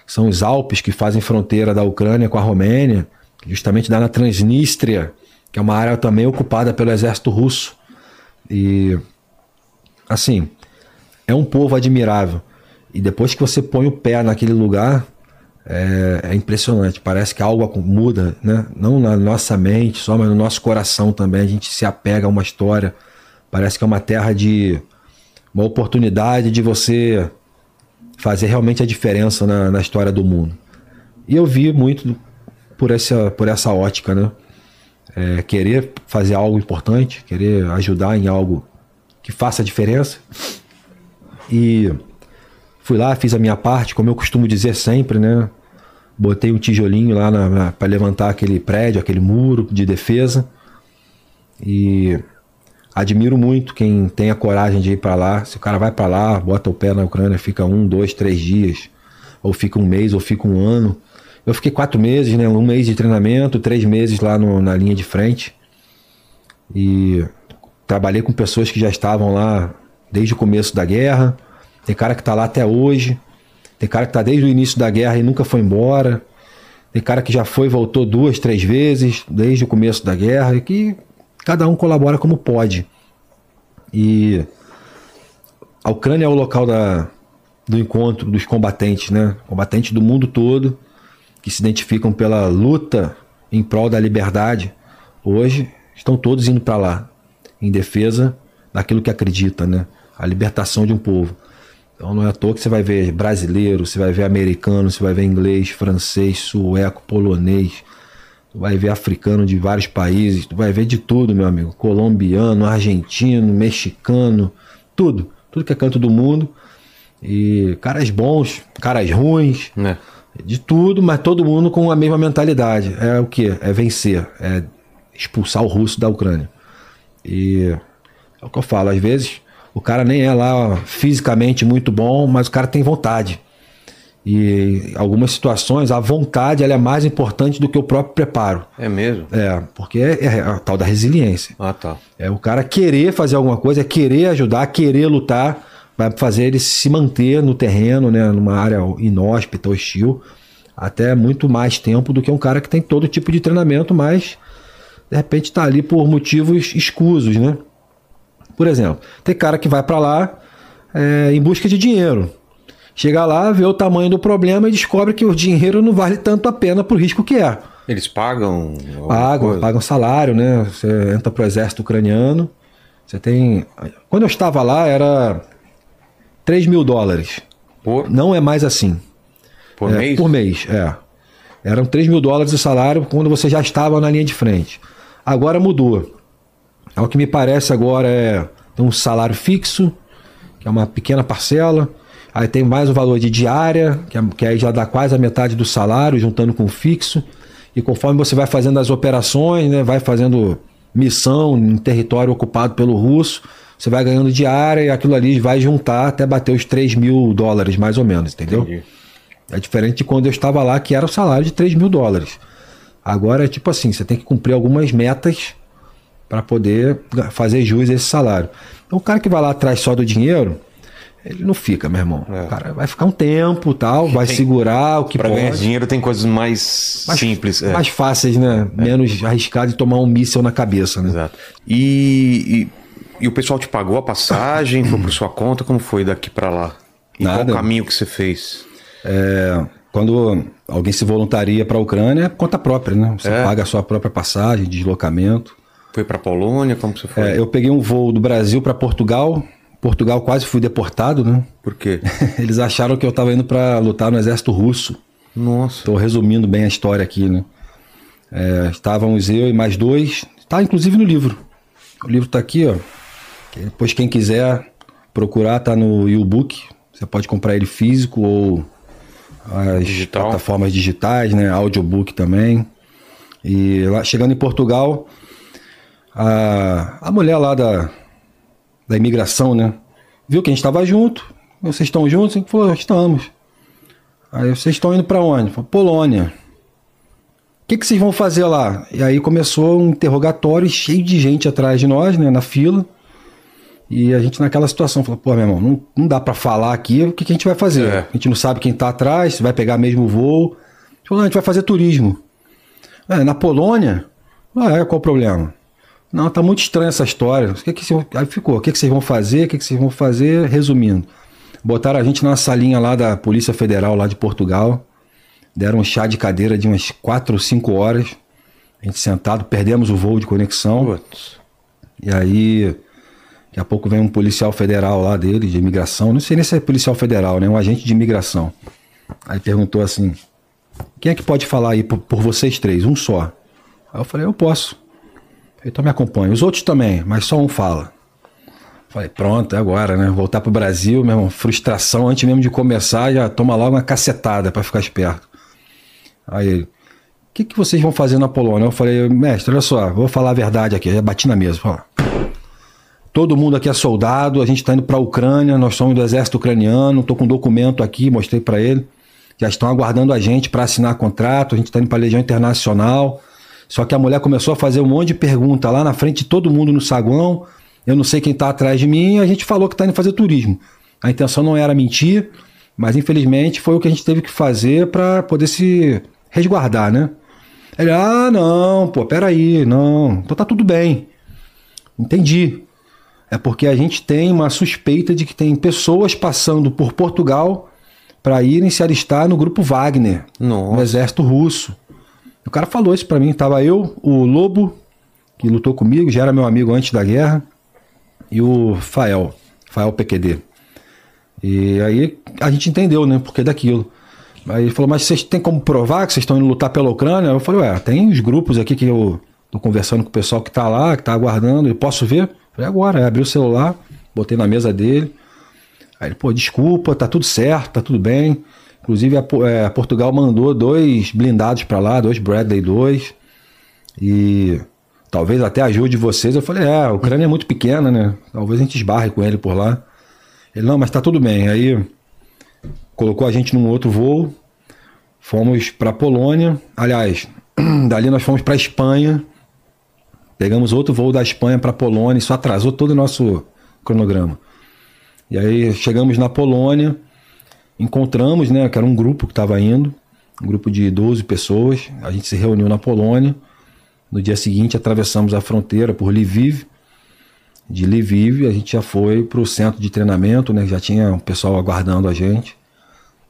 São os Alpes que fazem fronteira da Ucrânia com a Romênia justamente dá na Transnistria, que é uma área também ocupada pelo exército russo. E assim, é um povo admirável. E depois que você põe o pé naquele lugar, é, é, impressionante. Parece que algo muda, né? Não na nossa mente só, mas no nosso coração também. A gente se apega a uma história. Parece que é uma terra de uma oportunidade de você fazer realmente a diferença na, na história do mundo. E eu vi muito por essa, por essa ótica, né? É, querer fazer algo importante, querer ajudar em algo que faça diferença. E fui lá, fiz a minha parte, como eu costumo dizer sempre, né? Botei um tijolinho lá para levantar aquele prédio, aquele muro de defesa. E admiro muito quem tem a coragem de ir para lá. Se o cara vai para lá, bota o pé na Ucrânia, fica um, dois, três dias, ou fica um mês, ou fica um ano eu fiquei quatro meses, né? Um mês de treinamento, três meses lá no, na linha de frente. E trabalhei com pessoas que já estavam lá desde o começo da guerra. Tem cara que está lá até hoje. Tem cara que está desde o início da guerra e nunca foi embora. Tem cara que já foi e voltou duas, três vezes desde o começo da guerra. E que cada um colabora como pode. E a Ucrânia é o local da, do encontro dos combatentes, né? Combatentes do mundo todo que se identificam pela luta em prol da liberdade, hoje estão todos indo para lá, em defesa daquilo que acredita, né? A libertação de um povo. Então não é à toa que você vai ver brasileiro, você vai ver americano, você vai ver inglês, francês, sueco, polonês, tu vai ver africano de vários países, tu vai ver de tudo, meu amigo. Colombiano, argentino, mexicano, tudo. Tudo que é canto do mundo. E caras bons, caras ruins. É de tudo, mas todo mundo com a mesma mentalidade. É o que? É vencer. É expulsar o russo da Ucrânia. E é o que eu falo, às vezes o cara nem é lá fisicamente muito bom, mas o cara tem vontade. E algumas situações a vontade ela é mais importante do que o próprio preparo. É mesmo? É, porque é, é a tal da resiliência. Ah, tá. É o cara querer fazer alguma coisa, é querer ajudar, querer lutar, vai fazer ele se manter no terreno, né, numa área inóspita, hostil, até muito mais tempo do que um cara que tem todo tipo de treinamento, mas de repente está ali por motivos escusos, né? Por exemplo, tem cara que vai para lá é, em busca de dinheiro. Chega lá, vê o tamanho do problema e descobre que o dinheiro não vale tanto a pena pro risco que é. Eles pagam? Pagam, coisa? pagam salário, né? Você entra pro exército ucraniano. Você tem. Quando eu estava lá, era 3 mil dólares. Por? Não é mais assim. Por é, mês? Por mês, é. Eram 3 mil dólares de salário quando você já estava na linha de frente. Agora mudou. O que me parece agora é um salário fixo, que é uma pequena parcela. Aí tem mais o valor de diária, que, é, que aí já dá quase a metade do salário, juntando com o fixo. E conforme você vai fazendo as operações, né, vai fazendo missão em território ocupado pelo russo, você vai ganhando diária e aquilo ali vai juntar até bater os 3 mil dólares, mais ou menos, entendeu? Entendi. É diferente de quando eu estava lá, que era o salário de 3 mil dólares. Agora é tipo assim, você tem que cumprir algumas metas para poder fazer jus a esse salário. Então o cara que vai lá atrás só do dinheiro, ele não fica, meu irmão. É. O cara vai ficar um tempo, tal, vai tem, segurar o que pra pode. Para ganhar dinheiro tem coisas mais, mais simples, é. mais fáceis, né? É. Menos arriscado de tomar um míssil na cabeça, né? Exato. E, e, e o pessoal te pagou a passagem, foi por sua conta, como foi daqui para lá? E Nada. qual o caminho que você fez? É, quando alguém se voluntaria para a Ucrânia, é conta própria, né? Você é. paga a sua própria passagem, deslocamento. Foi para Polônia? Como você foi? É, eu peguei um voo do Brasil para Portugal. Portugal quase fui deportado, né? Por quê? Eles acharam que eu estava indo para lutar no exército russo. Nossa. Estou resumindo bem a história aqui, né? É, estávamos eu e mais dois. Está inclusive no livro. O livro está aqui, ó. Depois quem quiser procurar, tá no e-book. Você pode comprar ele físico ou as Digital. plataformas digitais, né? Audiobook também. E lá, chegando em Portugal, a, a mulher lá da, da imigração, né? Viu que a gente estava junto. Vocês estão juntos? A gente falou, estamos. Aí vocês estão indo para onde? Falei, Polônia. O que, que vocês vão fazer lá? E aí começou um interrogatório cheio de gente atrás de nós, né? Na fila. E a gente naquela situação falou, pô, meu irmão, não, não dá para falar aqui o que, que, a gente vai fazer. É. A gente não sabe quem tá atrás, se vai pegar mesmo o voo. A gente falou, a gente vai fazer turismo. É, na Polônia? Ah, é, qual o problema? Não, tá muito estranha essa história. O que que vocês, aí ficou, o que, que vocês vão fazer? O que, que vocês vão fazer? Resumindo, botaram a gente na salinha lá da Polícia Federal, lá de Portugal. Deram um chá de cadeira de umas 4 ou 5 horas. A gente sentado, perdemos o voo de conexão. Putz. E aí, daqui a pouco vem um policial federal lá dele, de imigração. Não sei nem se é policial federal, né? Um agente de imigração. Aí perguntou assim: quem é que pode falar aí por, por vocês três? Um só. Aí eu falei: eu posso. Então me acompanha. Os outros também, mas só um fala. Falei, pronto, é agora, né? Voltar pro Brasil, meu irmão, frustração, antes mesmo de começar, já toma logo uma cacetada para ficar esperto. Aí ele, o que, que vocês vão fazer na Polônia? Eu falei, mestre, olha só, vou falar a verdade aqui. Já bati na mesa. Todo mundo aqui é soldado, a gente está indo para a Ucrânia, nós somos do exército ucraniano, estou com um documento aqui, mostrei para ele. Já estão aguardando a gente para assinar contrato, a gente está indo para a Legião Internacional. Só que a mulher começou a fazer um monte de pergunta lá na frente de todo mundo no saguão. Eu não sei quem está atrás de mim. E a gente falou que está indo fazer turismo. A intenção não era mentir, mas infelizmente foi o que a gente teve que fazer para poder se resguardar, né? Ele, ah, não, pô, peraí, não, então tá tudo bem. Entendi. É porque a gente tem uma suspeita de que tem pessoas passando por Portugal para irem se alistar no grupo Wagner, Nossa. no exército russo. O cara falou isso para mim. Tava eu, o Lobo, que lutou comigo, já era meu amigo antes da guerra, e o Fael, Fael PQD. E aí a gente entendeu, né, porque daquilo. Aí ele falou, mas vocês têm como provar que vocês estão indo lutar pela Ucrânia? Eu falei, ué, tem os grupos aqui que eu tô conversando com o pessoal que tá lá, que tá aguardando, eu posso ver? Eu falei, agora, aí abri o celular, botei na mesa dele. Aí ele, pô, desculpa, tá tudo certo, tá tudo bem. Inclusive, a, é, Portugal mandou dois blindados para lá, dois Bradley 2. E talvez até ajude vocês. Eu falei, é, a Ucrânia é muito pequena, né? Talvez a gente esbarre com ele por lá. Ele, não, mas tá tudo bem. Aí colocou a gente num outro voo, fomos para Polônia. Aliás, dali nós fomos para Espanha. Pegamos outro voo da Espanha para Polônia, isso atrasou todo o nosso cronograma. E aí chegamos na Polônia, encontramos, né, que era um grupo que estava indo, um grupo de 12 pessoas. A gente se reuniu na Polônia. No dia seguinte atravessamos a fronteira por Lviv. De Lviv a gente já foi para o centro de treinamento, né, já tinha um pessoal aguardando a gente.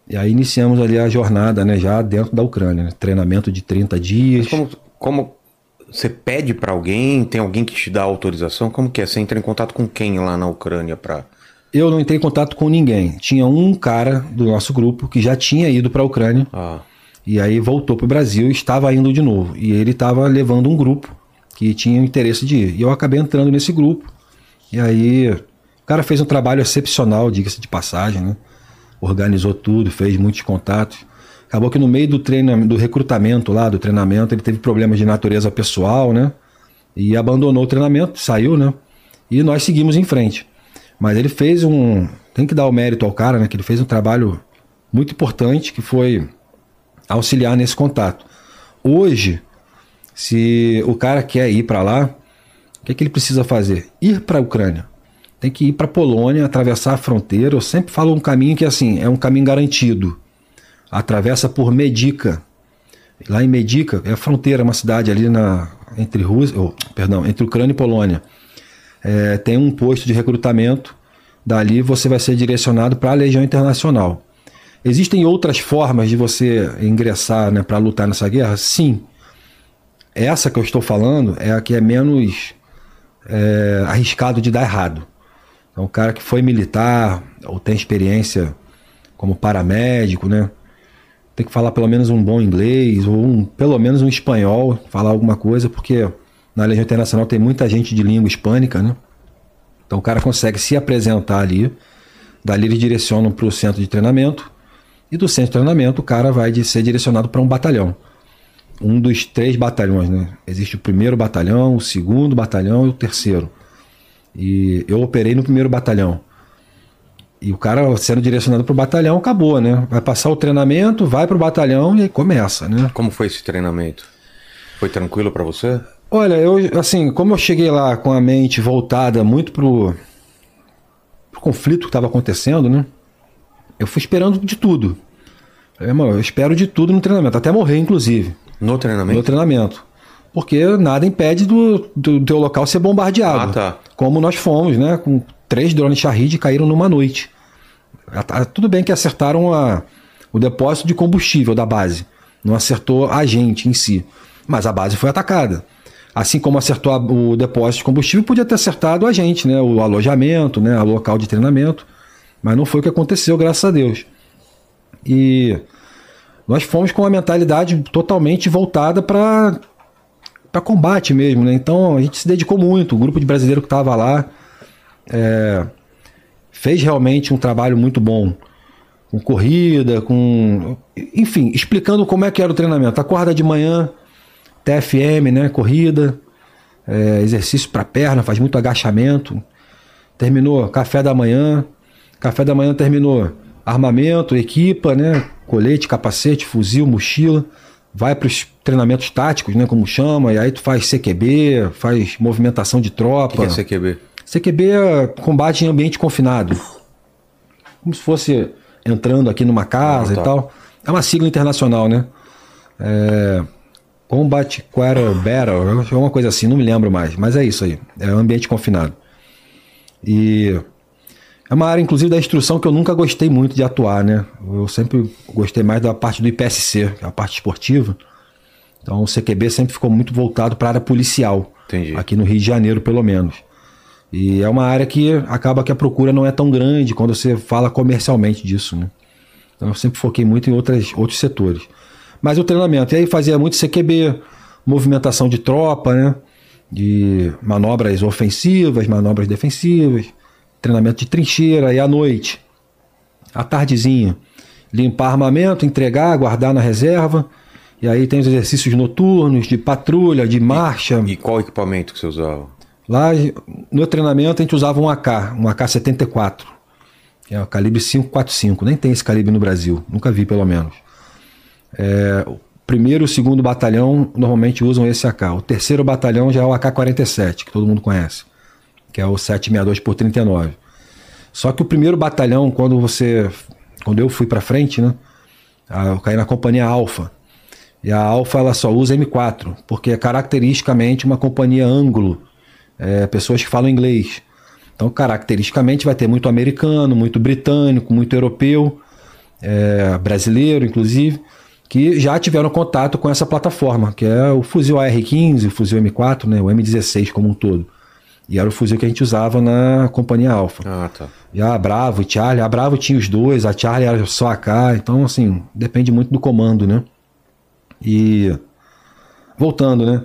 E aí iniciamos ali a jornada, né, já dentro da Ucrânia, né, treinamento de 30 dias. Mas como, como você pede para alguém, tem alguém que te dá autorização? Como que é? Você entra em contato com quem lá na Ucrânia para eu não entrei em contato com ninguém. Tinha um cara do nosso grupo que já tinha ido para a Ucrânia. Ah. E aí voltou para o Brasil e estava indo de novo. E ele estava levando um grupo que tinha interesse de ir. E eu acabei entrando nesse grupo. E aí o cara fez um trabalho excepcional, diga-se de passagem, né? Organizou tudo, fez muitos contatos. Acabou que no meio do treino, do recrutamento lá, do treinamento, ele teve problemas de natureza pessoal, né? E abandonou o treinamento, saiu, né? E nós seguimos em frente. Mas ele fez um. Tem que dar o mérito ao cara, né? Que ele fez um trabalho muito importante que foi auxiliar nesse contato. Hoje, se o cara quer ir para lá, o que, é que ele precisa fazer? Ir para a Ucrânia. Tem que ir para a Polônia, atravessar a fronteira. Eu sempre falo um caminho que assim é um caminho garantido. Atravessa por Medica. Lá em Medica é a fronteira, uma cidade ali na entre Rússia, oh, perdão, entre Ucrânia e Polônia é, tem um posto de recrutamento. Dali você vai ser direcionado para a Legião Internacional. Existem outras formas de você ingressar né, para lutar nessa guerra? Sim. Essa que eu estou falando é a que é menos é, arriscado de dar errado. Então, o cara que foi militar ou tem experiência como paramédico, né? Tem que falar pelo menos um bom inglês ou um, pelo menos um espanhol, falar alguma coisa, porque na Legião Internacional tem muita gente de língua hispânica, né? Então o cara consegue se apresentar ali, dali eles direcionam para o centro de treinamento, e do centro de treinamento o cara vai ser direcionado para um batalhão. Um dos três batalhões, né? Existe o primeiro batalhão, o segundo batalhão e o terceiro. E eu operei no primeiro batalhão. E o cara sendo direcionado para o batalhão acabou, né? Vai passar o treinamento, vai para o batalhão e aí começa, né? Como foi esse treinamento? Foi tranquilo para você? Olha, eu assim, como eu cheguei lá com a mente voltada muito pro, pro conflito que estava acontecendo, né? Eu fui esperando de tudo. Eu, eu espero de tudo no treinamento, até morrer, inclusive. No treinamento? No treinamento. Porque nada impede do, do teu local ser bombardeado. Ah, tá. Como nós fomos, né? Com três drones Shahid caíram numa noite. Tudo bem que acertaram a, o depósito de combustível da base. Não acertou a gente em si. Mas a base foi atacada assim como acertou o depósito de combustível, podia ter acertado a gente, né? O alojamento, né? O local de treinamento. Mas não foi o que aconteceu, graças a Deus. E nós fomos com uma mentalidade totalmente voltada para para combate mesmo, né? Então a gente se dedicou muito. O grupo de brasileiro que estava lá é, fez realmente um trabalho muito bom, com corrida, com, enfim, explicando como é que era o treinamento. Acorda de manhã, TFM, né? Corrida, é, exercício para perna, faz muito agachamento. Terminou café da manhã. Café da manhã terminou armamento, equipa, né? Colete, capacete, fuzil, mochila. Vai para os treinamentos táticos, né? Como chama. E aí tu faz CQB, faz movimentação de tropa. O que é CQB? CQB é combate em ambiente confinado. Como se fosse entrando aqui numa casa ah, tá. e tal. É uma sigla internacional, né? É, Combat Quarter Battle, é uma coisa assim, não me lembro mais, mas é isso aí, é um ambiente confinado. E é uma área, inclusive, da instrução que eu nunca gostei muito de atuar, né? Eu sempre gostei mais da parte do IPSC, que é a parte esportiva. Então o CQB sempre ficou muito voltado para a área policial, Entendi. aqui no Rio de Janeiro, pelo menos. E é uma área que acaba que a procura não é tão grande quando você fala comercialmente disso, né? Então eu sempre foquei muito em outras, outros setores. Mas o treinamento. E aí fazia muito CQB, movimentação de tropa, né? De manobras ofensivas, manobras defensivas, treinamento de trincheira. E à noite, à tardezinha, limpar armamento, entregar, guardar na reserva E aí tem os exercícios noturnos, de patrulha, de marcha. E qual equipamento que você usava? Lá no treinamento a gente usava um AK, um AK-74, que é o calibre 545. Nem tem esse calibre no Brasil, nunca vi pelo menos. É, o primeiro e o segundo batalhão normalmente usam esse AK. O terceiro batalhão já é o AK-47, que todo mundo conhece, que é o 762 por 39. Só que o primeiro batalhão, quando você, quando eu fui para frente, né, eu caí na companhia Alfa. E a Alfa ela só usa M4, porque é caracteristicamente uma companhia ângulo, é, pessoas que falam inglês. Então, caracteristicamente, vai ter muito americano, muito britânico, muito europeu, é, brasileiro, inclusive, que já tiveram contato com essa plataforma, que é o fuzil AR-15, o fuzil M4, né, o M16 como um todo. E era o fuzil que a gente usava na companhia Alfa. Ah, tá. E a Bravo e Charlie, a Bravo tinha os dois, a Charlie era só a K, então assim, depende muito do comando, né? E voltando, né?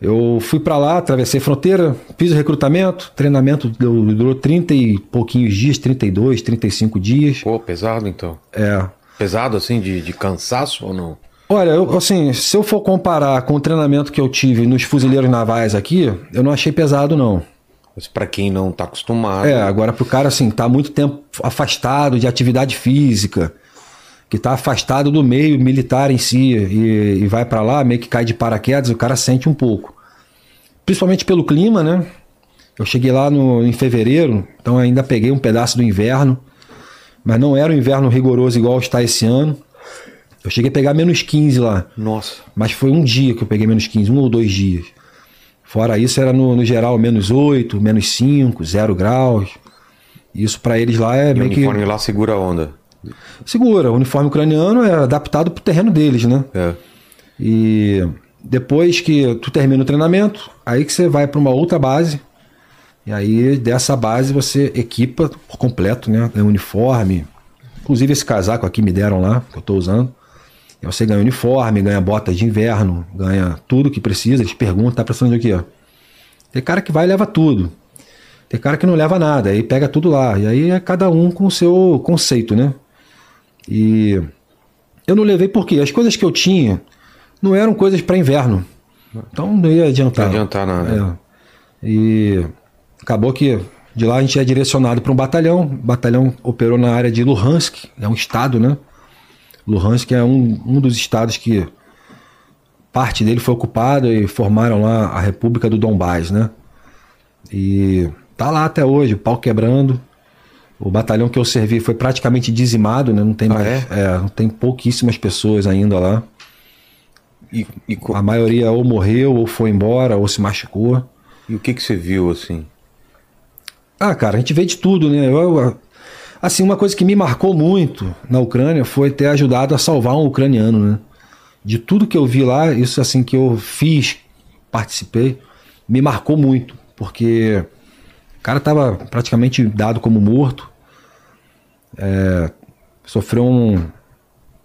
Eu fui para lá, atravessei fronteira, fiz o recrutamento, treinamento durou 30 e pouquinhos dias, 32, 35 dias. Pô, pesado então. É. Pesado assim, de, de cansaço ou não? Olha, eu, assim, se eu for comparar com o treinamento que eu tive nos fuzileiros navais aqui, eu não achei pesado, não. Mas pra quem não tá acostumado. É, agora pro cara, assim, tá muito tempo afastado de atividade física, que tá afastado do meio militar em si, e, e vai para lá, meio que cai de paraquedas, o cara sente um pouco. Principalmente pelo clima, né? Eu cheguei lá no, em fevereiro, então ainda peguei um pedaço do inverno, mas não era um inverno rigoroso igual está esse ano. Eu cheguei a pegar menos 15 lá. Nossa. Mas foi um dia que eu peguei menos 15, um ou dois dias. Fora isso, era no, no geral menos 8, menos 5, 0 graus. Isso para eles lá é e meio o uniforme lá segura a onda. Segura. O uniforme ucraniano é adaptado pro terreno deles, né? É. E depois que tu termina o treinamento, aí que você vai para uma outra base. E aí dessa base você equipa por completo, né? Ganha uniforme. Inclusive esse casaco aqui me deram lá, que eu tô usando. E você ganha uniforme, ganha botas de inverno, ganha tudo que precisa. Eles perguntam, tá precisando de quê? Tem cara que vai e leva tudo. Tem cara que não leva nada, aí pega tudo lá. E aí é cada um com o seu conceito, né? E eu não levei porque as coisas que eu tinha não eram coisas para inverno. Então não ia adiantar. Não ia adiantar nada. É. E acabou que de lá a gente é direcionado para um batalhão. O batalhão operou na área de Luhansk, é um estado, né? Luhansk é um, um dos estados que parte dele foi ocupado e formaram lá a República do Donbás, né? E tá lá até hoje, o pau quebrando. O batalhão que eu servi foi praticamente dizimado, né? Não tem Ah, mais, é? é, não tem pouquíssimas pessoas ainda lá. E, e, A maioria ou morreu, ou foi embora, ou se machucou. e o que, que você viu assim? Ah, cara, a gente vê de tudo, né? Eu, eu- assim, uma coisa que me marcou muito na Ucrânia foi ter ajudado a salvar um ucraniano, né? De tudo que eu vi lá, isso assim que eu fiz, participei, me marcou muito, porque o cara tava praticamente dado como morto. É, sofreu um.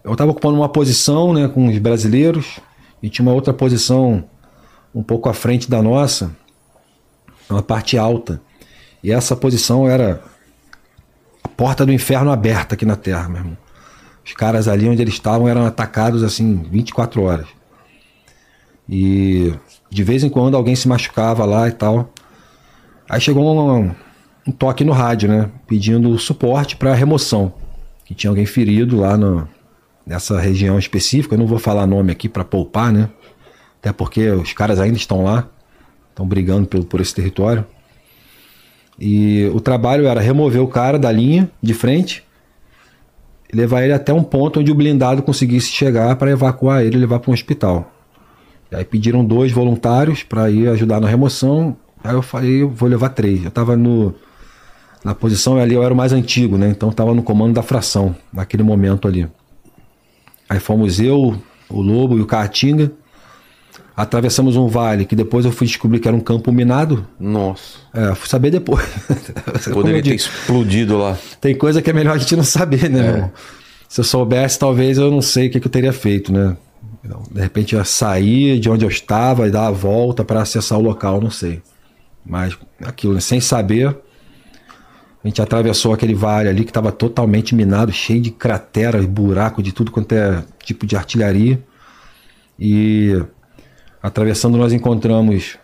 Eu tava ocupando uma posição, né, com os brasileiros, e tinha uma outra posição um pouco à frente da nossa, uma parte alta. E essa posição era a porta do inferno aberta aqui na Terra, meu irmão. Os caras ali onde eles estavam eram atacados assim 24 horas. E de vez em quando alguém se machucava lá e tal. Aí chegou um, um toque no rádio, né? Pedindo suporte para remoção. Que tinha alguém ferido lá no, nessa região específica. Eu não vou falar nome aqui para poupar, né? Até porque os caras ainda estão lá. Estão brigando por, por esse território. E o trabalho era remover o cara da linha de frente levar ele até um ponto onde o blindado conseguisse chegar para evacuar ele e levar para um hospital. E aí pediram dois voluntários para ir ajudar na remoção. Aí eu falei, vou levar três. Eu estava no na posição ali, eu era o mais antigo, né? Então estava no comando da fração naquele momento ali. Aí fomos eu, o Lobo e o Caatinga. Atravessamos um vale que depois eu fui descobrir que era um campo minado. Nossa. É, fui saber depois. Poderia ter explodido lá. Tem coisa que é melhor a gente não saber, né, meu irmão? Se eu soubesse, talvez eu não sei o que, que eu teria feito, né? Então, De repente eu ia sair de onde eu estava e dar a volta para acessar o local, não sei. Mas aquilo, né? sem saber, a gente atravessou aquele vale ali que estava totalmente minado, cheio de cratera e buraco de tudo quanto é tipo de artilharia. E atravessando nós encontramos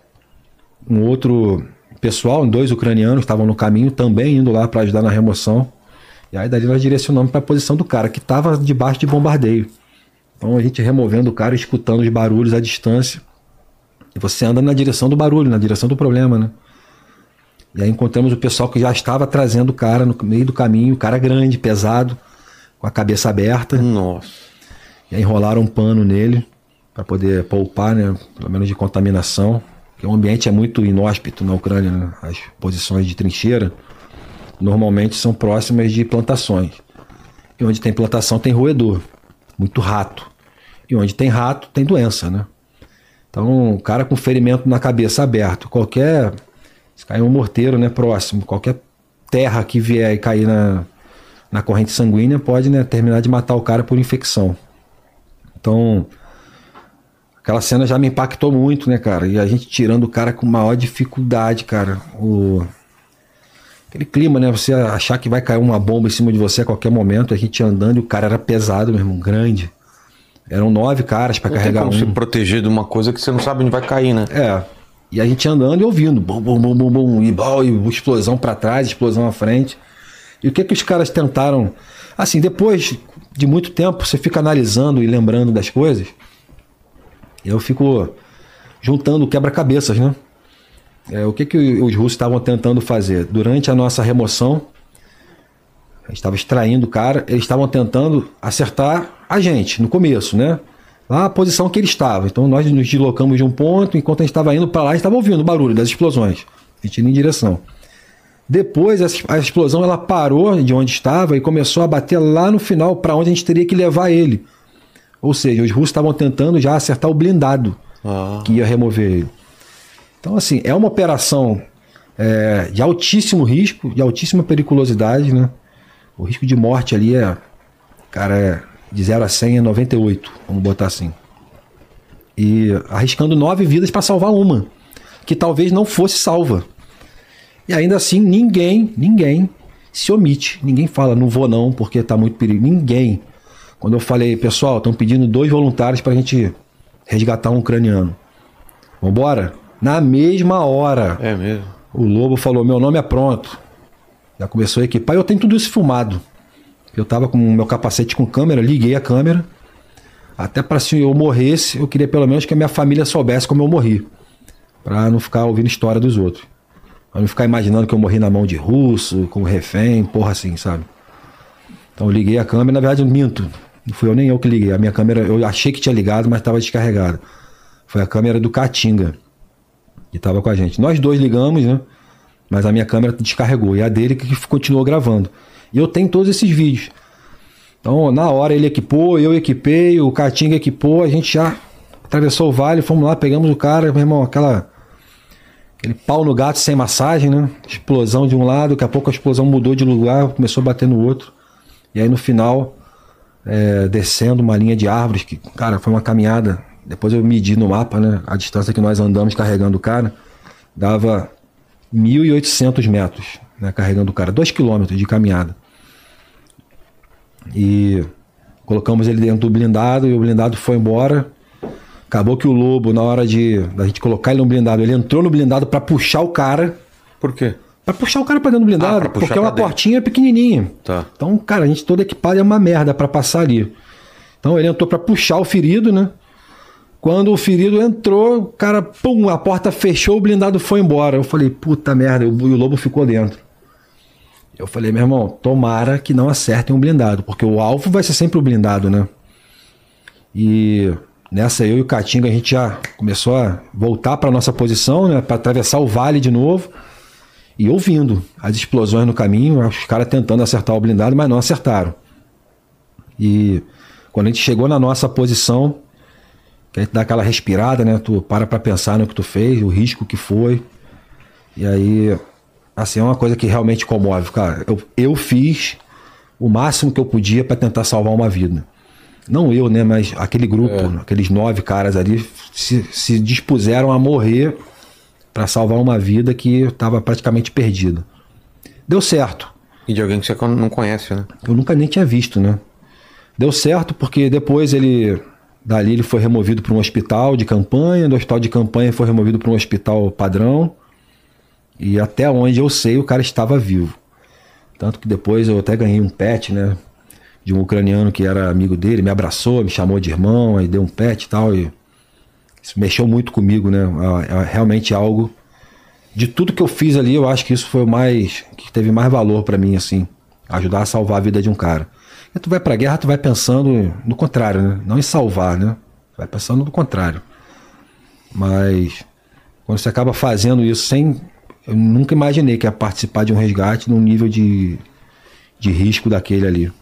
um outro pessoal, dois ucranianos estavam no caminho também indo lá para ajudar na remoção. E aí dali nós direcionamos para a posição do cara que estava debaixo de bombardeio. Então a gente removendo o cara, escutando os barulhos à distância. E você anda na direção do barulho, na direção do problema, né? E aí encontramos o pessoal que já estava trazendo o cara no meio do caminho, o cara grande, pesado, com a cabeça aberta. Nossa. E aí enrolaram um pano nele para poder poupar, né? Pelo menos de contaminação. Porque o ambiente é muito inóspito na Ucrânia, né? As posições de trincheira normalmente são próximas de plantações. E onde tem plantação tem roedor, muito rato. E onde tem rato tem doença, né? Então, o cara com ferimento na cabeça aberto, qualquer. Se cair um morteiro né, próximo, qualquer terra que vier e cair na, na corrente sanguínea pode né, terminar de matar o cara por infecção. Então, aquela cena já me impactou muito, né, cara? E a gente tirando o cara com maior dificuldade, cara. O... Aquele clima, né? Você achar que vai cair uma bomba em cima de você a qualquer momento, a gente andando e o cara era pesado, meu irmão, grande. Eram nove caras para carregar como um. se proteger de uma coisa que você não sabe onde vai cair, né? É. E a gente andando e ouvindo, bum, bum, bum, bum, bum, e, bom, e explosão para trás, explosão à frente. E o que que os caras tentaram? Assim, depois de muito tempo, você fica analisando e lembrando das coisas. Eu fico juntando quebra-cabeças, né? É, o que que os russos estavam tentando fazer? Durante a nossa remoção, a gente estava extraindo o cara, eles estavam tentando acertar a gente no começo, né? Lá a posição que ele estava. Então nós nos deslocamos de um ponto, enquanto a gente estava indo para lá, a gente estava ouvindo o barulho das explosões. A gente indo em direção. Depois a explosão ela parou de onde estava e começou a bater lá no final para onde a gente teria que levar ele. Ou seja, os russos estavam tentando já acertar o blindado Ah. que ia remover ele. Então, assim, é uma operação é, de altíssimo risco, de altíssima periculosidade, né? O risco de morte ali é, cara, é de 0 a 100 é 98, vamos botar assim. E arriscando nove vidas para salvar uma, que talvez não fosse salva. E ainda assim, ninguém, ninguém se omite. Ninguém fala, não vou não, porque tá muito perigo. Ninguém. Quando eu falei, pessoal, estão pedindo dois voluntários para a gente resgatar um ucraniano. Vambora? Na mesma hora, É mesmo. o Lobo falou: Meu nome é pronto. Já começou a equipar. E eu tenho tudo isso filmado. Eu tava com o meu capacete com câmera, liguei a câmera. Até para se eu morresse, eu queria pelo menos que a minha família soubesse como eu morri. Pra não ficar ouvindo história dos outros. Pra não ficar imaginando que eu morri na mão de russo, como refém, porra assim, sabe? Então eu liguei a câmera, na verdade eu minto. Não fui eu nem eu que liguei. A minha câmera, eu achei que tinha ligado, mas estava descarregada. Foi a câmera do Caatinga que estava com a gente. Nós dois ligamos, né? Mas a minha câmera descarregou. E a dele que continuou gravando. E eu tenho todos esses vídeos. Então, na hora ele equipou, eu equipei, o Caatinga equipou, a gente já atravessou o vale, fomos lá, pegamos o cara, meu irmão, aquela. Aquele pau no gato sem massagem, né? Explosão de um lado, daqui a pouco a explosão mudou de lugar, começou a bater no outro. E aí no final, é, descendo uma linha de árvores, que, cara, foi uma caminhada. Depois eu medi no mapa, né? A distância que nós andamos carregando o cara, dava 1.800 metros, né? Carregando o cara, 2 quilômetros de caminhada. E colocamos ele dentro do blindado e o blindado foi embora. Acabou que o lobo, na hora de da gente colocar ele no blindado, ele entrou no blindado para puxar o cara. Por quê? Pra puxar o cara pra dentro do blindado, Ah, porque é uma dentro. portinha pequenininha. Tá. Então, cara, a gente todo equipado é uma merda pra passar ali. Então ele entrou pra puxar o ferido, né? Quando o ferido entrou, o cara, pum, a porta fechou, o blindado foi embora. Eu falei, puta merda, e o o lobo ficou dentro. Eu falei, meu irmão, tomara que não acertem um blindado, porque o alvo vai ser sempre o blindado, né? E nessa eu e o Catinga a gente já começou a voltar para nossa posição, né, para atravessar o vale de novo e ouvindo as explosões no caminho, os caras tentando acertar o blindado, mas não acertaram. E quando a gente chegou na nossa posição, que a gente dá aquela respirada, né, tu para para pensar no que tu fez, o risco que foi. E aí, assim, é uma coisa que realmente comove, cara. Eu, eu fiz o máximo que eu podia para tentar salvar uma vida. Não eu, né? Mas aquele grupo, aqueles nove caras ali se, se dispuseram a morrer para salvar uma vida que estava praticamente perdida. Deu certo. E de alguém que você não conhece, né? Eu nunca nem tinha visto, né? Deu certo porque depois ele Dali ele foi removido para um hospital de campanha, do hospital de campanha foi removido para um hospital padrão. E até onde eu sei, o cara estava vivo. Tanto que depois eu até ganhei um pet, né? De um ucraniano que era amigo dele, me abraçou, me chamou de irmão, aí deu um pet e tal. E isso mexeu muito comigo, né? É, realmente algo. De tudo que eu fiz ali, eu acho que isso foi o mais. que teve mais valor para mim, assim. Ajudar a salvar a vida de um cara. E tu vai pra guerra, tu vai pensando no contrário, né? Não em salvar, né? Vai pensando no contrário. Mas quando você acaba fazendo isso sem. Eu nunca imaginei que ia participar de um resgate num nível de, de risco daquele ali.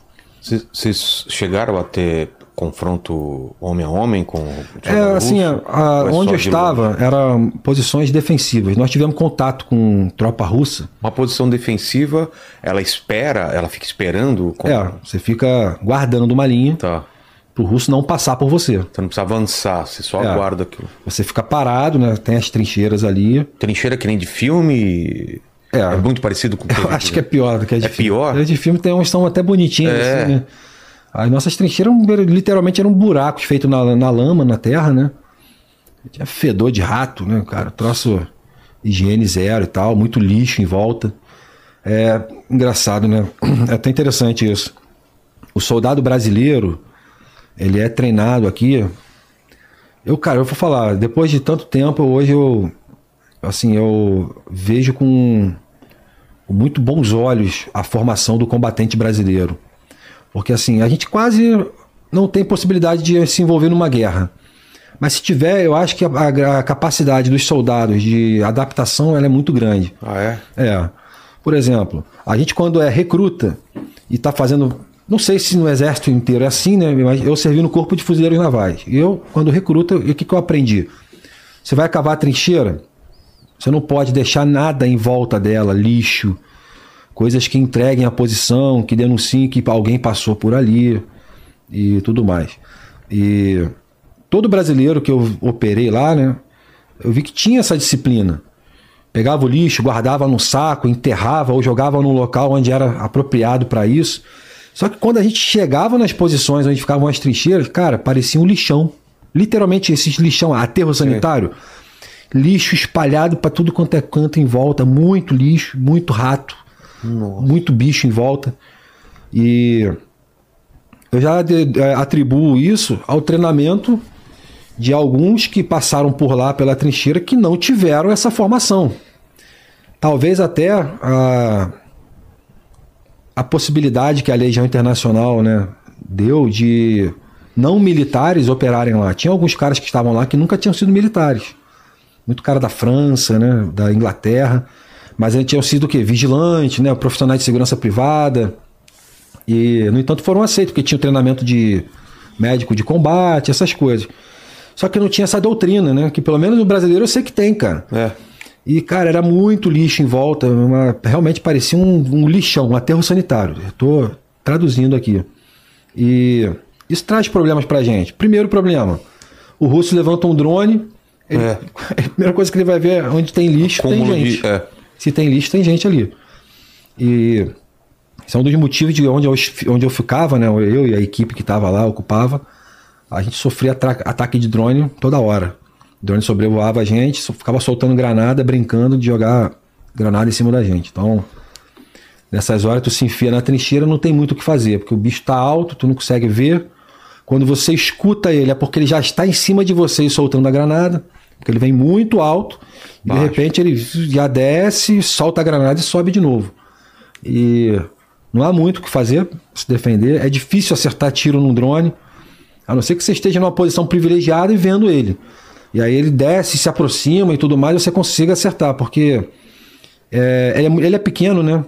Vocês chegaram a ter confronto homem a homem com o É, assim, a, a, é onde eu estava eram posições defensivas. Nós tivemos contato com tropa russa. Uma posição defensiva, ela espera, ela fica esperando. Com... É, você fica guardando uma linha. Tá. Para o russo não passar por você. Você não precisa avançar, você só é. aguarda aquilo. Você fica parado, né? Tem as trincheiras ali. Trincheira que nem de filme. É, é muito parecido com. Eu acho que é pior do que a de é filme. pior. De filme tem uns são até bonitinhos, é. assim, né? As nossas trincheiras literalmente eram buracos feitos na, na lama, na terra, né? Tinha fedor de rato, né, cara? Troço higiene zero e tal, muito lixo em volta. É engraçado, né? É até interessante isso. O soldado brasileiro, ele é treinado aqui. Eu, cara, eu vou falar, depois de tanto tempo, hoje eu, assim, eu vejo com, com muito bons olhos a formação do combatente brasileiro. Porque assim, a gente quase não tem possibilidade de se envolver numa guerra. Mas se tiver, eu acho que a, a capacidade dos soldados de adaptação ela é muito grande. Ah, é? É. Por exemplo, a gente quando é recruta e está fazendo. Não sei se no exército inteiro é assim, né? Mas eu servi no corpo de fuzileiros navais. Eu, quando recruta, o que, que eu aprendi? Você vai cavar a trincheira, você não pode deixar nada em volta dela, lixo, coisas que entreguem a posição, que denunciem que alguém passou por ali e tudo mais. E todo brasileiro que eu operei lá, né, eu vi que tinha essa disciplina. Pegava o lixo, guardava no saco, enterrava ou jogava num local onde era apropriado para isso. Só que quando a gente chegava nas posições onde ficavam as trincheiras, cara, parecia um lixão. Literalmente esses lixão, aterro sanitário. Lixo espalhado para tudo quanto é canto em volta, muito lixo, muito rato. Nossa. muito bicho em volta. E eu já atribuo isso ao treinamento de alguns que passaram por lá pela trincheira que não tiveram essa formação. Talvez até a, a possibilidade que a Legião Internacional né, deu de não militares operarem lá. Tinha alguns caras que estavam lá que nunca tinham sido militares. Muito cara da França, né, da Inglaterra. Mas a gente tinha sido o quê? Vigilante, né? Profissionais de segurança privada. E, no entanto, foram aceitos, porque tinha o treinamento de médico de combate, essas coisas. Só que não tinha essa doutrina, né? Que pelo menos o brasileiro eu sei que tem, cara. É. E, cara, era muito lixo em volta. Uma, realmente parecia um, um lixão, um aterro sanitário. Eu tô traduzindo aqui. E isso traz problemas pra gente. Primeiro problema: o russo levanta um drone. Ele, é. A primeira coisa que ele vai ver é onde tem lixo, tem gente. É. Se tem lixo, tem gente ali. E isso é um dos motivos de onde eu, onde eu ficava, né? Eu e a equipe que estava lá, ocupava, a gente sofria ataque de drone toda hora. O drone sobrevoava a gente, ficava soltando granada, brincando de jogar granada em cima da gente. Então, nessas horas tu se enfia na trincheira, não tem muito o que fazer, porque o bicho está alto, tu não consegue ver. Quando você escuta ele, é porque ele já está em cima de você soltando a granada, porque ele vem muito alto Baixo. De repente ele já desce, solta a granada e sobe de novo. E não há muito o que fazer se defender. É difícil acertar tiro num drone, a não ser que você esteja numa posição privilegiada e vendo ele. E aí ele desce, se aproxima e tudo mais, você consiga acertar, porque é, ele, é, ele, é, pequeno, né?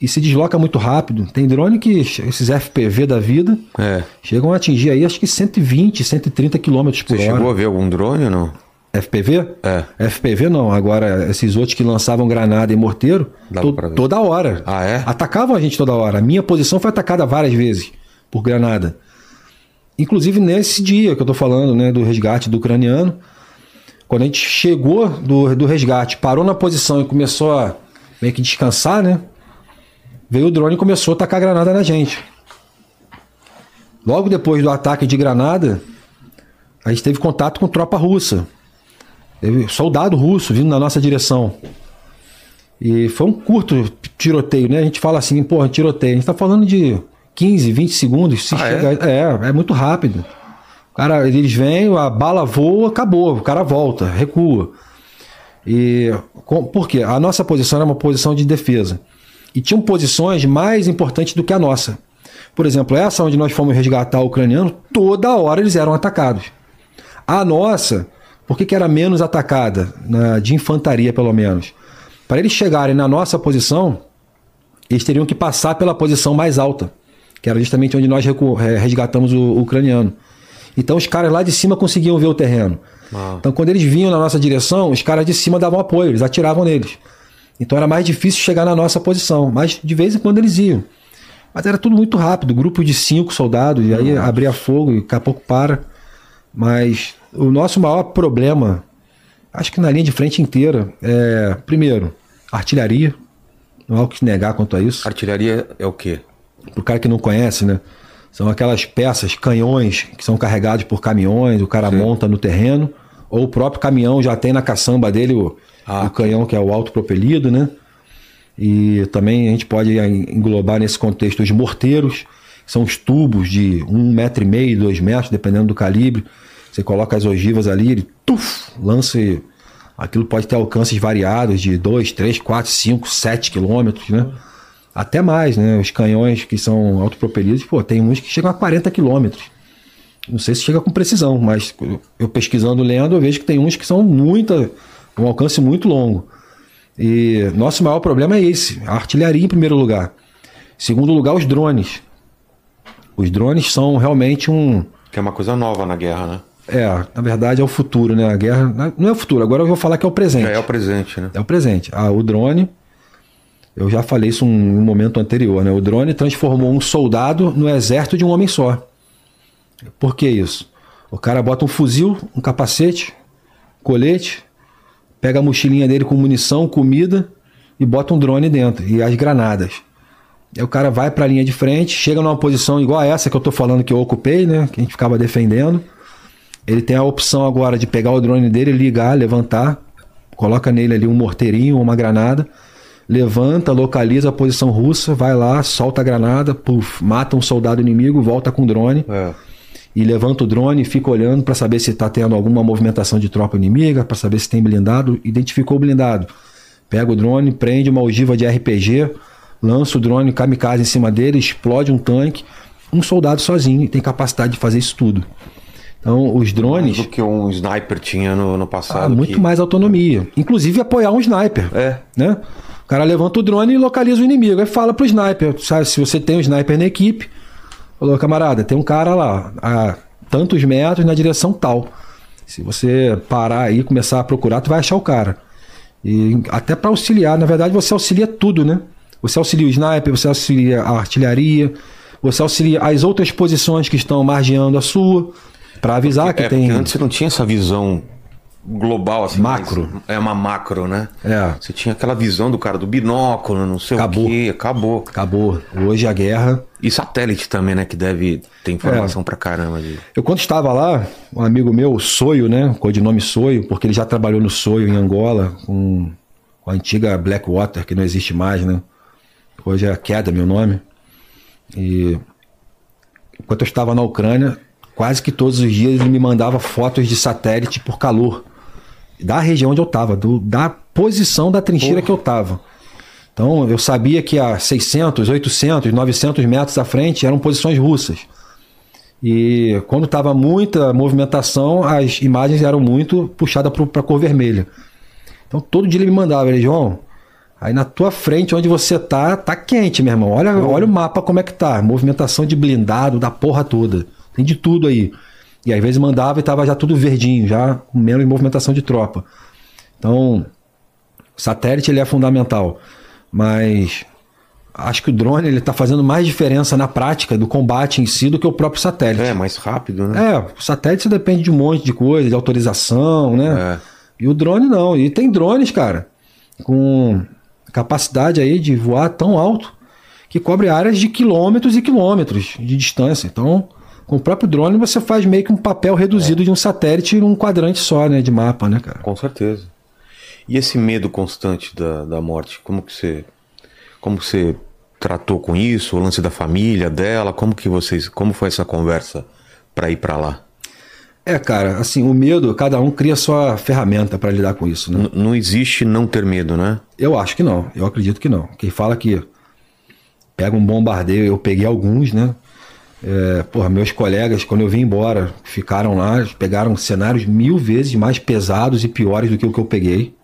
E se desloca muito rápido. Tem drone que, esses FPV da vida, é. chegam a atingir aí acho que 120, 130 km por você hora. Você chegou a ver algum drone ou não? FPV? É. FPV não. Agora, esses outros que lançavam granada e morteiro, to toda hora. Ah, é? Atacavam a gente toda hora. A minha posição foi atacada várias vezes por granada. Inclusive nesse dia que eu tô falando, né, do resgate do ucraniano. Quando a gente chegou do, do resgate, parou na posição e começou a meio que descansar, né? Veio o drone e começou a atacar granada na gente. Logo depois do ataque de granada, a gente teve contato com tropa russa. Soldado russo vindo na nossa direção. E foi um curto tiroteio, né? A gente fala assim, porra, tiroteio. A gente tá falando de 15, 20 segundos. Se Ah, chega... é? é, muito rápido. O cara, eles vêm, a bala voa, acabou. O cara volta, recua. E com- por quê? A nossa posição era uma posição de defesa. E tinham posições mais importantes do que a nossa. Por exemplo, essa onde nós fomos resgatar o ucraniano, toda hora eles eram atacados. A nossa, por que, que era menos atacada? Na- de infantaria, pelo menos. Para eles chegarem na nossa posição, eles teriam que passar pela posição mais alta, que era justamente onde nós resgatamos o, o ucraniano. Então os caras lá de cima conseguiam ver o terreno. Ah. Então quando eles vinham na nossa direção, os caras de cima davam apoio, eles atiravam neles. Então era mais difícil chegar na nossa posição, mas de vez em quando eles iam. Mas era tudo muito rápido, grupo de cinco soldados, e aí abria fogo e daqui a pouco para. Mas o nosso maior problema, acho que na linha de frente inteira, é, primeiro, artilharia. Não há o que negar quanto a isso. Artilharia é o quê? Pro cara que não conhece, né? São aquelas peças, canhões, que são carregados por caminhões, o cara monta no terreno, ou o próprio caminhão já tem na caçamba dele o, Ah. o canhão que é o autopropelido, né? E também a gente pode englobar nesse contexto os morteiros, são os tubos de um metro e meio, dois metros, dependendo do calibre. Você coloca as ogivas ali, ele tuf, lança e aquilo pode ter alcances variados de 2, 3, 4, 5, 7 quilômetros, né? Até mais, né? Os canhões que são autopropelidos, pô, tem uns que chegam a 40 quilômetros. Não sei se chega com precisão, mas eu pesquisando, lendo, eu vejo que tem uns que são muita, um alcance muito longo. E nosso maior problema é esse, a artilharia em primeiro lugar. Segundo lugar, os drones. Os drones são realmente um, Que é uma coisa nova na guerra, né? é, na verdade é o futuro, né? A guerra não é o futuro, agora eu vou falar que é o presente. Já é o presente, né? É o presente. Ah, o drone, eu já falei isso um, um momento anterior, né? O drone transformou um soldado no exército de um homem só. Por que isso? O cara bota um fuzil, um capacete, colete, pega a mochilinha dele com munição, comida e bota um drone dentro e as granadas. Aí o cara vai para a linha de frente, chega numa posição igual a essa que eu tô falando que eu ocupei, né? Que a gente ficava defendendo. Ele tem a opção agora de pegar o drone dele, ligar, levantar, coloca nele ali um morteirinho ou uma granada, levanta, localiza a posição russa, vai lá, solta a granada, puf, mata um soldado inimigo, volta com o drone É. e levanta o drone e fica olhando para saber se está tendo alguma movimentação de tropa inimiga, para saber se tem blindado. Identificou o blindado. Pega o drone, prende uma ogiva de RPG, lança o drone kamikaze em cima dele, explode um tanque. Um soldado sozinho tem capacidade de fazer isso tudo. Então, os drones. Do que um sniper tinha no, no Ah, passado. muito que- mais autonomia. Inclusive apoiar um sniper. É. Né? O cara levanta o drone e localiza o inimigo. Aí fala pro sniper, sabe, se você tem um sniper na equipe, falou, camarada, tem um cara lá, a tantos metros na direção tal. Se você parar aí e começar a procurar, tu vai achar o cara. E até para auxiliar, na verdade você auxilia tudo, né? Você auxilia o sniper, você auxilia a artilharia, você auxilia as outras posições que estão margeando a sua, para avisar que é, tem porque antes você não tinha essa visão global, assim. Macro. É uma macro, né? É. Você tinha aquela visão do cara do binóculo, não sei Acabou. o quê. Acabou. Acabou. Hoje a guerra E satélite também, né? Que deve ter informação pra caramba. De... Eu quando estava lá, um amigo meu, Soio, né? Codinome Soio, porque ele já trabalhou no Soio em Angola, com, com a antiga Blackwater, que não existe mais, né? Hoje é Queda, meu nome. E enquanto eu estava na Ucrânia, quase que todos os dias ele me mandava fotos de satélite por calor. Da região onde eu estava, da posição da trincheira que eu estava. Então eu sabia que a 600, 800, 900 metros à frente eram posições russas. E quando estava muita movimentação, as imagens eram muito puxadas para a cor vermelha. Então todo dia ele me mandava, ele, João, aí na tua frente, onde você tá, tá quente, meu irmão. Olha, olha o mapa como é que tá. Movimentação de blindado, da porra toda. Tem de tudo aí. E às vezes mandava e tava já tudo verdinho, já com menos movimentação de tropa. Então, o satélite ele é fundamental. Mas acho que o drone ele tá fazendo mais diferença na prática do combate em si do que o próprio satélite. É, mais rápido, né? É, o satélite depende de um monte de coisa, de autorização, né? É. E o drone não. E tem drones, cara, com capacidade aí de voar tão alto que cobre áreas de quilômetros e quilômetros de distância. Então, Com o próprio drone você faz meio que um papel reduzido de um satélite num quadrante só, né? De mapa, né, cara? Com certeza. E esse medo constante da, da morte, como que você. Como que você tratou com isso? O lance da família dela? Como que vocês. Como foi essa conversa para ir para lá? É, cara, assim, o medo, cada um cria sua ferramenta para lidar com isso, né? N- não existe não ter medo, né? Eu acho que não, eu acredito que não. Quem fala que pega um bombardeio, eu peguei alguns, né? É, porra, meus colegas, quando eu vim embora, ficaram lá, pegaram cenários mil vezes mais pesados e piores do que o que eu peguei.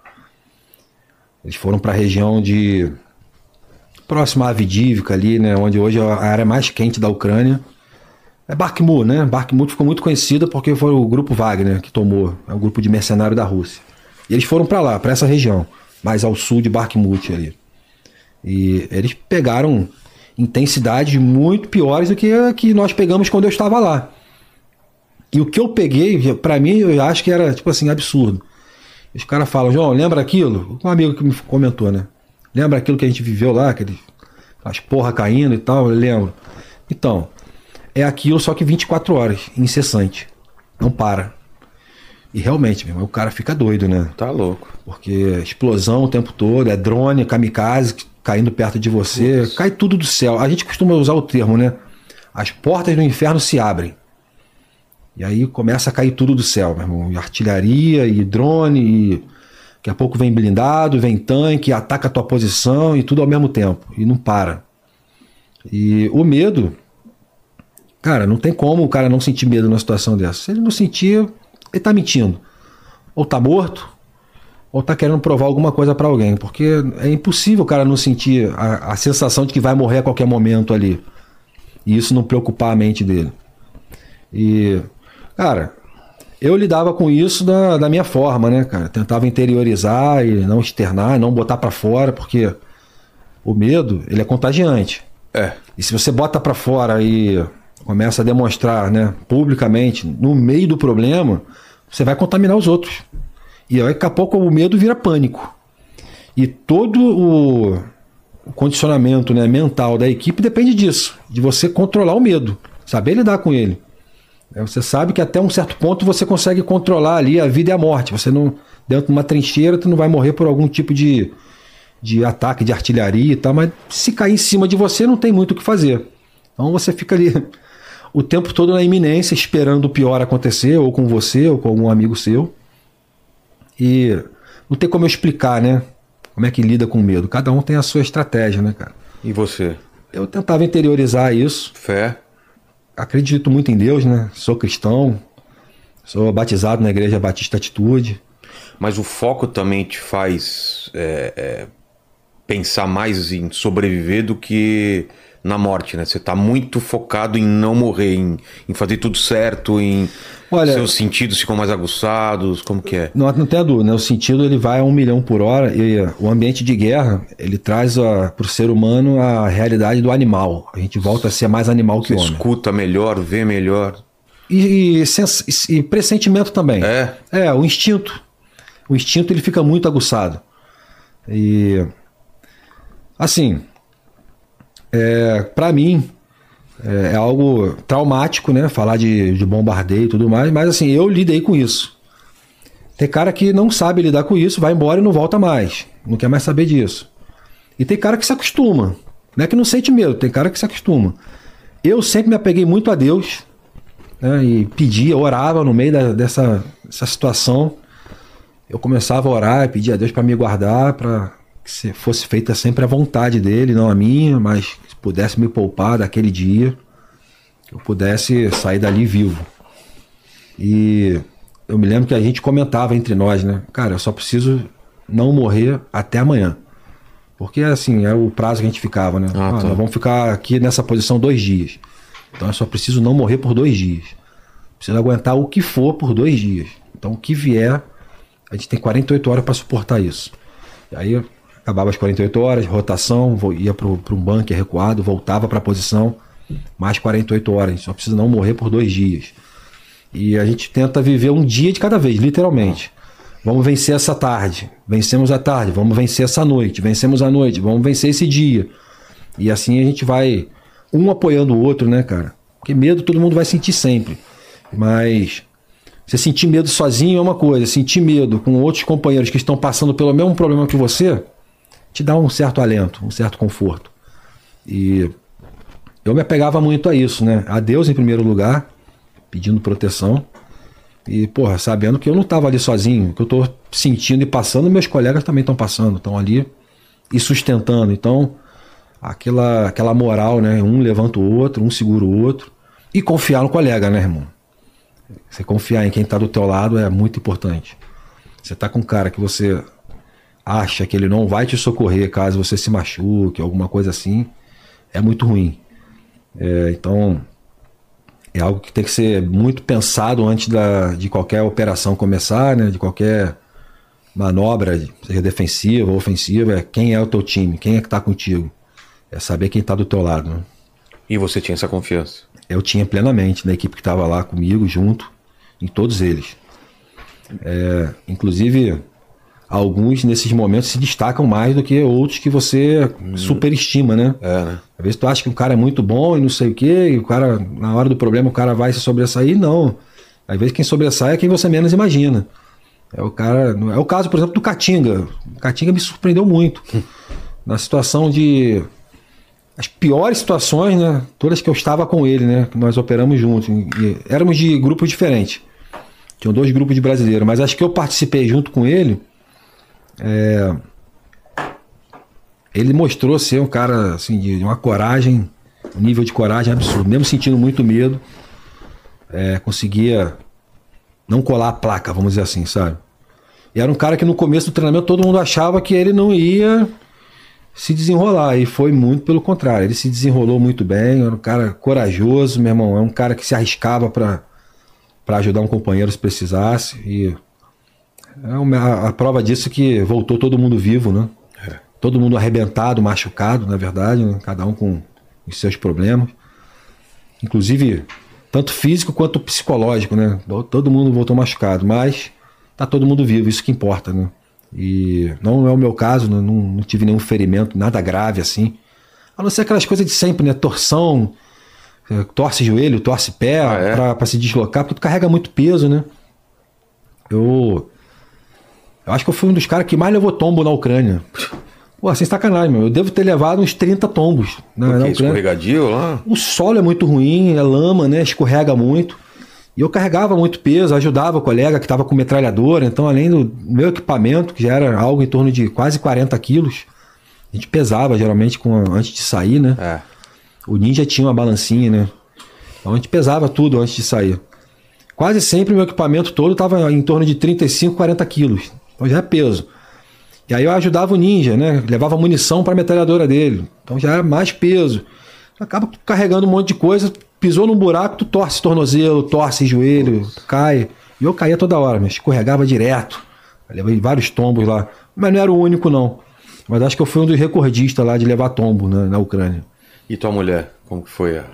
Eles foram para a região de. próxima a Avdivka ali, né? Onde hoje é a área mais quente da Ucrânia. É Bakhmut, né? Bakhmut ficou muito conhecida porque foi o grupo Wagner que tomou, é o grupo de mercenário da Rússia. E eles foram para lá, para essa região, mais ao sul de Bakhmut ali. E eles pegaram intensidades muito piores do que que nós pegamos quando eu estava lá. E o que eu peguei, para mim, eu acho que era tipo assim absurdo. Os caras falam, João, lembra aquilo? Um amigo que me comentou, né? Lembra aquilo que a gente viveu lá, aquele, as porra caindo e tal? Eu lembro. Então, é aquilo só que 24 horas, incessante. Não para. E realmente, meu irmão, o cara fica doido, né? Tá louco. Porque é explosão o tempo todo, é drone, kamikaze caindo perto de você, cai tudo do céu. A gente costuma usar o termo, né? As portas do inferno se abrem. E aí começa a cair tudo do céu, meu irmão. E artilharia, e drone, e daqui a pouco vem blindado, vem tanque, ataca a tua posição e tudo ao mesmo tempo. E não para. E o medo, cara, não tem como o cara não sentir medo numa situação dessa. Se ele não sentir, ele tá mentindo. Ou tá morto, ou tá querendo provar alguma coisa para alguém, porque é impossível o cara não sentir a, a, sensação de que vai morrer a qualquer momento ali. E isso não preocupar a mente dele. E, cara, eu lidava com isso da, da minha forma, né, cara? Tentava interiorizar e não externar, não botar para fora, porque o medo, ele é contagiante. É. E se você bota para fora e começa a demonstrar, né, publicamente, no meio do problema, você vai contaminar os outros. E aí, daqui a pouco, o medo vira pânico. E todo o, condicionamento né, mental da equipe depende disso, de você controlar o medo, saber lidar com ele. É, Você sabe que até um certo ponto você consegue controlar ali a vida e a morte. Você não, dentro de uma trincheira, tu não vai morrer por algum tipo de, de ataque de artilharia e tal, mas se cair em cima de você, não tem muito o que fazer. Então você fica ali o tempo todo na iminência, esperando o pior acontecer, ou com você, ou com algum amigo seu. E não tem como eu explicar, né? Como é que lida com medo. Cada um tem a sua estratégia, né, cara? E você? Eu tentava interiorizar isso. Fé? Acredito muito em Deus, né? Sou cristão. Sou batizado na Igreja Batista Atitude. Mas o foco também te faz é, é, pensar mais em sobreviver do que na morte, né? Você tá muito focado em não morrer, em, em fazer tudo certo, em Olha- seus sentidos ficam mais aguçados, como que é? Não, não tem dúvida, né? O sentido ele vai a um milhão por hora e o ambiente de guerra ele traz para o ser humano a realidade do animal. A gente volta a ser mais animal que Você homem. escuta melhor, vê melhor. E, e, sens- e pressentimento também. É? É, o instinto. O instinto ele fica muito aguçado. E assim, é, para mim é, é algo traumático, né? Falar de, de bombardeio e tudo mais, mas assim, eu lidei com isso. Tem cara que não sabe lidar com isso, vai embora e não volta mais. Não quer mais saber disso. E tem cara que se acostuma. Não é que não sente medo, tem cara que se acostuma. Eu sempre me apeguei muito a Deus, né, e pedia, orava no meio da- dessa, dessa situação. Eu começava a orar e pedia a Deus para me guardar, para que se- fosse feita sempre a vontade dele, não a minha, mas que pudesse me poupar daquele dia, que eu pudesse sair dali vivo. E eu me lembro que a gente comentava entre nós, né? Cara, eu só preciso não morrer até amanhã. Porque assim, é o prazo que a gente ficava, né? Ah, Ah, tá. nós vamos ficar aqui nessa posição dois dias. Então eu só preciso não morrer por dois dias. Preciso aguentar o que for por dois dias. Então o que vier, a gente tem 48 horas para suportar isso. E aí acabava as 48 horas, rotação, ia para um bunker recuado, voltava para a posição, mais 48 horas. Só precisa não morrer por dois dias. E a gente tenta viver um dia de cada vez, literalmente. Vamos vencer essa tarde, vencemos a tarde, vamos vencer essa noite, vencemos a noite, vamos vencer esse dia. E assim a gente vai um apoiando o outro, né, cara? Porque medo todo mundo vai sentir sempre. Mas você sentir medo sozinho é uma coisa, sentir medo com outros companheiros que estão passando pelo mesmo problema que você, te dá um certo alento, um certo conforto. E eu me apegava muito a isso, né? A Deus em primeiro lugar, pedindo proteção. E, porra, sabendo que eu não estava ali sozinho, que eu estou sentindo e passando, meus colegas também estão passando, estão ali e sustentando. Então, aquela, aquela moral, né? Um levanta o outro, um segura o outro. E confiar no colega, né, irmão? Você confiar em quem está do teu lado é muito importante. Você tá com um cara que você acha que ele não vai te socorrer caso você se machuque, alguma coisa assim, é muito ruim. É, então, é algo que tem que ser muito pensado antes da, de qualquer operação começar, né? De qualquer manobra, seja defensiva ou ofensiva, é quem é o teu time, quem é que está contigo. É saber quem está do teu lado. Né? E você tinha essa confiança? Eu tinha plenamente na equipe que estava lá comigo, junto, em todos eles. É, inclusive, alguns nesses momentos se destacam mais do que outros que você hum. superestima, né? É, né? Às vezes tu acha que um cara é muito bom e não sei o quê, e o cara, na hora do problema, o cara vai se sobressair. Não. Às vezes quem sobressai é quem você menos imagina. É o cara. É o caso, por exemplo, do Catinga. O Catinga me surpreendeu muito. Na situação de. As piores situações, né? Todas que eu estava com ele, né? Que nós operamos juntos. E éramos de grupos diferentes. Tinham dois grupos de brasileiros, mas acho que eu participei junto com ele é, ele mostrou ser um cara assim, de uma coragem, um nível de coragem absurdo. Mesmo sentindo muito medo, é, conseguia não colar a placa, vamos dizer assim, sabe? E era um cara que no começo do treinamento todo mundo achava que ele não ia se desenrolar. E foi muito pelo contrário. Ele se desenrolou muito bem, era um cara corajoso, meu irmão. É um cara que se arriscava para ajudar um companheiro se precisasse. E é uma, a prova disso é que voltou todo mundo vivo, né? É. Todo mundo arrebentado, machucado, na verdade, né? cada um com os seus problemas. Inclusive, tanto físico quanto psicológico, né? Todo mundo voltou machucado, mas tá todo mundo vivo, isso que importa, né? E não é o meu caso, né? não, não tive nenhum ferimento, nada grave assim. A não ser aquelas coisas de sempre, né? Torção, é, torce joelho, torce pé ah, é? para se deslocar, porque tu carrega muito peso, né? Eu eu acho que eu fui um dos caras que mais levou tombo na Ucrânia. Pô, sem sacanagem, meu. Eu devo ter levado uns 30 tombos na, na Ucrânia. Escorregadio lá? O solo é muito ruim, é lama, né? Escorrega muito. E eu carregava muito peso, ajudava o colega que estava com metralhadora. Então, além do meu equipamento, que já era algo em torno de quase 40 quilos, a gente pesava geralmente com, antes de sair, né? É. O Ninja tinha uma balancinha, né? Então a gente pesava tudo antes de sair. Quase sempre o meu equipamento todo estava em torno de 35, 40 quilos. Então já é peso. E aí eu ajudava o ninja, né? Levava munição para a metralhadora dele. Então já é mais peso. Acaba carregando um monte de coisa, pisou num buraco, tu torce tornozelo, torce joelho, cai. E eu caía toda hora, mas escorregava direto. Eu levei vários tombos lá. Mas não era o único, não. Mas acho que eu fui um dos recordistas lá de levar tombo né, na Ucrânia. E tua mulher, como que foi? A...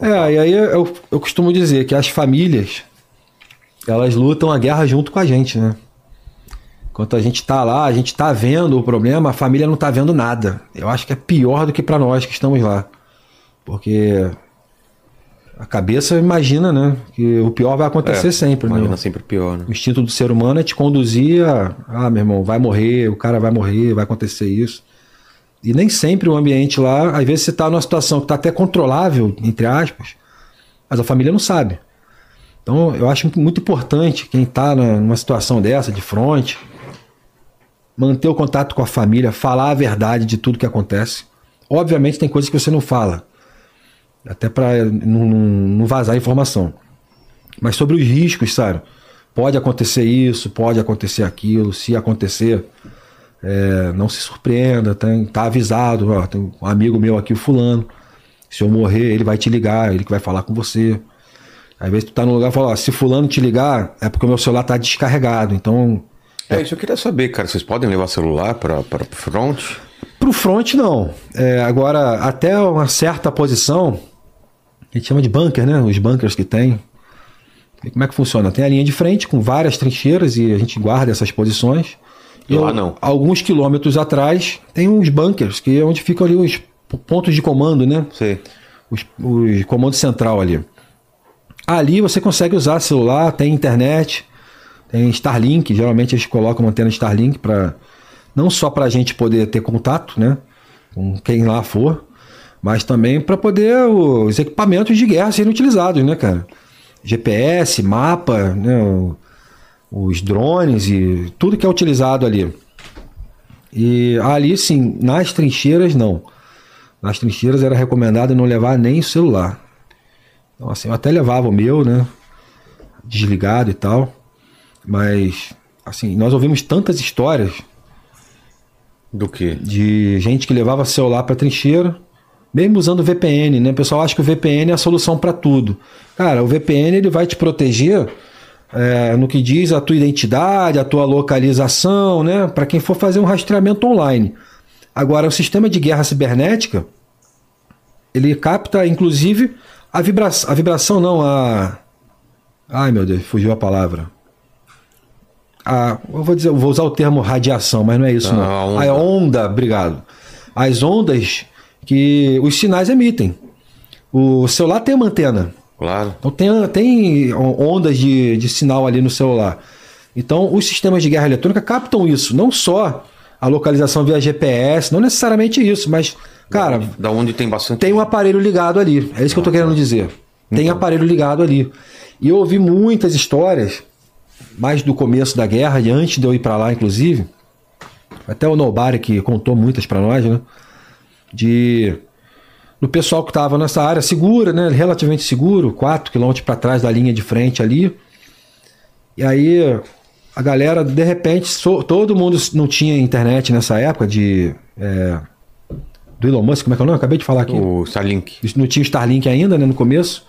É, e aí eu, eu costumo dizer que as famílias, elas lutam a guerra junto com a gente, né? Enquanto a gente está lá, a gente está vendo o problema, a família não está vendo nada. Eu acho que é pior do que para nós que estamos lá. Porque a cabeça imagina, né? Que o pior vai acontecer é, sempre. Imagina né? sempre pior, né? O instinto do ser humano é te conduzir a. Ah, meu irmão, vai morrer, o cara vai morrer, vai acontecer isso. E nem sempre o ambiente lá, às vezes você está numa situação que está até controlável, entre aspas, mas a família não sabe. Então eu acho muito importante quem está numa situação dessa, de frente, manter o contato com a família, falar a verdade de tudo que acontece. Obviamente tem coisas que você não fala, até para não, não, vazar informação. Mas sobre os riscos, sabe? Pode acontecer isso, pode acontecer aquilo. Se acontecer, é, não se surpreenda, tem, tá avisado. Ó, tem um amigo meu aqui, o fulano. Se eu morrer, ele vai te ligar, ele que vai falar com você. Às vezes tu tá no lugar e fala, ó, se fulano te ligar, é porque o meu celular tá descarregado. Então é, isso eu queria saber, cara. Vocês podem levar celular para o front? Para o front, não. É, agora, até uma certa posição, a gente chama de bunker, né? Os bunkers que tem. E como é que funciona? Tem a linha de frente com várias trincheiras e a gente guarda essas posições. E lá não. Alguns quilômetros atrás tem uns bunkers, que é onde ficam ali os pontos de comando, né? Sim. os, os comando central ali. Ali você consegue usar celular, tem internet, tem Starlink. Geralmente eles colocam antena Starlink para não só para a gente poder ter contato, né, com quem lá for, mas também para poder os equipamentos de guerra serem utilizados, né, cara? GPS, mapa, né, os drones e tudo que é utilizado ali. E ali sim, nas trincheiras não. Nas trincheiras era recomendado não levar nem celular. Então assim, eu até levava o meu, né, desligado e tal. Mas assim, nós ouvimos tantas histórias do que? De gente que levava celular para trincheira mesmo usando VPN, né? O pessoal acha que o VPN é a solução para tudo. Cara, o VPN ele vai te proteger é, no que diz a tua identidade, a tua localização, né? Para quem for fazer um rastreamento online. Agora, o sistema de guerra cibernética ele capta, inclusive, a vibração, a vibração não, a. Ai meu Deus, fugiu a palavra. A, eu vou dizer, eu vou usar o termo radiação, mas não é isso, não. não. A, onda. a onda, obrigado. As ondas que os sinais emitem. O celular tem uma antena. Claro. Então tem, tem ondas de, de sinal ali no celular. Então os sistemas de guerra eletrônica captam isso, não só a localização via GPS, não necessariamente isso, mas, cara. Da onde, da onde tem bastante. Tem um aparelho ligado ali. É isso que eu tô querendo dizer. Tem então. aparelho ligado ali. E eu ouvi muitas histórias, mais do começo da guerra, e antes de eu ir para lá, inclusive. Até o Nobari que contou muitas para nós, né? de do pessoal que estava nessa área segura, né, relativamente seguro, 4 km para trás da linha de frente ali. E aí a galera, de repente, so, todo mundo não tinha internet nessa época de. É, do Elon Musk, como é que é o nome? Acabei de falar aqui. O Starlink. Não tinha Starlink ainda, né, no começo.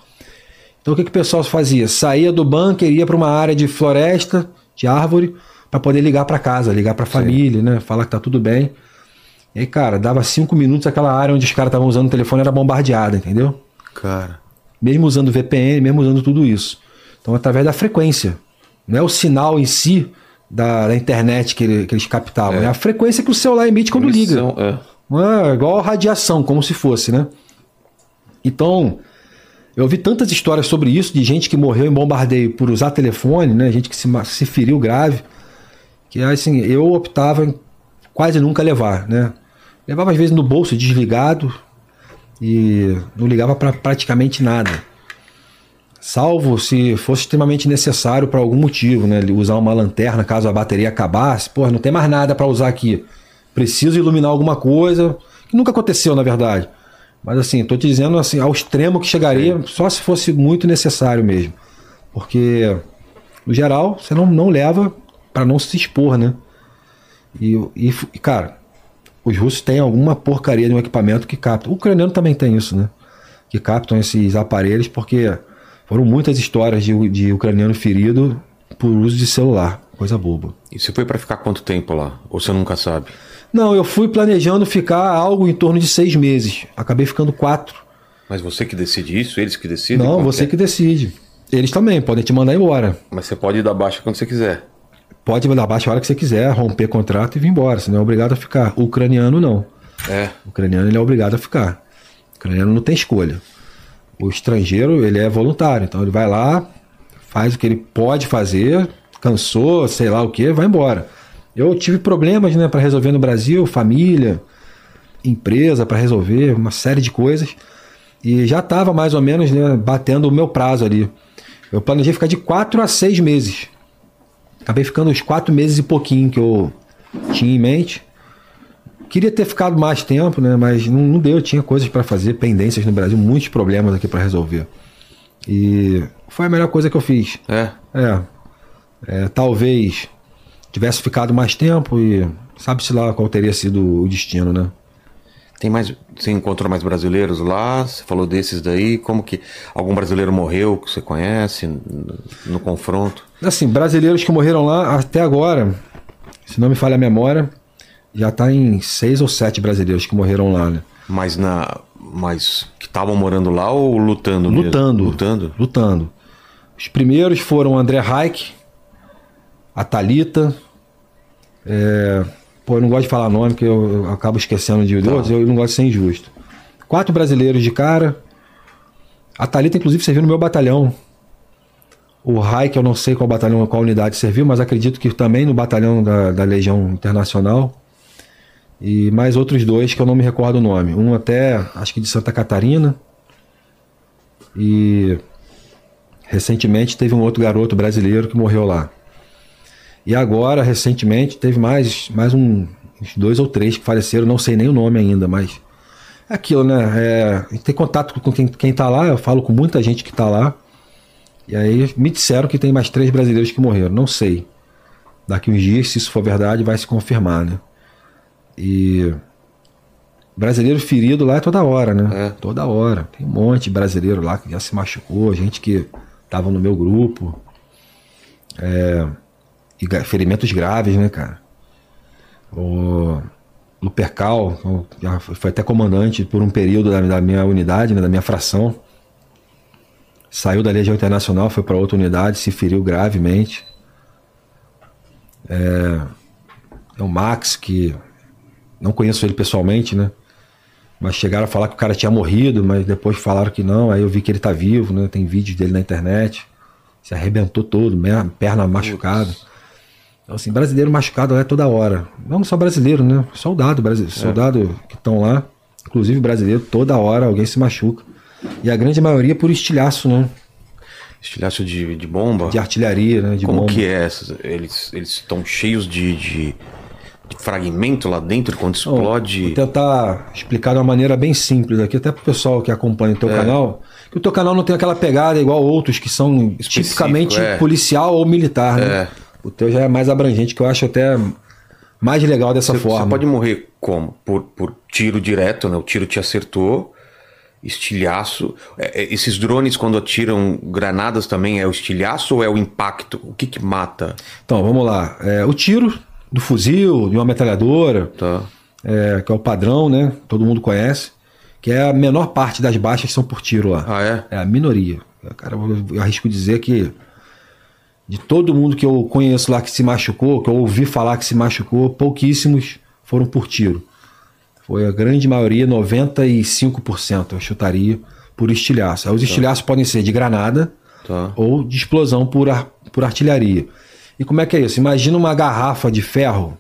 Então o que, que o pessoal fazia? Saía do bunker, ia para uma área de floresta, de árvore, para poder ligar para casa, ligar para a família, né, falar que tá tudo bem. E aí, cara, dava cinco minutos, aquela área onde os caras estavam usando o telefone era bombardeada, entendeu? Cara. Mesmo usando VPN, mesmo usando tudo isso. Então, através da frequência. Não é o sinal em si da, da internet que, ele, que, eles captavam, é. é. a frequência que o celular emite quando Emissão, liga. É. é igual radiação, como se fosse, né? Então, eu ouvi tantas histórias sobre isso, de gente que morreu em bombardeio por usar telefone, né? Gente que se, se feriu grave. Que assim, eu optava em quase nunca levar, né? Levava às vezes no bolso desligado e não ligava para praticamente nada. Salvo se fosse extremamente necessário para algum motivo, né? Usar uma lanterna caso a bateria acabasse. Pô, não tem mais nada para usar aqui. Preciso iluminar alguma coisa. Que nunca aconteceu, na verdade. Mas assim, estou te dizendo assim, ao extremo que chegaria, só se fosse muito necessário mesmo. Porque, no geral, você não, não leva para não se expor, né? E, e, cara, os russos têm alguma porcaria de um equipamento que capta. O ucraniano também tem isso, né? Que captam esses aparelhos, porque foram muitas histórias de, de ucraniano ferido por uso de celular. Coisa boba. E você foi para ficar quanto tempo lá? Ou você nunca sabe? Não, eu fui planejando ficar algo em torno de seis meses. Acabei ficando quatro. Mas você que decide isso? Eles que decidem? Não, você é? que decide. Eles também podem te mandar embora. Mas você pode dar baixa quando você quiser. Pode mandar baixa a hora que você quiser, romper contrato e vir embora. Você não é obrigado a ficar. O ucraniano não. É. O ucraniano ele é obrigado a ficar. O ucraniano não tem escolha. O estrangeiro ele é voluntário, então ele vai lá, faz o que ele pode fazer, cansou, sei lá o que, vai embora. Eu tive problemas, né, para resolver no Brasil, família, empresa para resolver, uma série de coisas. E já estava mais ou menos né, batendo o meu prazo ali. Eu planejei ficar de quatro a seis meses. Acabei ficando uns quatro meses e pouquinho que eu tinha em mente. Queria ter ficado mais tempo, né? Mas não, não deu. Tinha coisas para fazer, pendências no Brasil, muitos problemas aqui para resolver. E foi a melhor coisa que eu fiz. É. É. é talvez tivesse ficado mais tempo e sabe-se lá qual teria sido o destino, né? Tem mais, você encontrou mais brasileiros lá? Você falou desses daí? Como que algum brasileiro morreu que você conhece no, no confronto? Assim, brasileiros que morreram lá até agora, se não me falha a memória, já está em seis ou sete brasileiros que morreram lá, né? Mas na, mas que estavam morando lá ou lutando? Lutando, mesmo? lutando, lutando. Os primeiros foram André Reich, a Talita, é, Pô, eu não gosto de falar nome, porque eu, eu acabo esquecendo de tá. outros, eu não gosto de ser injusto. Quatro brasileiros de cara, A Thalita, inclusive, serviu no meu batalhão. O Rai, que eu não sei qual batalhão, qual unidade serviu, mas acredito que também no batalhão da, da Legião Internacional. E mais outros dois que eu não me recordo o nome. Um até, acho que de Santa Catarina. E recentemente teve um outro garoto brasileiro que morreu lá. E agora, recentemente, teve mais, mais um, uns dois ou três que faleceram, não sei nem o nome ainda, mas é aquilo, né? É, a gente tem contato com quem, quem tá lá, eu falo com muita gente que tá lá. E aí me disseram que tem mais três brasileiros que morreram. Não sei. Daqui uns dias, se isso for verdade, vai se confirmar, né? E. Brasileiro ferido lá é toda hora, né? É. Toda hora. Tem um monte de brasileiro lá que já se machucou, gente que tava no meu grupo. É, e ferimentos graves, né, cara? O Lupercal, foi até comandante por um período da, da minha unidade, né, da minha fração. Saiu da Legião Internacional, foi para outra unidade, se feriu gravemente. É, é o Max, que não conheço ele pessoalmente, né? Mas chegaram a falar que o cara tinha morrido, mas depois falaram que não. Aí eu vi que ele tá vivo, né? Tem vídeos dele na internet. Se arrebentou todo, perna machucada. Então, assim, brasileiro machucado lá é toda hora. Não só brasileiro, né? Soldado brasileiro. Soldado que estão lá, inclusive brasileiro, toda hora alguém se machuca. E a grande maioria por estilhaço, né? Estilhaço de, de bomba. De artilharia, né? De Como bomba. que é? Eles eles estão cheios de, de, de fragmento lá dentro quando explode. Vou tentar explicar de uma maneira bem simples aqui, até pro pessoal que acompanha o teu É. canal. Que o teu canal não tem aquela pegada igual outros que são Específico, tipicamente é. policial ou militar, né? É. O teu já é mais abrangente, que eu acho até mais legal dessa Você, forma. você pode morrer como? Por, por tiro direto, né? O tiro te acertou, estilhaço. É, é, esses drones, quando atiram granadas também, é o estilhaço ou é o impacto? O que que mata? Então, vamos lá. É, o tiro do fuzil, de uma metralhadora, Tá. é, que é o padrão, né? Todo mundo conhece. Que é a menor parte das baixas são por tiro lá. Ah, é? É a minoria. Cara, eu arrisco dizer que de todo mundo que eu conheço lá que se machucou, que eu ouvi falar que se machucou, pouquíssimos foram por tiro. Foi a grande maioria, 95%, eu chutaria, por estilhaço. Aí os estilhaços podem ser de granada Tá. ou de explosão por, ar- por artilharia. E como é que é isso? Imagina uma garrafa de ferro,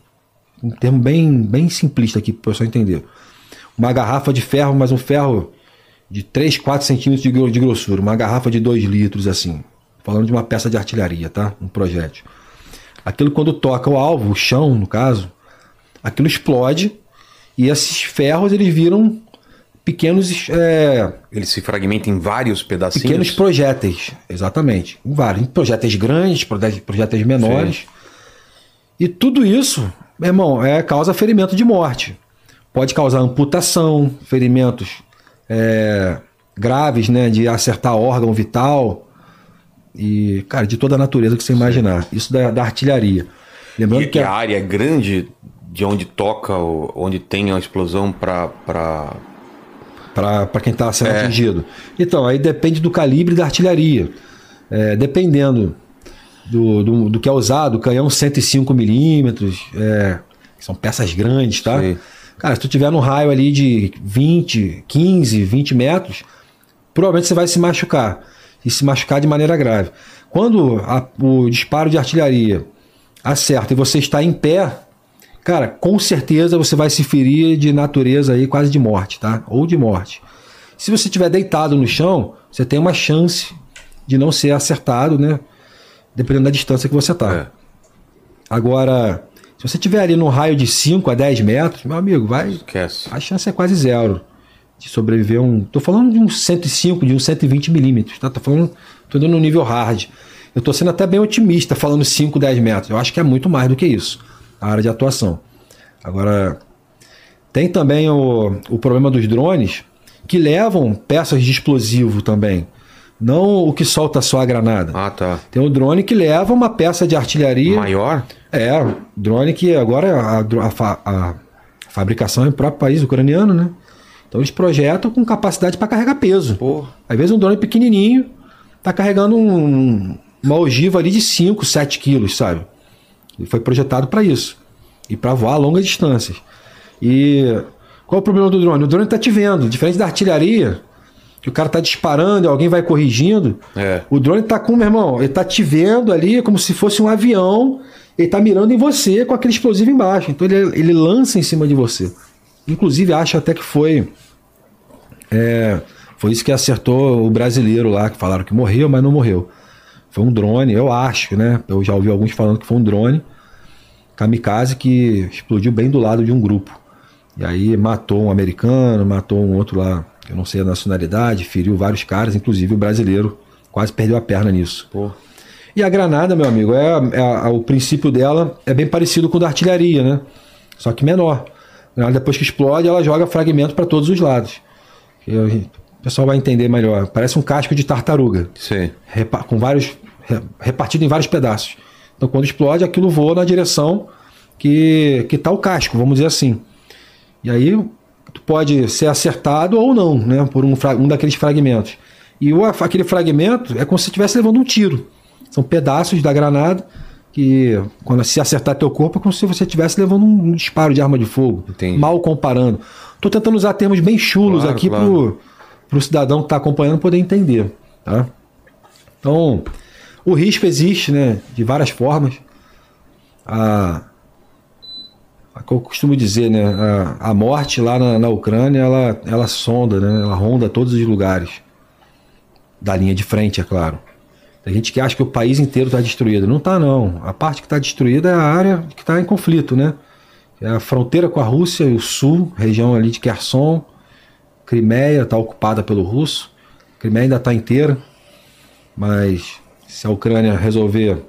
um termo bem, bem simplista aqui para o pessoal entender. Uma garrafa de ferro, mas um ferro de 3, 4 centímetros de, de grossura, uma garrafa de 2 litros assim. Falando de uma peça de artilharia, tá? Um projétil. Aquilo quando toca o alvo, o chão no caso, aquilo explode e esses ferros eles viram pequenos é, Ele se fragmenta em vários pedacinhos? Pequenos projéteis, exatamente. Em Vários. Em Projéteis grandes, projéteis menores. E tudo isso, meu irmão, é causa ferimento de morte. Pode causar amputação, ferimentos é, graves, né? De acertar órgão vital. E, cara, de toda a natureza que você imaginar. Isso da, da artilharia. Lembrando E, que a- área é grande de onde toca, onde tem a explosão para para quem está sendo É. atingido. Então, aí depende do calibre da artilharia. É, dependendo do, do, do que é usado, canhão 105 milímetros, é, são peças grandes, tá? Sei. Cara, se tu tiver no raio ali de 20, 15, 20 metros, provavelmente você vai se machucar. E se machucar de maneira grave. Quando a- o disparo de artilharia acerta e você está em pé, cara, com certeza você vai se ferir de natureza aí quase de morte, tá? Ou de morte. Se você estiver deitado no chão, você tem uma chance de não ser acertado, né? Dependendo da distância que você tá. É. Agora, se você estiver ali no raio de 5 a 10 metros, meu amigo, vai. Esquece. A chance é quase zero de sobreviver um. Tô falando de um 105, de um 120 milímetros, tá? Tô falando. Tô dando no nível hard. Eu tô sendo até bem otimista falando 5, 10 metros. Eu acho que é muito mais do que isso. A área de atuação. Agora, tem também o, o problema dos drones que levam peças de explosivo também. Não o que solta só a granada. Ah, tá. Tem o drone que leva uma peça de artilharia. Maior? É, drone que agora a, a fa- a fabricação é em próprio país ucraniano, né? Então eles projetam com capacidade para carregar peso. Porra. Às vezes um drone pequenininho tá carregando um- uma ogiva ali de 5, 7 quilos, sabe? Ele foi projetado para isso. E para voar a longas distâncias. E qual é o problema do drone? O drone está te vendo. Diferente da artilharia, que o cara tá disparando e alguém vai corrigindo. É. O drone tá com, meu irmão, ele tá te vendo ali como se fosse um avião, ele tá mirando em você com aquele explosivo embaixo. Então ele, ele lança em cima de você. Inclusive, acho até que foi. É, foi isso que acertou o brasileiro lá, que falaram que morreu, mas não morreu. Foi um drone, eu acho, né? Eu já ouvi alguns falando que foi um drone kamikaze que explodiu bem do lado de um grupo. E aí matou um americano, matou um outro lá, eu não sei a nacionalidade, feriu vários caras, inclusive o brasileiro quase perdeu a perna nisso. Pô. E a granada, meu amigo, é, é- o princípio dela é bem parecido com o da artilharia, né? Só que menor. Depois que explode, ela joga fragmento para todos os lados. Eu- o pessoal vai entender melhor. Parece um casco de tartaruga, Sei. repa- com vários re- repartido em vários pedaços. Então, quando explode, aquilo voa na direção que que tá o casco, vamos dizer assim. E aí tu pode ser acertado ou não, né, por um, um daqueles fragmentos. E o, aquele fragmento é como se estivesse levando um tiro. São pedaços da granada que quando se acertar teu corpo é como se você estivesse levando um disparo de arma de fogo. Entendi. Mal comparando. Tô tentando usar termos bem chulos Claro, aqui claro. pro pro cidadão que está acompanhando poder entender, tá? Então, o risco existe, né, de várias formas. A, a que eu costumo dizer, né, a, a morte lá na, na Ucrânia, ela, ela sonda, né, ela ronda todos os lugares da linha de frente, é claro. Tem gente que acha que o país inteiro está destruído. Não está, não. A parte que está destruída é a área que está em conflito, né? É a fronteira com a Rússia e o sul, região ali de Kherson, Crimeia está ocupada pelo russo. Crimeia ainda está inteira, mas se a Ucrânia resolver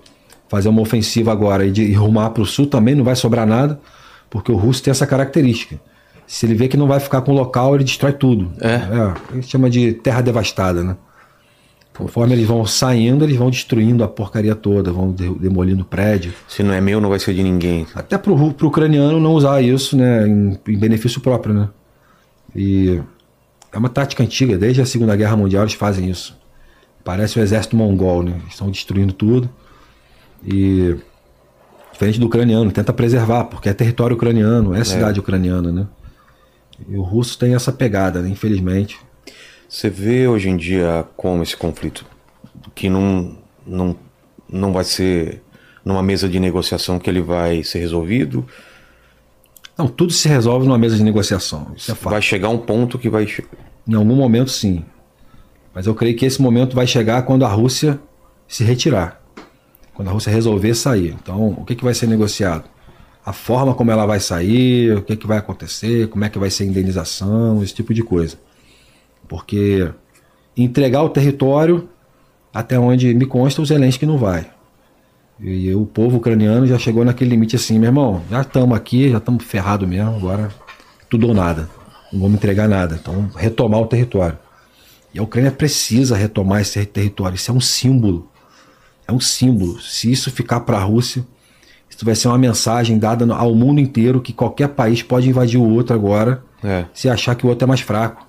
fazer uma ofensiva agora e, de, e rumar para o sul, também não vai sobrar nada, porque o russo tem essa característica. Se ele vê que não vai ficar com o local, ele destrói tudo. É. a gente chama de terra devastada, né? Conforme eles vão saindo, eles vão destruindo a porcaria toda, vão de- demolindo prédio. Se não é meu, não vai ser de ninguém. Até pro, pro ucraniano não usar isso, né, em, em benefício próprio, né? E é uma tática antiga, desde a Segunda Guerra Mundial eles fazem isso. Parece o exército mongol, né? Eles estão destruindo tudo. E diferente do ucraniano, tenta preservar, porque é território ucraniano, é cidade ucraniana, né? E o russo tem essa pegada, né? infelizmente. Você vê hoje em dia como esse conflito, que não, não, não vai ser numa mesa de negociação que ele vai ser resolvido, Não, tudo se resolve numa mesa de negociação. Isso é fato. vai chegar um ponto que vai. Em algum momento, sim. Mas eu creio que esse momento vai chegar quando a Rússia se retirar. Quando a Rússia resolver sair. Então, o que, que vai ser negociado? A forma como ela vai sair, o que, que vai acontecer, como é que vai ser a indenização, esse tipo de coisa. Porque entregar o território, até onde me consta, o Zelensky não vai. E o povo ucraniano já chegou naquele limite assim, meu irmão, já estamos aqui, já estamos ferrados mesmo, agora tudo ou nada. Não vamos entregar nada. Então, retomar o território. E a Ucrânia precisa retomar esse território. Isso é um símbolo. É um símbolo. Se isso ficar para a Rússia, isso vai ser uma mensagem dada ao mundo inteiro que qualquer país pode invadir o outro agora É. se achar que o outro é mais fraco.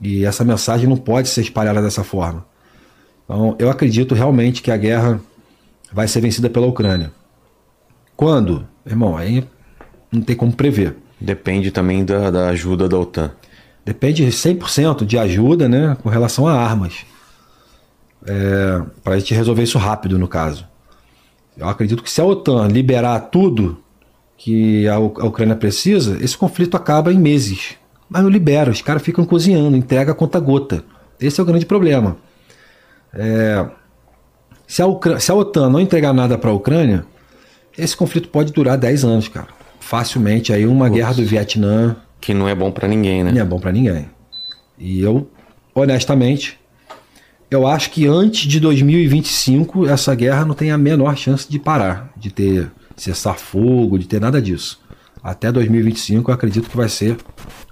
E essa mensagem não pode ser espalhada dessa forma. Então, eu acredito realmente que a guerra vai ser vencida pela Ucrânia. Quando? Irmão, aí não tem como prever. Depende também da, da ajuda da OTAN. Depende 100% de ajuda né, com relação a armas. É, para a gente resolver isso rápido, no caso. Eu acredito que se a OTAN liberar tudo que a, Ucrânia precisa, esse conflito acaba em meses. Mas não libera, os caras ficam cozinhando, entrega conta gota. Esse é o grande problema. É, se, a Ucrânia, se a OTAN não entregar nada para a Ucrânia, esse conflito pode durar 10 anos, cara. Facilmente aí uma guerra do Vietnã, Que não é bom pra ninguém, né? não é bom pra ninguém. E eu, honestamente, eu acho que antes de 2025 essa guerra não tem a menor chance de parar, de ter cessar fogo, de ter nada disso. Até 2025 eu acredito que vai ser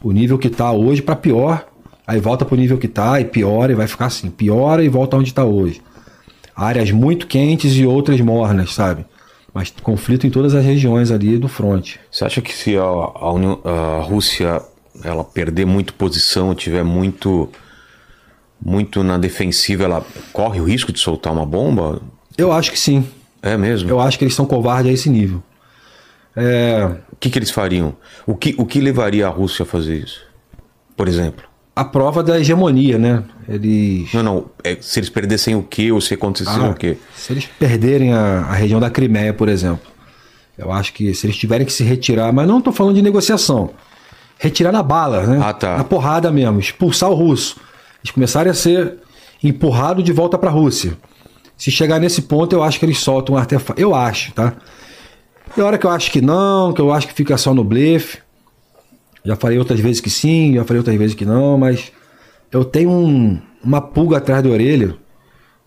o nível que tá hoje para pior, aí volta pro nível que tá e piora e vai ficar assim, piora e volta onde tá hoje. Áreas muito quentes e outras mornas, sabe? Mas conflito em todas as regiões ali do fronte. Você acha que se a, a, União- a Rússia ela perder muito posição, tiver muito muito na defensiva, ela corre o risco de soltar uma bomba? Eu acho que sim. É mesmo? Eu acho que eles são covardes a esse nível. É, O que, que eles fariam? O que, o que levaria a Rússia a fazer isso? Por exemplo. a prova da hegemonia, né? Eles. Não, não. É, se eles perdessem o quê ou se acontecesse Ah, o quê? Se eles perderem a, a região da Crimeia, por exemplo, eu acho que se eles tiverem que se retirar, mas não estou falando de negociação, retirar na bala, né? Ah, tá. Na porrada mesmo, expulsar o russo. Eles começarem a ser empurrados de volta para a Rússia. Se chegar nesse ponto, eu acho que eles soltam um artefato. Eu acho, tá? Tem hora que eu acho que não, que eu acho que fica só no blefe. Já falei outras vezes que sim, já falei outras vezes que não, mas eu tenho um- uma pulga atrás da orelha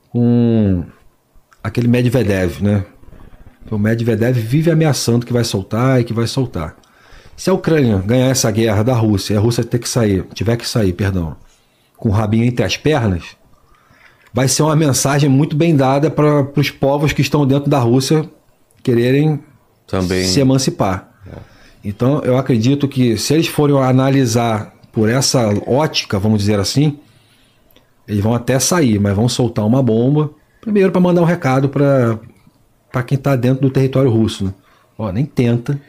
com aquele Medvedev, né? O Medvedev vive ameaçando que vai soltar e que vai soltar. Se a Ucrânia ganhar essa guerra da Rússia a Rússia ter que sair, tiver que sair, perdão, com o rabinho entre as pernas, vai ser uma mensagem muito bem dada para os povos que estão dentro da Rússia quererem Também. se emancipar. Então, eu acredito que se eles forem analisar por essa ótica, vamos dizer assim, eles vão até sair, mas vão soltar uma bomba, primeiro para mandar um recado para quem está dentro do território russo. Né? Ó, nem tenta,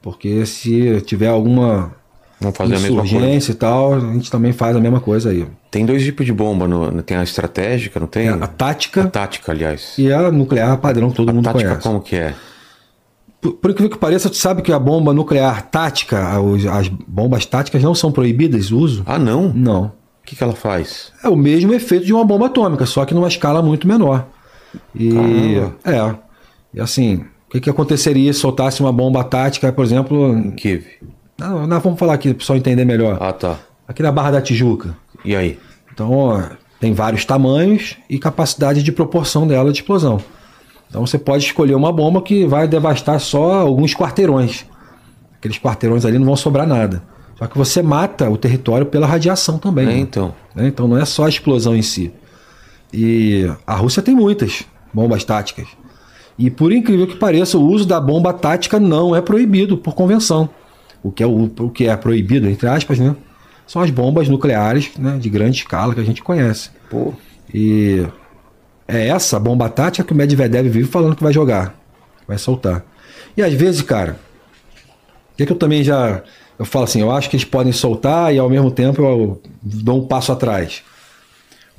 porque se tiver alguma Vamos fazer a mesma coisa. insurgência e tal, a gente também faz a mesma coisa aí. Tem dois tipos de bomba. No, tem a estratégica, não tem? É, a tática A tática, aliás. e a nuclear padrão que todo a mundo tática conhece. como que é? Por, por incrível que pareça, tu sabe que a bomba nuclear tática, as bombas táticas não são proibidas o uso? Ah, não? O Não. que, que ela faz? É o mesmo efeito de uma bomba atômica, só que numa escala muito menor. E é. E assim, o que, que aconteceria se soltasse uma bomba tática, por exemplo. Em Kiev. Não, nós vamos falar aqui para o pessoal entender melhor. Ah, tá. Aqui na Barra da Tijuca. E aí? Então, ó, tem vários tamanhos e capacidade de proporção dela de explosão. Então você pode escolher uma bomba que vai devastar só alguns quarteirões. Aqueles quarteirões ali não vão sobrar nada. Só que você mata o território pela radiação também. É, né? então. né? Então não é só a explosão em si. E a Rússia tem muitas bombas táticas. E por incrível que pareça, o uso da bomba tática não é proibido por convenção. O que é, o, o que é proibido, entre aspas, né? São as bombas nucleares né, de grande escala que a gente conhece. Pô. E é essa bomba tática que o Medvedev vive falando que vai jogar. Vai soltar. E às vezes, cara, o que, que eu também já. Eu falo assim, eu acho que eles podem soltar e ao mesmo tempo eu dou um passo atrás.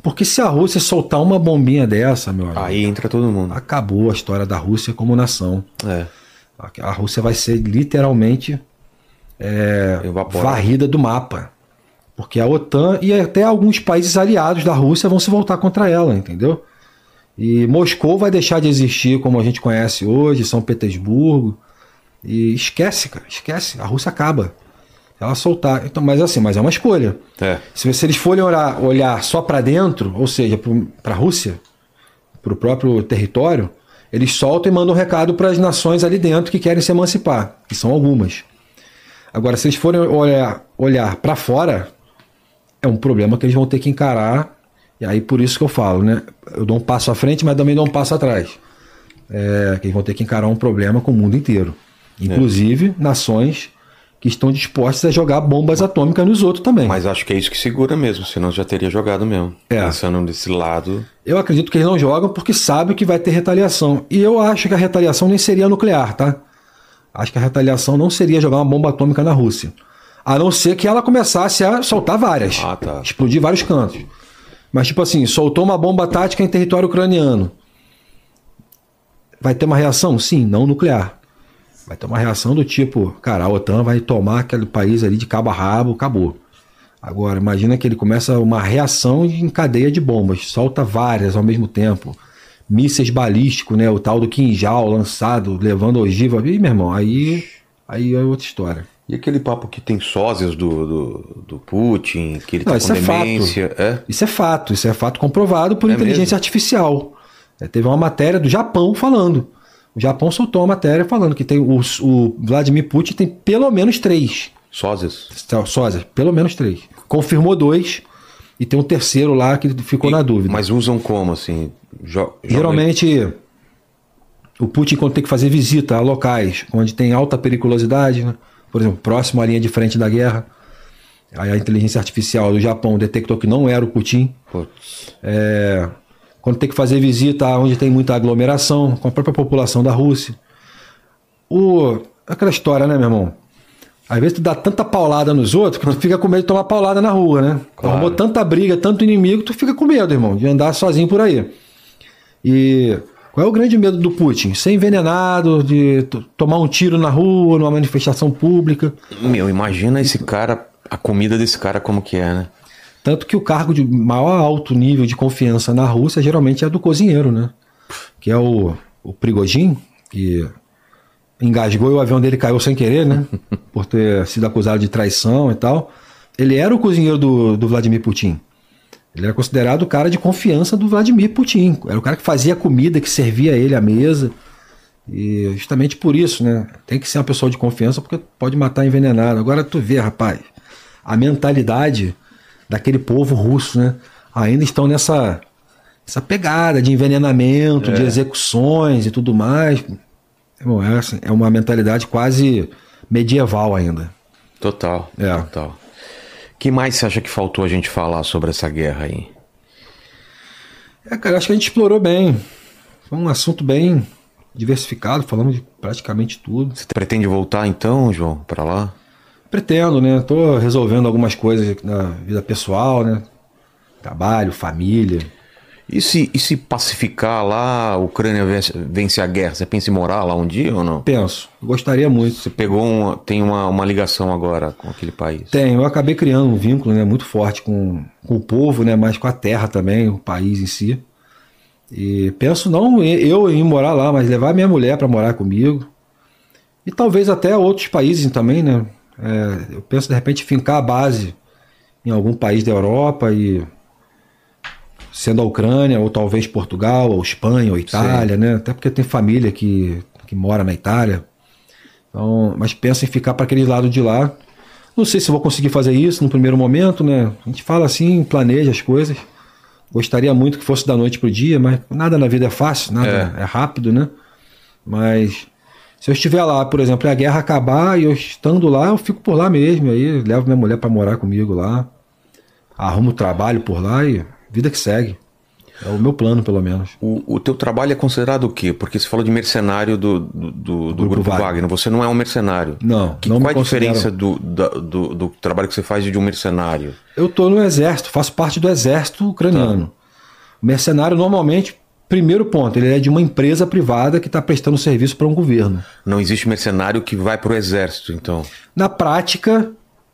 Porque se a Rússia soltar uma bombinha dessa, meu amigo, Aí entra todo mundo. acabou a história da Rússia como nação. É. A Rússia vai ser literalmente é, varrida do mapa. Porque a OTAN e até alguns países aliados da Rússia vão se voltar contra ela, entendeu? E Moscou vai deixar de existir como a gente conhece hoje, São Petersburgo. E esquece, cara, esquece. A Rússia acaba. Ela soltar. Então, mas assim, mas é uma escolha. É. Se, se eles forem olhar, olhar só para dentro, ou seja, para a Rússia, para o próprio território, eles soltam e mandam um recado para as nações ali dentro que querem se emancipar, que são algumas. Agora, se eles forem olhar, olhar para fora, é um problema que eles vão ter que encarar. E aí, por isso que eu falo, né? Eu dou um passo à frente, mas também dou um passo atrás. É, que eles vão ter que encarar um problema com o mundo inteiro. Inclusive, nações que estão dispostas a jogar bombas atômicas nos outros também. Mas acho que é isso que segura mesmo, senão já teria jogado mesmo. É. Pensando nesse lado. Eu acredito que eles não jogam porque sabem que vai ter retaliação. E eu acho que a retaliação nem seria nuclear, tá? Acho que a retaliação não seria jogar uma bomba atômica na Rússia. A não ser que ela começasse a soltar várias. Ah, tá. Explodir vários cantos. Mas, tipo assim, soltou uma bomba tática em território ucraniano. Vai ter uma reação? Sim, não nuclear. Vai ter uma reação do tipo, cara, a OTAN vai tomar aquele país ali de cabo a rabo, acabou. Agora, imagina que ele começa uma reação em cadeia de bombas, solta várias ao mesmo tempo. Mísseis balísticos, né? O tal do Kinjal lançado, levando ogiva. Ih, meu irmão, aí, aí é outra história. E aquele papo que tem sósias do, do, do Putin, que ele Não, tá isso com é fato. demência. É? Isso é fato, isso é fato comprovado por É inteligência mesmo? artificial. É, teve uma matéria do Japão falando. O Japão soltou uma matéria falando que tem o, o Vladimir Putin tem pelo menos três Sósias. sósias, pelo menos três. Confirmou dois e tem um terceiro lá que ficou na dúvida. Mas usam como, assim? Jo Geralmente, o Putin, quando tem que fazer visita a locais onde tem alta periculosidade, né? Por exemplo, próximo à linha de frente da guerra, aí a inteligência artificial do Japão detectou que não era o Putin. É, quando tem que fazer visita onde tem muita aglomeração, com a própria população da Rússia. O, aquela história, né, meu irmão? Às vezes tu dá tanta paulada nos outros que tu fica com medo de tomar paulada na rua, né? Claro. Arrumou tanta briga, tanto inimigo, tu fica com medo, irmão, de andar sozinho por aí. E qual é o grande medo do Putin? Ser envenenado, de tomar um tiro na rua, numa manifestação pública. Meu, imagina esse cara, a comida desse cara como que é, né? Tanto que o cargo de maior alto nível de confiança na Rússia geralmente é do cozinheiro, né? Que é o, o Prigogine, que engasgou e o avião dele caiu sem querer, né? Por ter sido acusado de traição e tal. Ele era o cozinheiro do, do Vladimir Putin. Ele era considerado o cara de confiança do Vladimir Putin. Era o cara que fazia a comida, que servia a ele à mesa. E justamente por isso, né? Tem que ser uma pessoa de confiança porque pode matar envenenado. Agora tu vê, rapaz, a mentalidade daquele povo russo, né? Ainda estão nessa essa pegada de envenenamento, é. de execuções e tudo mais. Bom, é, assim, é uma mentalidade quase medieval ainda. Total. É. Total. Que mais você acha que faltou a gente falar sobre essa guerra aí? É, cara, acho que a gente explorou bem. Foi um assunto bem diversificado, falamos de praticamente tudo. Você pretende voltar então, João, para lá? Pretendo, né? Tô resolvendo algumas coisas na vida pessoal, né? Trabalho, família. E se, e se pacificar lá, a Ucrânia vence, vence, a guerra, você pensa em morar lá um dia ou não? Penso, gostaria muito. Você pegou um, tem uma, uma ligação agora com aquele país? Tem, eu acabei criando um vínculo né, muito forte com, com o povo, né, mas com a terra também, o país em si. E penso não eu em morar lá, mas levar minha mulher para morar comigo. E talvez até outros países também, né? É, eu penso de repente fincar a base em algum país da Europa e sendo a Ucrânia, ou talvez Portugal, ou Espanha, ou Itália, Sim. né? Até porque tem família que, que mora na Itália. Então, mas pensa em ficar para aquele lado de lá. Não sei se vou conseguir fazer isso no primeiro momento, né? A gente fala assim, planeja as coisas. Gostaria muito que fosse da noite para o dia, mas nada na vida é fácil, nada é. é rápido, né? Mas se eu estiver lá, por exemplo, e a guerra acabar e eu estando lá, eu fico por lá mesmo. Aí levo minha mulher para morar comigo lá, arrumo trabalho por lá e vida que segue. É o meu plano, pelo menos. O, o teu trabalho é considerado o quê? Porque você falou de mercenário do, do, do, do Grupo, Wagner. Wagner. Você não é um mercenário. Não, que, não Qual a diferença do, do, do, trabalho que você faz de um mercenário? Eu estou no exército, faço parte do exército ucraniano. Tá. O mercenário, normalmente, primeiro ponto, ele é de uma empresa privada que está prestando serviço para um governo. Não existe mercenário que vai para o exército, então? Na prática,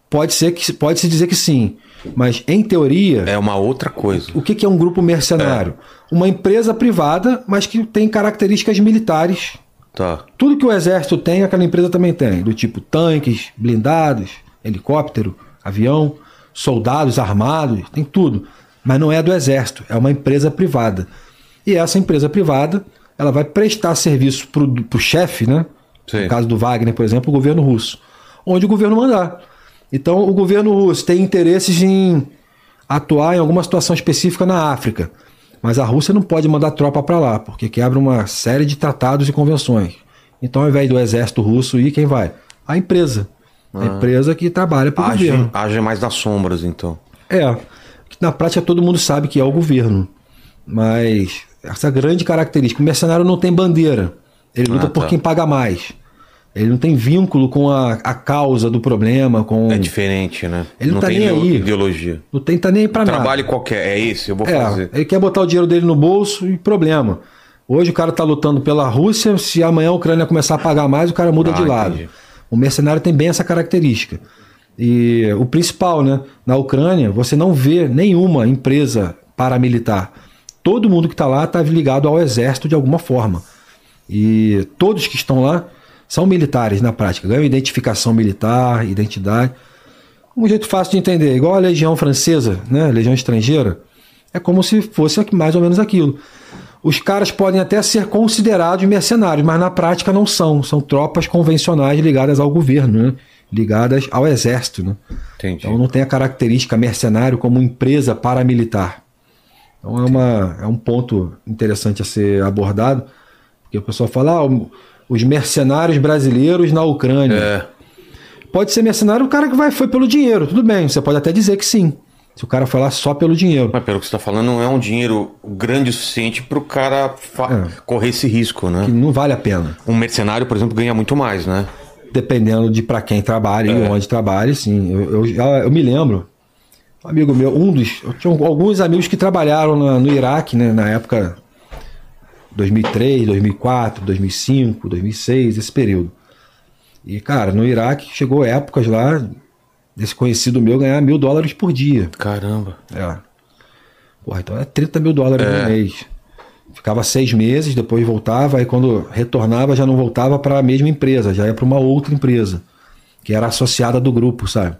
pode ser que pode se dizer que sim. Mas, em teoria. É uma outra coisa. O que é um grupo mercenário? É. Uma empresa privada, mas que tem características militares. Tá. Tudo que o exército tem, aquela empresa também tem. Do tipo tanques, blindados, helicóptero, avião, soldados armados, tem tudo. Mas não é do exército, é uma empresa privada. E essa empresa privada, ela vai prestar serviço para o chefe, né? Sim. No caso do Wagner, por exemplo, o governo russo. Onde o governo mandar. Então, o governo russo tem interesses em atuar em alguma situação específica na África, mas a Rússia não pode mandar tropa para lá, porque quebra uma série de tratados e convenções. Então, ao invés do exército russo ir, quem vai? A empresa. A ah. empresa que trabalha para o governo. Age mais nas sombras, então. É. Na prática, todo mundo sabe que é o governo. Mas essa grande característica: o mercenário não tem bandeira. Ele luta ah, tá. por quem paga mais. Ele não tem vínculo com a, a causa do problema, com... É diferente, né? Ele não, não tá nem aí. ideologia. Não tem, tá nem aí pra nada. Trabalho qualquer, é isso, eu vou é, fazer. Ele quer botar o dinheiro dele no bolso e problema. Hoje o cara tá lutando pela Rússia, se amanhã a Ucrânia começar a pagar mais, o cara muda ah, de lado. Entendi. O mercenário tem bem essa característica. E o principal, né? Na Ucrânia, você não vê nenhuma empresa paramilitar. Todo mundo que está lá está ligado ao exército de alguma forma. E todos que estão lá são militares na prática, ganham identificação militar, identidade. Um jeito fácil de entender, igual a legião francesa, né, a legião estrangeira, é como se fosse mais ou menos aquilo. Os caras podem até ser considerados mercenários, mas na prática não são. São tropas convencionais ligadas ao governo, né? ligadas ao exército. Né? Então não tem a característica mercenário como empresa paramilitar. Então é, uma, é um ponto interessante a ser abordado, porque o pessoal fala, ah, os mercenários brasileiros na Ucrânia. É. Pode ser mercenário o cara que vai, foi pelo dinheiro, tudo bem, você pode até dizer que sim. Se o cara foi lá só pelo dinheiro. Mas pelo que você está falando, não é um dinheiro grande o suficiente para o cara é. correr esse risco, né? Que não vale a pena. Um mercenário, por exemplo, ganha muito mais, né? dependendo de para quem trabalha e onde trabalha, sim. Eu, eu, eu me lembro, um amigo meu, um dos. Eu tinha alguns amigos que trabalharam na- no Iraque, né, na época 2003, 2004, 2005, 2006, esse período. E, cara, no Iraque chegou épocas lá desse conhecido meu ganhar mil dólares por dia. Caramba. É. Porra, então é 30 mil dólares no mês. Ficava seis meses, depois voltava, aí quando retornava já não voltava para a mesma empresa, já ia para uma outra empresa, que era associada do grupo, sabe?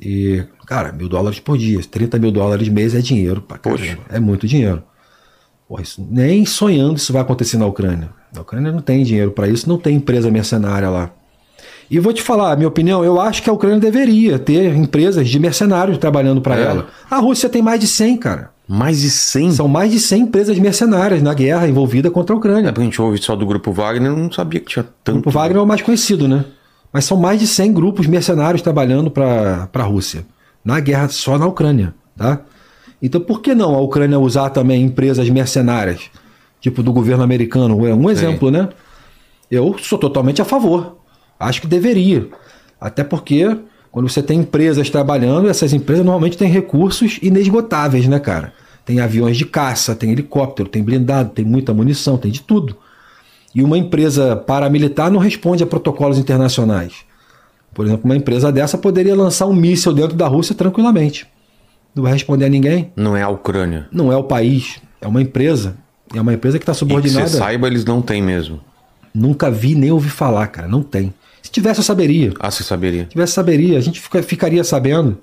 E, cara, mil dólares por dia, 30 mil dólares mês é dinheiro pra caramba. Poxa. É muito dinheiro. Porra, isso, nem sonhando isso vai acontecer na Ucrânia. Na Ucrânia não tem dinheiro para isso, não tem empresa mercenária lá. E vou te falar, a minha opinião, eu acho que a Ucrânia deveria ter empresas de mercenários trabalhando para É? ela. A Rússia tem mais de 100, cara. Mais de 100? São mais de 100 empresas mercenárias na guerra envolvida contra a É Ucrânia. porque a gente ouve só do Grupo Wagner, eu não sabia que tinha O tanto. Grupo Wagner é o mais conhecido, né? Mas são mais de 100 grupos mercenários trabalhando para a Rússia. Na guerra só na Ucrânia, tá? Então por que não a Ucrânia usar também empresas mercenárias? Tipo do governo americano, é um exemplo, né? Eu sou totalmente a favor. Acho que deveria. Até porque quando você tem empresas trabalhando, essas empresas normalmente têm recursos inesgotáveis, né, cara? Tem aviões de caça, tem helicóptero, tem blindado, tem muita munição, tem de tudo. E uma empresa paramilitar não responde a protocolos internacionais. Por exemplo, uma empresa dessa poderia lançar um míssil dentro da Rússia tranquilamente. Não vai responder a ninguém. Não é a Ucrânia. Não é o país, é uma empresa. É uma empresa que está E que subordinada. você saiba, eles não têm mesmo. Nunca vi nem ouvi falar, cara. Não tem. Se tivesse, eu saberia. Ah, você saberia. Se tivesse, saberia. A gente fica- ficaria sabendo.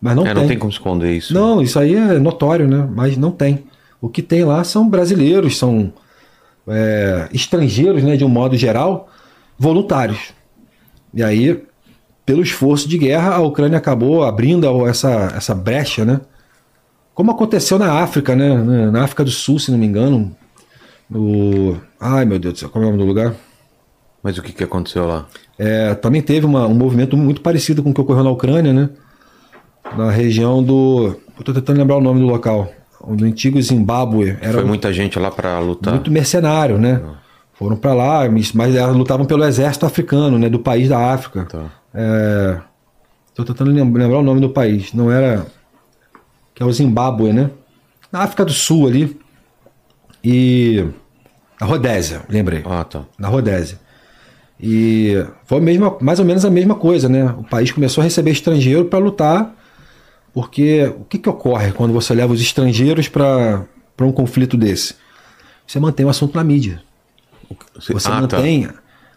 Mas não é, tem. não tem como esconder isso. Não, isso aí é notório, né? Mas não tem. O que tem lá são brasileiros, são é, estrangeiros, né, de um modo geral, voluntários. E aí, pelo esforço de guerra, a Ucrânia acabou abrindo essa, essa brecha, né? Como aconteceu na África, né? Na África do Sul, se não me engano. No... Ai, meu Deus do céu, qual é o nome do lugar? Mas o que, que aconteceu lá? É, também teve uma- um movimento muito parecido com o que ocorreu na Ucrânia, né? Na região do. Eu tô tentando lembrar o nome do local. Do antigo Zimbábue. Era Foi muita gente lá pra lutar. muito mercenário, né? Foram pra lá, mas lutavam pelo exército africano, né? Do país da África. Tá. É, tô tentando lem- lembrar o nome do país. Não era. Que é o Zimbábue, né? Na África do Sul ali. E. A Rodésia, lembrei Ah, tá. na Rodésia. E foi mesma, mais ou menos a mesma coisa, né? O país começou a receber estrangeiro para lutar, porque o que, que ocorre quando você leva os estrangeiros para um conflito desse? Você mantém o assunto na mídia. Você- ah, tá.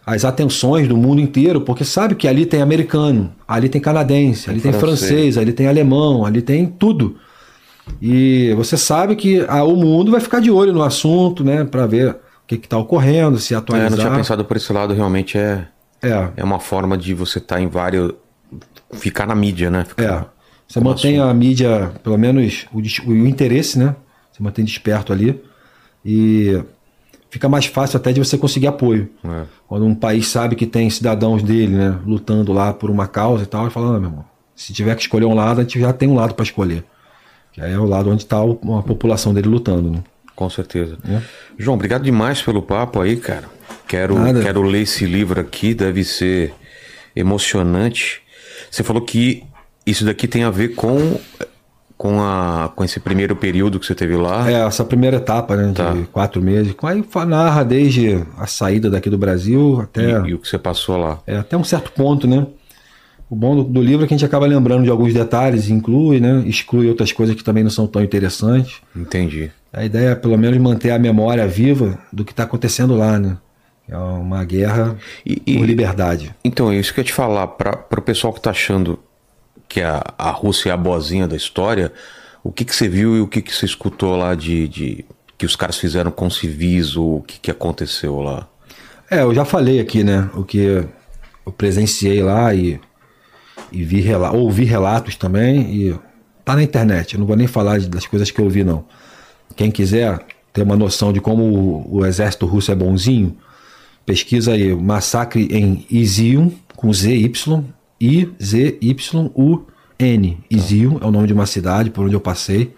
As atenções do mundo inteiro, porque sabe que ali tem americano, ali tem canadense, ali tem francês. francês, ali tem alemão, ali tem tudo. E você sabe que ah, o mundo vai ficar de olho no assunto, né, para ver o que está ocorrendo, se É, atualizar. não tinha pensado por esse lado, realmente é, É, é uma forma de você estar em vários. ficar na mídia, né? Ficar- é. Você mantém a mídia, pelo menos o, o interesse, né? Você mantém desperto ali. E fica mais fácil até de você conseguir apoio. É. Quando um país sabe que tem cidadãos dele, né? Lutando lá por uma causa e tal, ele fala, ah, meu irmão, se tiver que escolher um lado, a gente já tem um lado para escolher. Que aí é o lado onde está a população dele lutando, né? Com certeza. É. João, obrigado demais pelo papo aí, cara. Quero, Nada. quero ler esse livro aqui, deve ser emocionante. Você falou que isso daqui tem a ver com, com, a, com esse primeiro período que você teve lá. É, essa primeira etapa, né? Tá. De quatro meses. Aí narra desde a saída daqui do Brasil até... E, e o que você passou lá. É, até um certo ponto, né? O bom do, do livro é que a gente acaba lembrando de alguns detalhes, inclui, né? Exclui outras coisas que também não são tão interessantes. Entendi. A ideia é, pelo menos, manter a memória viva do que está acontecendo lá, né? É uma guerra E- e- por liberdade. Então, é isso que eu ia te falar. Para o pessoal que tá achando que a, a Rússia é a boazinha da história, o que, que você viu e o que, que você escutou lá de, de que os caras fizeram com civis, ou o que, que aconteceu lá? É, eu já falei aqui, né? O que eu presenciei lá e, e vi rela ouvi relatos também e tá na internet. Eu não vou nem falar das coisas que eu vi, não. Quem quiser ter uma noção de como o, o exército russo é bonzinho, pesquisa aí massacre em Izium com Z Y I Z Y U N. Izium é o nome de uma cidade por onde eu passei.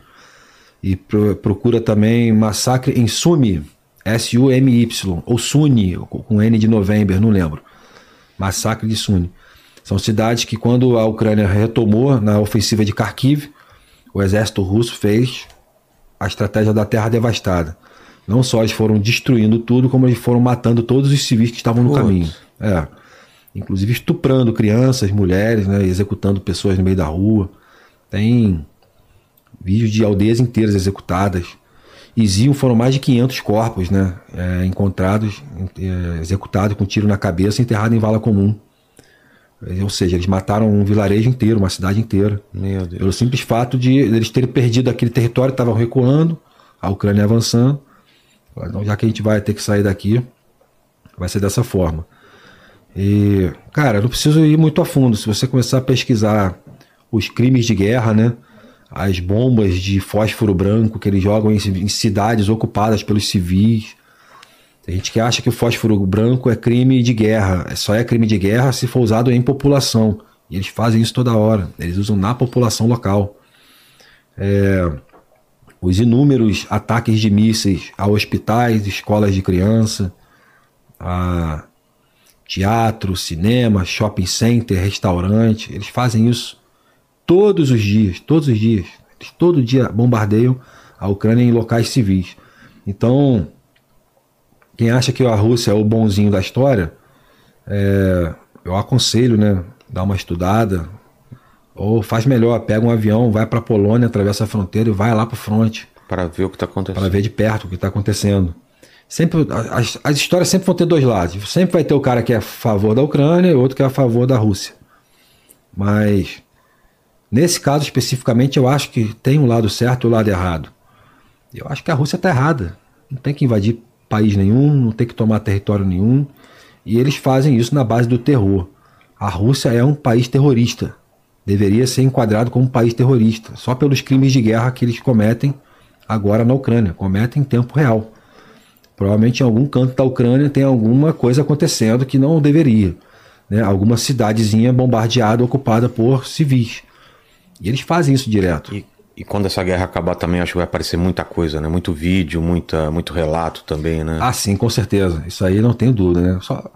E pro- procura também Massacre em Sumi, S-U-M-Y, ou Suni, com N de novembro, não lembro. massacre de Suni. São cidades que, quando a Ucrânia retomou na ofensiva de Kharkiv, o exército russo fez a estratégia da terra devastada. Não só eles foram destruindo tudo, como eles foram matando todos os civis que estavam no Putz. caminho. É. Inclusive estuprando crianças, mulheres, né, executando pessoas no meio da rua. Tem vídeos de aldeias inteiras executadas. Zion foram mais de 500 corpos né, é, encontrados, é, executados com tiro na cabeça e enterrados em vala comum. É, Ou seja, eles mataram um vilarejo inteiro, uma cidade inteira. Pelo simples fato de eles terem perdido aquele território, estavam recuando, a Ucrânia avançando. Então, já que a gente vai ter que sair daqui, vai ser dessa forma. E, cara, não preciso ir muito a fundo. Se você começar a pesquisar os crimes de guerra, né? As bombas de fósforo branco que eles jogam em, em cidades ocupadas pelos civis. Tem gente que acha que o fósforo branco é crime de guerra. Só é crime de guerra se for usado em população. E eles fazem isso toda hora. Eles usam na população local. É, os inúmeros ataques de mísseis a hospitais, escolas de criança, a teatro, cinema, shopping center, restaurante. Eles fazem isso todos os dias, todos os dias. Eles todo dia bombardeiam a Ucrânia em locais civis. Então, quem acha que a Rússia é o bonzinho da história, é, eu aconselho, né, dar uma estudada. Ou faz melhor, pega um avião, vai para a Polônia, atravessa a fronteira e vai lá para o fronte Para ver o que tá acontecendo. para ver de perto o que está acontecendo. Sempre, as, as histórias sempre vão ter dois lados. Sempre vai ter o cara que é a favor da Ucrânia e outro que é a favor da Rússia. Mas nesse caso especificamente, eu acho que tem um lado certo e o lado errado. Eu acho que a Rússia está errada. Não tem que invadir país nenhum, não tem que tomar território nenhum. E eles fazem isso na base do terror. A Rússia é um país terrorista. Deveria ser enquadrado como um país terrorista, só pelos crimes de guerra que eles cometem agora na Ucrânia, cometem em tempo real. Provavelmente em algum canto da Ucrânia tem alguma coisa acontecendo que não deveria. Né? Alguma cidadezinha bombardeada, ocupada por civis. E eles fazem isso direto. E, e quando essa guerra acabar também, acho que vai aparecer muita coisa, né? Muito vídeo, muita, muito relato também, né? Ah, sim, com certeza. Isso aí não tenho dúvida, né? Só...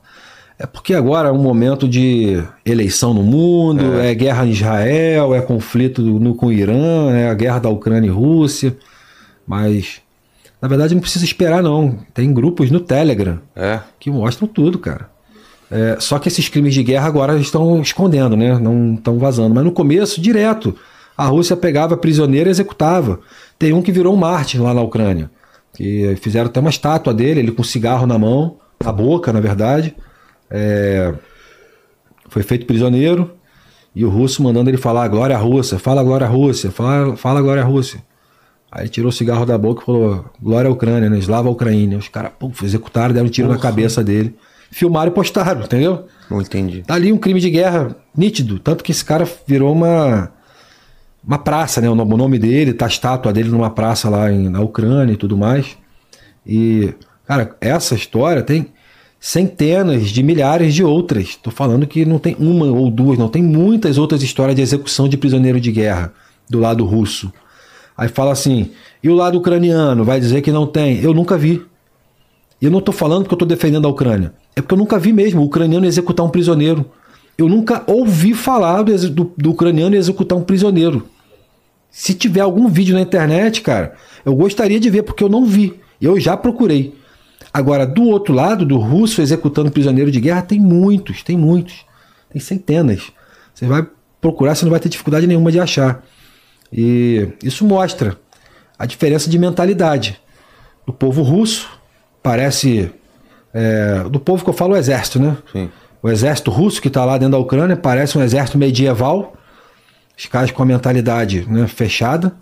É porque agora é um momento de eleição no mundo, é, guerra em Israel, é conflito no, com o Irã, é a guerra da Ucrânia e Rússia. Mas, na verdade, não precisa esperar, não. Tem grupos no Telegram É. que mostram tudo, cara. É, só que esses crimes de guerra agora estão escondendo, né? Não estão vazando. Mas no começo, direto, a Rússia pegava prisioneiro e executava. Tem um que virou um mártir lá na Ucrânia. Que fizeram até uma estátua dele, ele com cigarro na mão, na boca, na verdade. É, foi feito prisioneiro e o russo mandando ele falar glória à Rússia, fala glória à Rússia, fala, fala glória à Rússia. Aí ele tirou o cigarro da boca e falou glória à Ucrânia, né? Slava a Ucrânia. Os caras puf, executaram, deram um tiro na cabeça dele. Filmaram e postaram, entendeu? Não entendi. Tá ali um crime de guerra nítido. Tanto que esse cara virou uma, uma praça, né? O nome- o nome dele, tá a estátua dele numa praça lá em, na Ucrânia e tudo mais. E, cara, essa história tem centenas de milhares de outras. Tô falando que não tem uma ou duas, não. Tem muitas outras histórias de execução de prisioneiro de guerra do lado russo. Aí fala assim, e o lado ucraniano? Vai dizer que não tem. Eu nunca vi. E eu não estou falando porque eu estou defendendo a Ucrânia. É porque eu nunca vi mesmo o ucraniano executar um prisioneiro. Eu nunca ouvi falar do, do- do ucraniano executar um prisioneiro. Se tiver algum vídeo na internet, cara, eu gostaria de ver, porque eu não vi. Eu já procurei. Agora, do outro lado, do russo executando prisioneiro de guerra, tem muitos, tem muitos. Tem centenas. Você vai procurar, você não vai ter dificuldade nenhuma de achar. E isso mostra a diferença de mentalidade do povo russo. Parece. é, do povo que eu falo, o exército, né? Sim. O exército russo que está lá dentro da Ucrânia parece um exército medieval, os caras com a mentalidade né, fechada,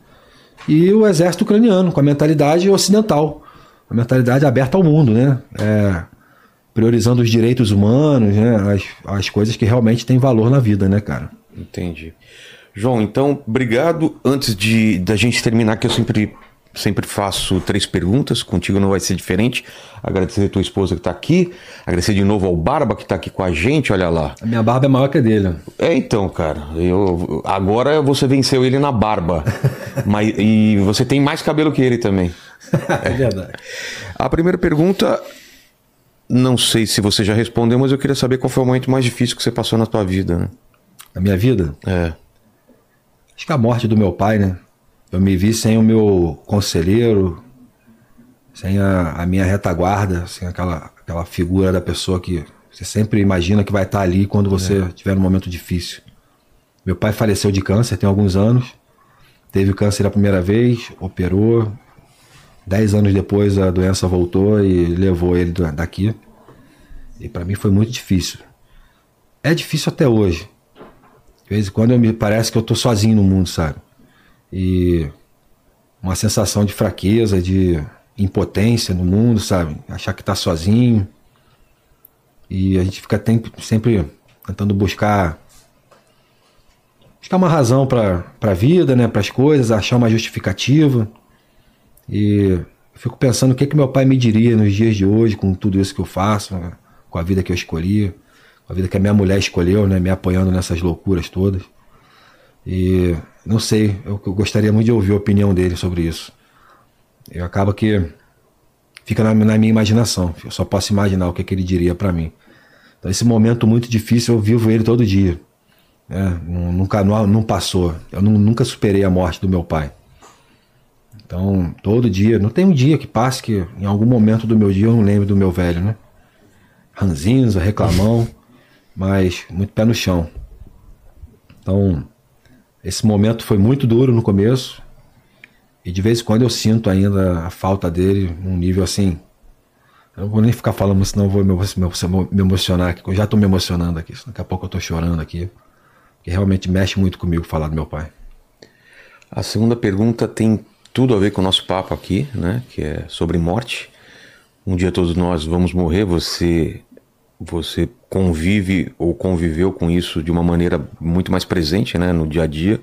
e o exército ucraniano com a mentalidade ocidental, a mentalidade aberta ao mundo, né? É, priorizando os direitos humanos, né? As, as coisas que realmente têm valor na vida, né, cara? Entendi. João, então, obrigado. Antes de da gente terminar, que eu sempre, sempre faço três perguntas, contigo não vai ser diferente. Agradecer a tua esposa que está aqui, agradecer de novo ao Barba que está aqui com a gente, olha lá. A minha barba é maior que a dele. É, então, cara, eu agora você venceu ele na barba. mas, e você tem mais cabelo que ele também. É verdade. A primeira pergunta Não sei se você já respondeu, mas eu queria saber qual foi o momento mais difícil que você passou na tua vida, né? Na minha vida? É. Acho que a morte do meu pai, né? Eu me vi sem o meu conselheiro, sem a, a minha retaguarda, sem aquela, aquela figura da pessoa que você sempre imagina que vai estar ali quando você é. tiver um momento difícil. Meu pai faleceu de câncer tem alguns anos. Teve câncer a primeira vez, operou. Dez anos depois a doença voltou e levou ele daqui. E para mim foi muito difícil. É difícil até hoje. De vez em quando me parece que eu tô sozinho no mundo, sabe? E uma sensação de fraqueza, de impotência no mundo, sabe? Achar que tá sozinho. E a gente fica sempre tentando buscar buscar uma razão para a vida, né, para as coisas, achar uma justificativa. E eu fico pensando o que que meu pai me diria nos dias de hoje com tudo isso que eu faço, com a vida que eu escolhi, a vida que a minha mulher escolheu, né, me apoiando nessas loucuras todas. E não sei, eu, eu gostaria muito de ouvir a opinião dele sobre isso. E acaba que fica na, na, minha imaginação. Eu só posso imaginar o que, que ele diria para mim. Então, esse momento muito difícil, eu vivo ele todo dia. É, nunca não, não passou. Eu não, nunca superei a morte do meu pai. Então, todo dia, não tem um dia que passe que em algum momento do meu dia eu não lembre do meu velho, né? Ranzinza, reclamão, mas muito pé no chão. Então, esse momento foi muito duro no começo. E de vez em quando eu sinto ainda a falta dele num nível assim. Eu não vou nem ficar falando, senão eu vou me, emocionar aqui. Eu já estou me emocionando aqui. Daqui a pouco eu estou chorando aqui que realmente mexe muito comigo falar do meu pai. A segunda pergunta tem tudo a ver com o nosso papo aqui, né? Que é sobre morte. Um dia todos nós vamos morrer. Você, você convive ou conviveu com isso de uma maneira muito mais presente, né? No dia a dia.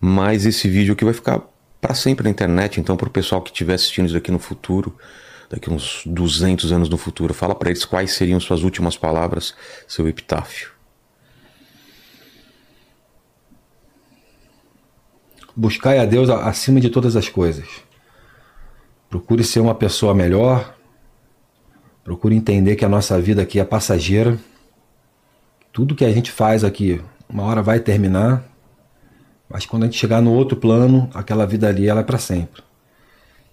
Mas esse vídeo aqui vai ficar para sempre na internet. Então, para o pessoal que estiver assistindo isso aqui no futuro, daqui uns 200 anos no futuro, fala para eles quais seriam suas últimas palavras, seu epitáfio. Buscai a Deus acima de todas as coisas. Procure ser uma pessoa melhor. Procure entender que a nossa vida aqui é passageira. Tudo que a gente faz aqui, uma hora vai terminar. Mas quando a gente chegar no outro plano, aquela vida ali ela é para sempre.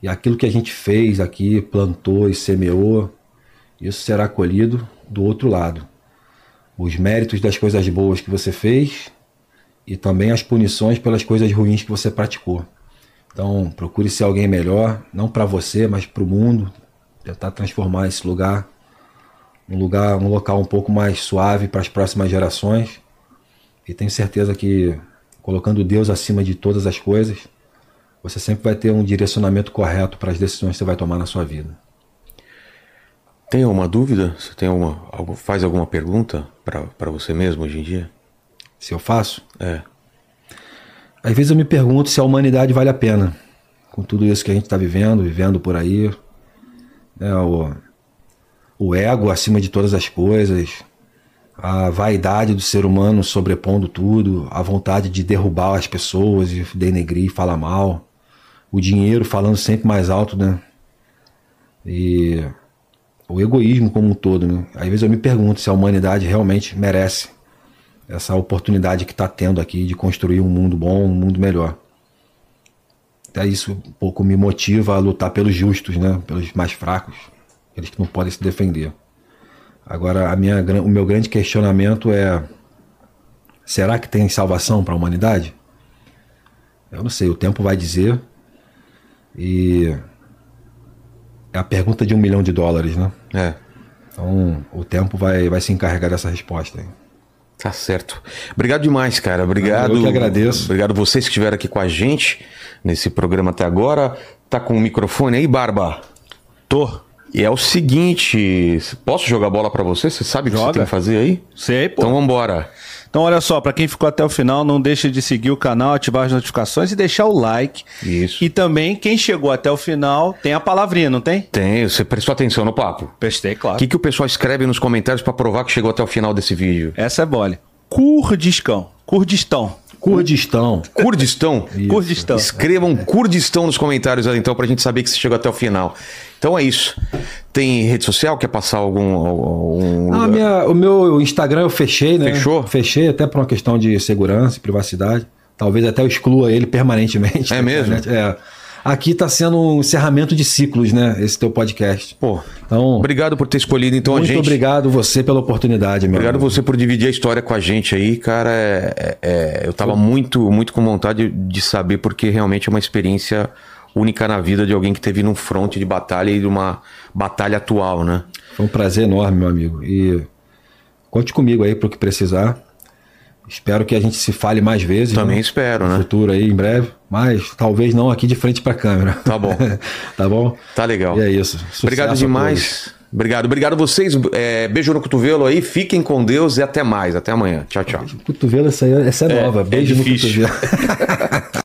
E aquilo que a gente fez aqui, plantou e semeou, isso será colhido do outro lado. Os méritos das coisas boas que você fez e também as punições pelas coisas ruins que você praticou. Então, procure ser alguém melhor, não para você, mas para o mundo, tentar transformar esse lugar um lugar, um local um pouco mais suave para as próximas gerações. E tenho certeza que colocando Deus acima de todas as coisas, você sempre vai ter um direcionamento correto para as decisões que você vai tomar na sua vida. Tem alguma dúvida? Você tem alguma, faz alguma pergunta para você mesmo hoje em dia? Se eu faço? É. Às vezes eu me pergunto se a humanidade vale a pena. Com tudo isso que a gente está vivendo, vivendo por aí. Né, o, o ego acima de todas as coisas. A vaidade do ser humano sobrepondo tudo. A vontade de derrubar as pessoas e denegrir, falar mal. O dinheiro falando sempre mais alto, né? E o egoísmo como um todo, né? Às vezes eu me pergunto se a humanidade realmente merece essa oportunidade que está tendo aqui de construir um mundo bom, um mundo melhor. Até isso um pouco me motiva a lutar pelos justos, né? pelos mais fracos, aqueles que não podem se defender. Agora, a minha, o meu grande questionamento é: será que tem salvação para a humanidade? Eu não sei, o tempo vai dizer. E é a pergunta de um milhão de dólares, né? É. Então, o tempo vai, vai se encarregar dessa resposta. Aí. Tá certo. Obrigado demais, cara. Obrigado. Eu que agradeço. Obrigado vocês que estiveram aqui com a gente nesse programa até agora. Tá com o microfone aí, Barba? Tô. E é o seguinte, posso jogar bola para você? Você sabe o que você tem que fazer aí? Sei, pô. Então vambora. Então, olha só, para quem ficou até o final, não deixe de seguir o canal, ativar as notificações e deixar o like. Isso. E também, quem chegou até o final, tem a palavrinha, não tem? Tem. Você prestou atenção no papo? Prestei, claro. O que, que o pessoal escreve nos comentários para provar que chegou até o final desse vídeo? Essa é bola. Kurdistão. Kurdistão. Kurdistão. Kurdistão? Kurdistão. Escrevam Kurdistão nos comentários aí, então, pra gente saber que você chegou até o final. Então é isso. Tem rede social? Quer passar algum. algum Ah, minha- o meu Instagram eu fechei, né? Fechou? Fechei até por uma questão de segurança e privacidade. Talvez até eu exclua ele permanentemente. É mesmo? internet. É. Aqui tá sendo um encerramento de ciclos, né? Esse teu podcast. Pô, Então, obrigado por ter escolhido, então, muito a gente. obrigado você pela oportunidade, meu. Obrigado amigo. você por dividir a história com a gente aí, cara. É- é- é, eu tava muito, muito com vontade de saber, porque realmente é uma experiência única na vida de alguém que teve num fronte de batalha e de uma batalha atual, né? Foi um prazer enorme, meu amigo. E conte comigo aí pro que precisar. Espero que a gente se fale mais vezes. Também né? espero, No né? futuro aí, em breve. Mas talvez não aqui de frente pra câmera. Tá bom. tá bom? Tá legal. E é isso. Sucesso Obrigado a demais. Obrigado, obrigado a vocês. É, beijo no cotovelo aí, fiquem com Deus e até mais. Até amanhã. Tchau, tchau. Cotovelo, essa, essa é, nova. Beijo no difícil. cotovelo.